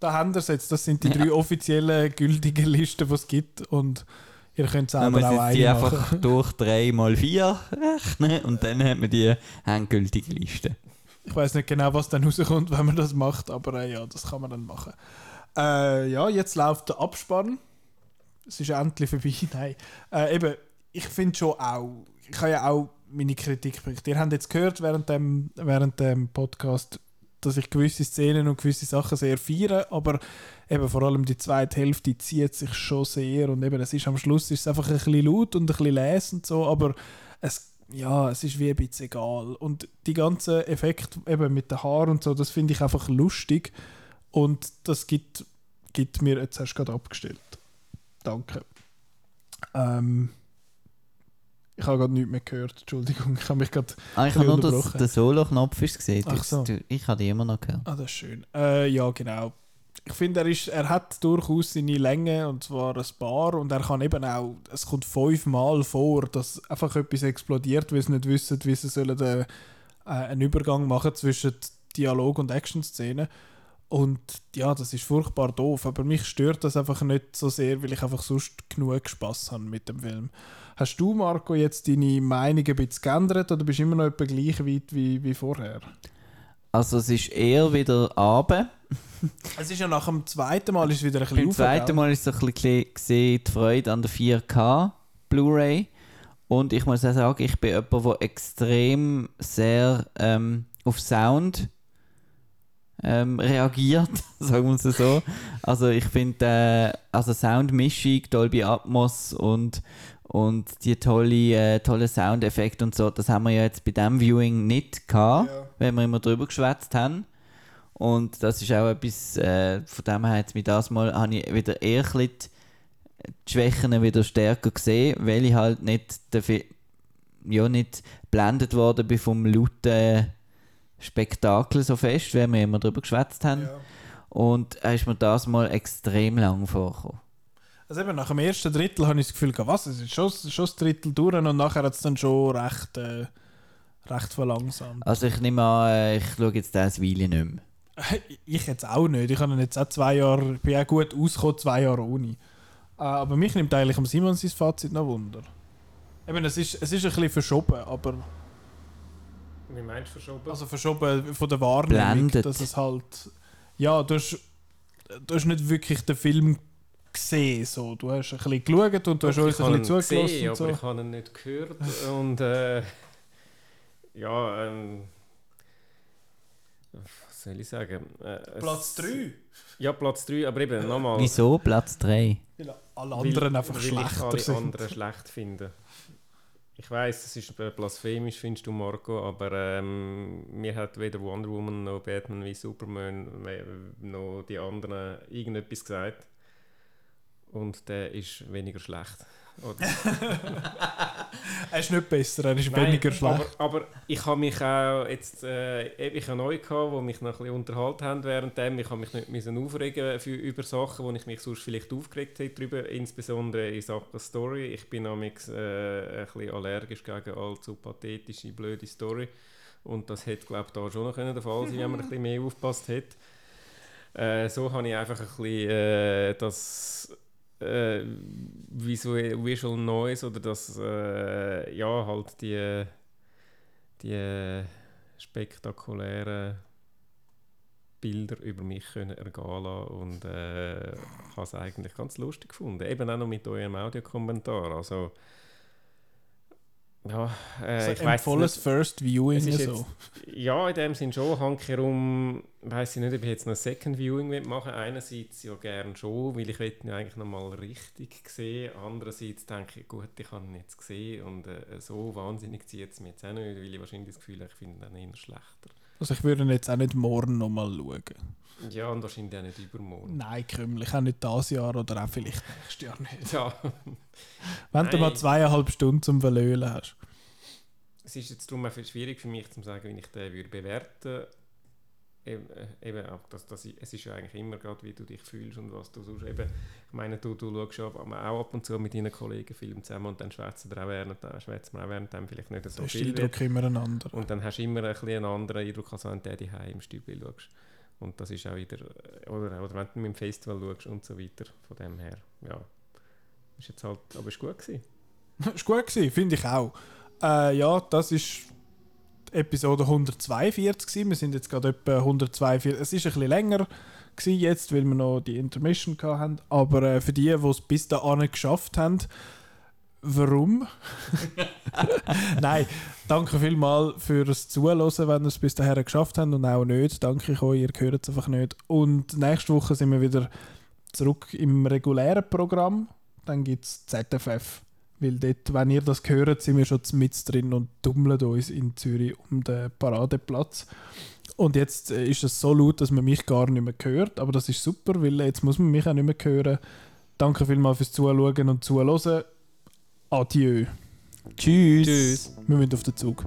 Da haben wir es jetzt. Das sind die Ja. drei offiziellen gültigen Listen, die es gibt. Und ihr könnt Man selber auch die einfach machen. durch 3 mal 4 rechnen und dann hat man die endgültige Liste. Ich weiß nicht genau, was dann rauskommt, wenn man das macht, aber äh, ja, das kann man dann machen. Äh, ja, jetzt läuft der Abspann. Es ist endlich vorbei. Nein. Äh, eben, ich finde schon auch, ich habe ja auch meine Kritik berichtet. Ihr habt jetzt gehört während dem, während dem Podcast, dass ich gewisse Szenen und gewisse Sachen sehr feiere, aber eben vor allem die zweite Hälfte zieht sich schon sehr und eben es ist am Schluss ist es einfach ein bisschen laut und ein bisschen leise und so, aber es ja, es ist wie ein bisschen egal. Und die ganzen Effekte eben mit den Haaren und so, das finde ich einfach lustig. Und das gibt, gibt mir, jetzt hast du gerade abgestellt. Danke. Ähm, ich habe gerade nichts mehr gehört, Entschuldigung. Ich habe mich gerade. Ah, ich habe nur, der Solo-Knopf gesehen. Ach so. Ich, habe die immer noch gehört. Ah, das ist schön. Äh, ja, genau. Ich finde, er, ist, er hat durchaus seine Länge, und zwar ein paar. Und er kann eben auch, es kommt fünfmal vor, dass einfach etwas explodiert, weil sie nicht wissen, wie sie sollen den, äh, einen Übergang machen zwischen Dialog und Action-Szenen. Und ja, das ist furchtbar doof. Aber mich stört das einfach nicht so sehr, weil ich einfach sonst genug Spaß habe mit dem Film. Hast du, Marco, jetzt deine Meinung ein bisschen geändert oder bist du immer noch etwa gleich weit wie, wie vorher? Also es ist eher wieder Abend. Es ist ja nach dem zweiten Mal ist es wieder ein bisschen Beim zweiten? Mal ist so ein bisschen gesehen, die Freude an der 4K Blu-ray. Und ich muss auch sagen, ich bin jemand, der extrem sehr ähm, auf Sound ähm, reagiert, sagen wir es so. Also ich finde, äh, also Soundmischung, Dolby Atmos und, und die tolle, äh, tolle Soundeffekte und so, das haben wir ja jetzt bei diesem Viewing nicht gehabt, Ja. wenn wir immer drüber geschwätzt haben. Und das ist auch etwas, äh, von dem her jetzt mit das Mal habe ich wieder eher die Schwächen wieder stärker gesehen, weil ich halt nicht, dafür, ja, nicht blendet worden bin vom lauten Spektakel so fest, wie wir immer drüber geschwätzt haben. Ja. Und er ist mir das mal extrem lang vorgekommen. Also eben nach dem ersten Drittel habe ich das Gefühl, gehabt, was, es ist schon, schon das Drittel durch und nachher hat es dann schon recht, äh, recht verlangsamt. Also ich nehme an, äh, ich schaue jetzt das Weile nicht mehr. Ich jetzt auch nicht. Ich habe jetzt auch zwei Jahre, bin auch gut ausgekommen, zwei Jahre ohne. Äh, aber mich nimmt eigentlich am Simon sein Fazit noch Wunder. Eben, es ist, es ist ein bisschen verschoben, aber Wie meinst du verschoben? also verschoben von der Wahrnehmung, Blendet. dass es halt ja, du hast, du hast nicht wirklich den Film gesehen, so. Du hast ein bisschen geschaut und du hast uns ich ein habe bisschen ihn zugelassen gesehen, und so. aber ich habe ihn nicht gehört. und äh, ja, ähm, was soll ich sagen? Äh, Platz 3. Ja, Platz 3, aber eben nochmal. Wieso Platz 3? Weil alle anderen einfach weil ich schlechter alle sind. anderen schlecht finde. Ich weiß, es ist blasphemisch, findest du, Marco, aber ähm, mir hat weder Wonder Woman noch Batman wie Superman noch die anderen irgendetwas gesagt. Und der ist weniger schlecht. Er ist nicht besser, er ist Nein, weniger schlecht. Aber, aber ich habe mich auch jetzt äh, ich habe neu gehabt, die mich noch ein bisschen unterhalten haben währenddem. Ich habe mich nicht müssen aufregen für, über Sachen, wo ich mich sonst vielleicht aufgeregt hätte drüber, insbesondere in Sachen Story. Ich bin nämlich äh, ein bisschen allergisch gegen allzu pathetische, blöde Story. Und das hätte, glaube ich, da schon noch der Fall sein wenn man ein bisschen mehr aufgepasst hätte. Äh, so habe ich einfach ein bisschen äh, das äh, Visual, Noise oder das, äh, ja, halt die, die spektakulären Bilder über mich können ergehen und äh, habe es eigentlich ganz lustig gefunden. Eben auch noch mit eurem Audiokommentar. Also, Ja, äh, Also ich weiß volles First Viewing so. Ja, in dem Sinn schon. Hankerum weiß ich nicht, ob ich jetzt noch ein Second Viewing will machen Einerseits ja gerne schon, weil ich will ihn eigentlich noch mal richtig sehen. Andererseits denke ich, gut, ich habe ihn jetzt gesehen und äh, so wahnsinnig zieht es mir jetzt auch nicht, weil ich wahrscheinlich das Gefühl habe, ich finde ihn eher schlechter. Also ich würde ihn jetzt auch nicht morgen nochmal schauen. Ja, und wahrscheinlich auch nicht übermorgen. Nein, krümlich, auch nicht dieses Jahr oder auch vielleicht nächstes Jahr nicht. Ja, Wenn du mal Nein. zweieinhalb Stunden zum Verlöhlen hast. es ist jetzt darum schwierig für mich zu sagen, wie ich den würde bewerten Eben, äh, eben auch das, das, es ist ja eigentlich immer gerade, wie du dich fühlst und was du sonst eben, ich meine, du, du schaust aber auch ab und zu mit deinen Kollegen Film zusammen und dann schwätzen wir auch während, äh, schwätzen wir auch während dem vielleicht nicht so ist der viel. Eindruck immer ein anderer. Und dann hast du immer ein bisschen einen anderen Eindruck, als wenn du daheim im Stübli schaust. Und das ist auch wieder, oder, oder wenn du mit dem Festival schaust und so weiter, von dem her, ja. Ist jetzt halt, aber ist gut gewesen. ist gut finde ich auch. Äh, ja, das ist Episode 142 gewesen. Wir sind jetzt gerade etwa 142. Es ist ein bisschen länger gewesen jetzt, weil wir noch die Intermission hatten. Aber äh, für die, die es bis dahin geschafft haben, warum? Nein, danke vielmals fürs Zuhören, wenn ihr es bis dahin geschafft habt und auch nicht. Danke ich euch, ihr hört es einfach nicht. Und nächste Woche sind wir wieder zurück im regulären Programm. Dann gibt es ZFF. Weil dort, wenn ihr das hört, sind wir schon mit drin und tummeln uns in Zürich um den Paradeplatz. Und jetzt äh, ist es so laut, dass man mich gar nicht mehr hört. Aber das ist super, weil jetzt muss man mich auch nicht mehr hören. Danke vielmals fürs Zuschauen und Zuhören. Adieu. Tschüss. Tschüss. Wir müssen auf den Zug.